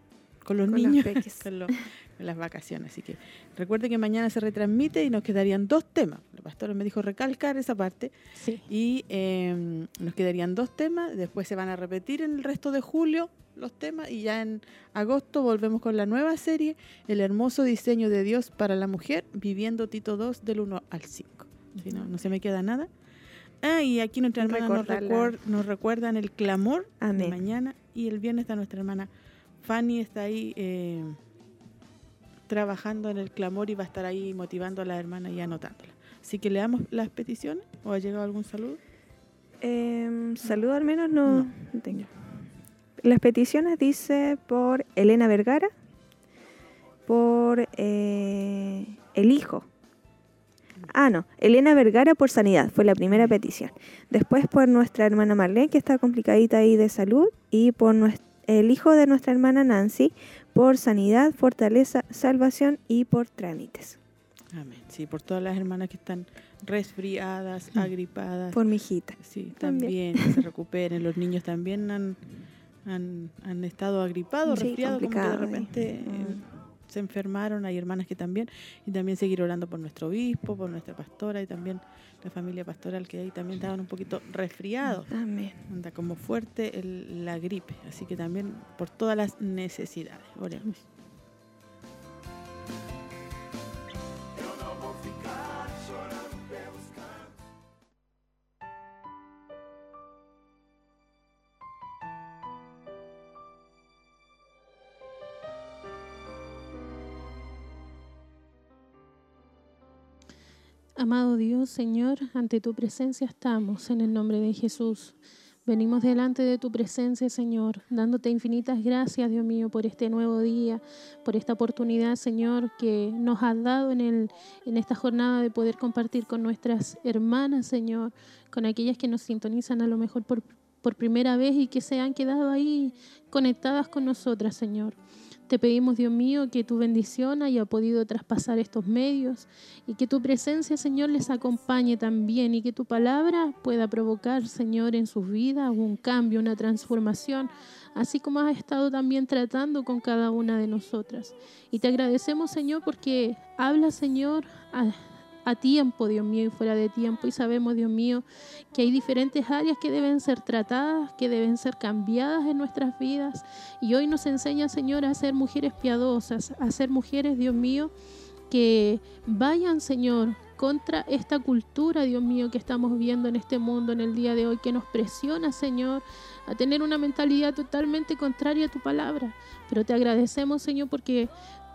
con los Con niños, peques. con, los- con las vacaciones. Así que recuerde que mañana se retransmite y nos quedarían dos temas. La pastora me dijo recalcar esa parte. Y eh, nos quedarían dos temas, después se van a repetir en el resto de julio los temas y ya en agosto volvemos con la nueva serie, El hermoso diseño de Dios para la mujer, viviendo Tito 2 del 1 al 5. Si no, no se me queda nada. Ah, y aquí nuestra hermana nos, recuer- nos recuerdan el clamor de Amén. mañana y el viernes está nuestra hermana Fanny, está ahí eh, trabajando en el clamor y va a estar ahí motivando a la hermana y anotándola. Así que leamos las peticiones o ha llegado algún saludo. Em, saludo al menos no, no tengo. Las peticiones dice por Elena Vergara, por eh, el hijo. Ah, no, Elena Vergara por sanidad, fue la primera petición. Después por nuestra hermana Marlene, que está complicadita ahí de salud, y por nues- el hijo de nuestra hermana Nancy, por sanidad, fortaleza, salvación y por trámites. Amén. Sí, por todas las hermanas que están resfriadas, agripadas. Por mi hijita. Sí, También. también, que se recuperen. Los niños también han, han, han estado agripados, Sí, resfriados, como que de complicado, eh. repente eh, se enfermaron. Hay hermanas que también. Y también seguir orando por nuestro obispo, por nuestra pastora y también la familia pastoral que ahí también estaban un poquito resfriados. Amén. Anda como fuerte el- la gripe. Así que también por todas las necesidades. Oremos. Amado Dios, Señor, ante tu presencia estamos en el nombre de Jesús. Venimos delante de tu presencia, Señor, dándote infinitas gracias, Dios mío, por este nuevo día, por esta oportunidad, Señor, que nos has dado en, el, en esta jornada de poder compartir con nuestras hermanas, Señor, con aquellas que nos sintonizan a lo mejor por, por primera vez y que se han quedado ahí conectadas con nosotras, Señor. Te pedimos, Dios mío, que tu bendición haya podido traspasar estos medios y que tu presencia, Señor, les acompañe también y que tu palabra pueda provocar, Señor, en sus vidas un cambio, una transformación, así como has estado también tratando con cada una de nosotras. Y te agradecemos, Señor, porque habla, Señor, a, a tiempo, Dios mío, y fuera de tiempo. Y sabemos, Dios mío, que hay diferentes áreas que deben ser tratadas, que deben ser cambiadas en nuestras vidas. Y hoy nos enseña, Señor, a ser mujeres piadosas, a ser mujeres, Dios mío, que vayan, Señor, contra esta cultura, Dios mío, que estamos viendo en este mundo en el día de hoy, que nos presiona, Señor, a tener una mentalidad totalmente contraria a tu palabra. Pero te agradecemos, Señor, porque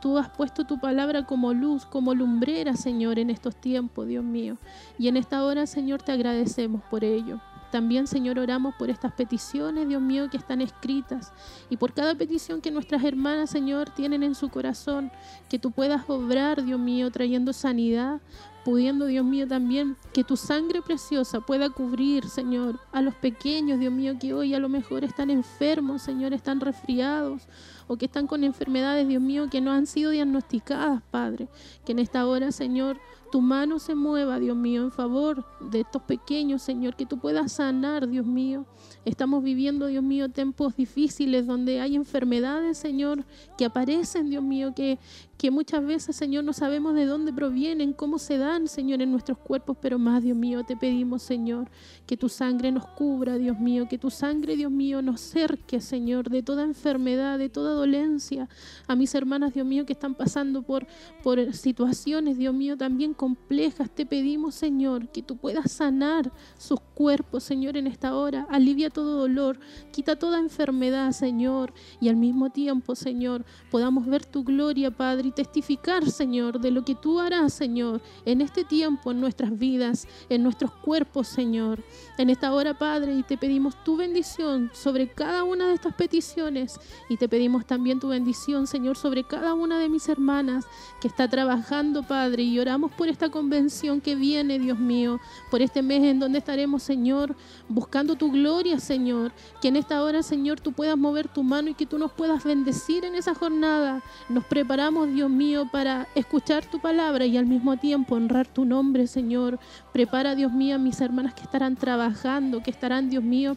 tú has puesto tu palabra como luz, como lumbrera, Señor, en estos tiempos, Dios mío. Y en esta hora, Señor, te agradecemos por ello. También, Señor, oramos por estas peticiones, Dios mío, que están escritas. Y por cada petición que nuestras hermanas, Señor, tienen en su corazón. Que tú puedas obrar, Dios mío, trayendo sanidad, pudiendo, Dios mío, también que tu sangre preciosa pueda cubrir, Señor, a los pequeños, Dios mío, que hoy a lo mejor están enfermos, Señor, están resfriados o que están con enfermedades, Dios mío, que no han sido diagnosticadas, Padre. Que en esta hora, Señor, tu mano se mueva, Dios mío, en favor de estos pequeños, Señor, que tú puedas sanar, Dios mío. Estamos viviendo, Dios mío, tiempos difíciles donde hay enfermedades, Señor, que aparecen, Dios mío, que, que muchas veces, Señor, no sabemos de dónde provienen, cómo se dan, Señor, en nuestros cuerpos, pero más, Dios mío, te pedimos, Señor, que tu sangre nos cubra, Dios mío, que tu sangre, Dios mío, nos cerque, Señor, de toda enfermedad, de toda dolencia. A mis hermanas, Dios mío, que están pasando por, por situaciones, Dios mío, también complejas, te pedimos, Señor, que tú puedas sanar sus cuerpos, Señor, en esta hora. Alivia todo dolor, quita toda enfermedad, Señor, y al mismo tiempo, Señor, podamos ver tu gloria, Padre, y testificar, Señor, de lo que tú harás, Señor, en este tiempo, en nuestras vidas, en nuestros cuerpos, Señor. En esta hora, Padre, y te pedimos tu bendición sobre cada una de estas peticiones y te pedimos también tu bendición, Señor, sobre cada una de mis hermanas que está trabajando, Padre, y oramos por esta convención que viene, Dios mío, por este mes en donde estaremos, Señor, buscando tu gloria, Señor, que en esta hora, Señor, tú puedas mover tu mano y que tú nos puedas bendecir en esa jornada. Nos preparamos, Dios mío, para escuchar tu palabra y al mismo tiempo honrar tu nombre, Señor. Prepara, Dios mío, a mis hermanas que estarán trabajando, que estarán, Dios mío,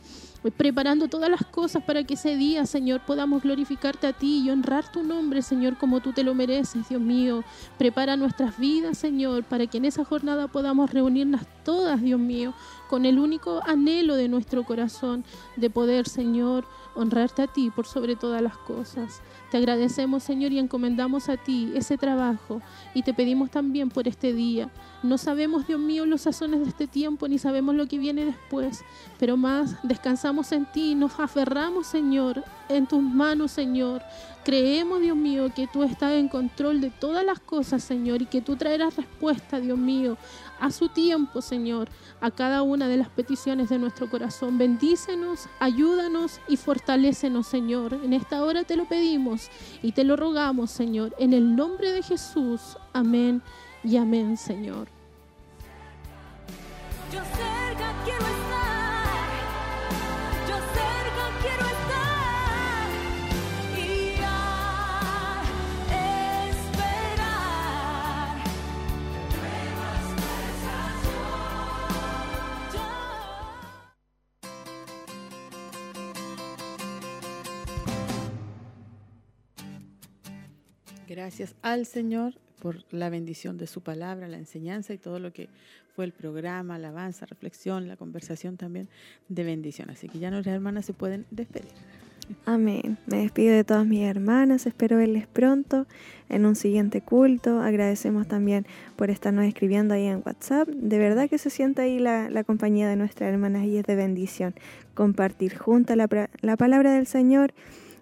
preparando todas las cosas para que ese día, Señor, podamos glorificarte a ti y honrar tu nombre, Señor, como tú te lo mereces, Dios mío. Prepara nuestras vidas, Señor, para que en esa jornada podamos reunirnos todas, Dios mío, con el único anhelo de nuestro corazón de poder, Señor, honrarte a ti por sobre todas las cosas. Te agradecemos, Señor, y encomendamos a ti ese trabajo y te pedimos también por este día. No sabemos, Dios mío, los sazones de este tiempo, ni sabemos lo que viene después, pero más descansamos en ti, nos aferramos, Señor, en tus manos, Señor. Creemos, Dios mío, que tú estás en control de todas las cosas, Señor, y que tú traerás respuesta, Dios mío, a su tiempo, Señor, a cada una de las peticiones de nuestro corazón. Bendícenos, ayúdanos y fortalécenos, Señor. En esta hora te lo pedimos y te lo rogamos, Señor, en el nombre de Jesús. Amén y amén, Señor. Gracias al Señor por la bendición de su palabra, la enseñanza y todo lo que fue el programa, alabanza, reflexión, la conversación también de bendición. Así que ya nuestras hermanas se pueden despedir. Amén. Me despido de todas mis hermanas. Espero verles pronto en un siguiente culto. Agradecemos también por estarnos escribiendo ahí en WhatsApp. De verdad que se siente ahí la, la compañía de nuestras hermanas y es de bendición compartir juntas la, la palabra del Señor.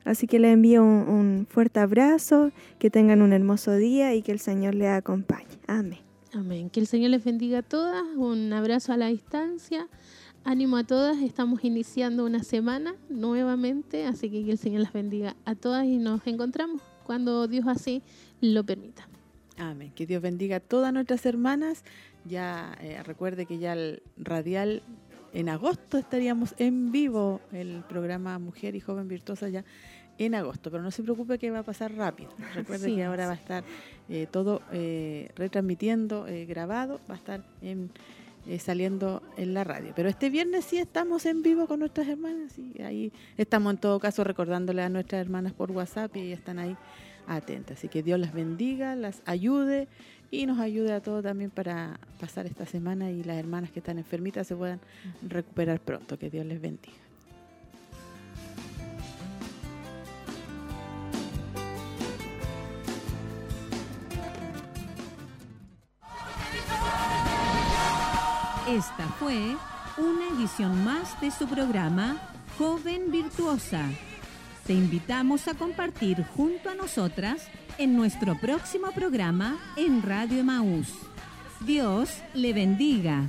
Así que les envío un, un fuerte abrazo, que tengan un hermoso día y que el Señor les acompañe. Amén. Amén. Que el Señor les bendiga a todas. Un abrazo a la distancia. Ánimo a todas. Estamos iniciando una semana nuevamente, así que que el Señor las bendiga a todas y nos encontramos cuando Dios así lo permita. Amén. Que Dios bendiga a todas nuestras hermanas. Ya eh, recuerde que ya el radial en agosto estaríamos en vivo el programa Mujer y Joven Virtuosa ya en agosto, pero no se preocupe que va a pasar rápido. Recuerde que ahora va a estar eh, todo eh, retransmitiendo, eh, grabado, va a estar en, saliendo en la radio. Pero este viernes sí estamos en vivo con nuestras hermanas y ahí estamos en todo caso recordándole a nuestras hermanas por WhatsApp y ellas están ahí atentas. Así que Dios las bendiga, las ayude y nos ayude a todos también para pasar esta semana y las hermanas que están enfermitas se puedan recuperar pronto. Que Dios les bendiga. Esta fue una edición más de su programa Joven Virtuosa. Te invitamos a compartir junto a nosotras en nuestro próximo programa en Radio Emaús. Dios le bendiga.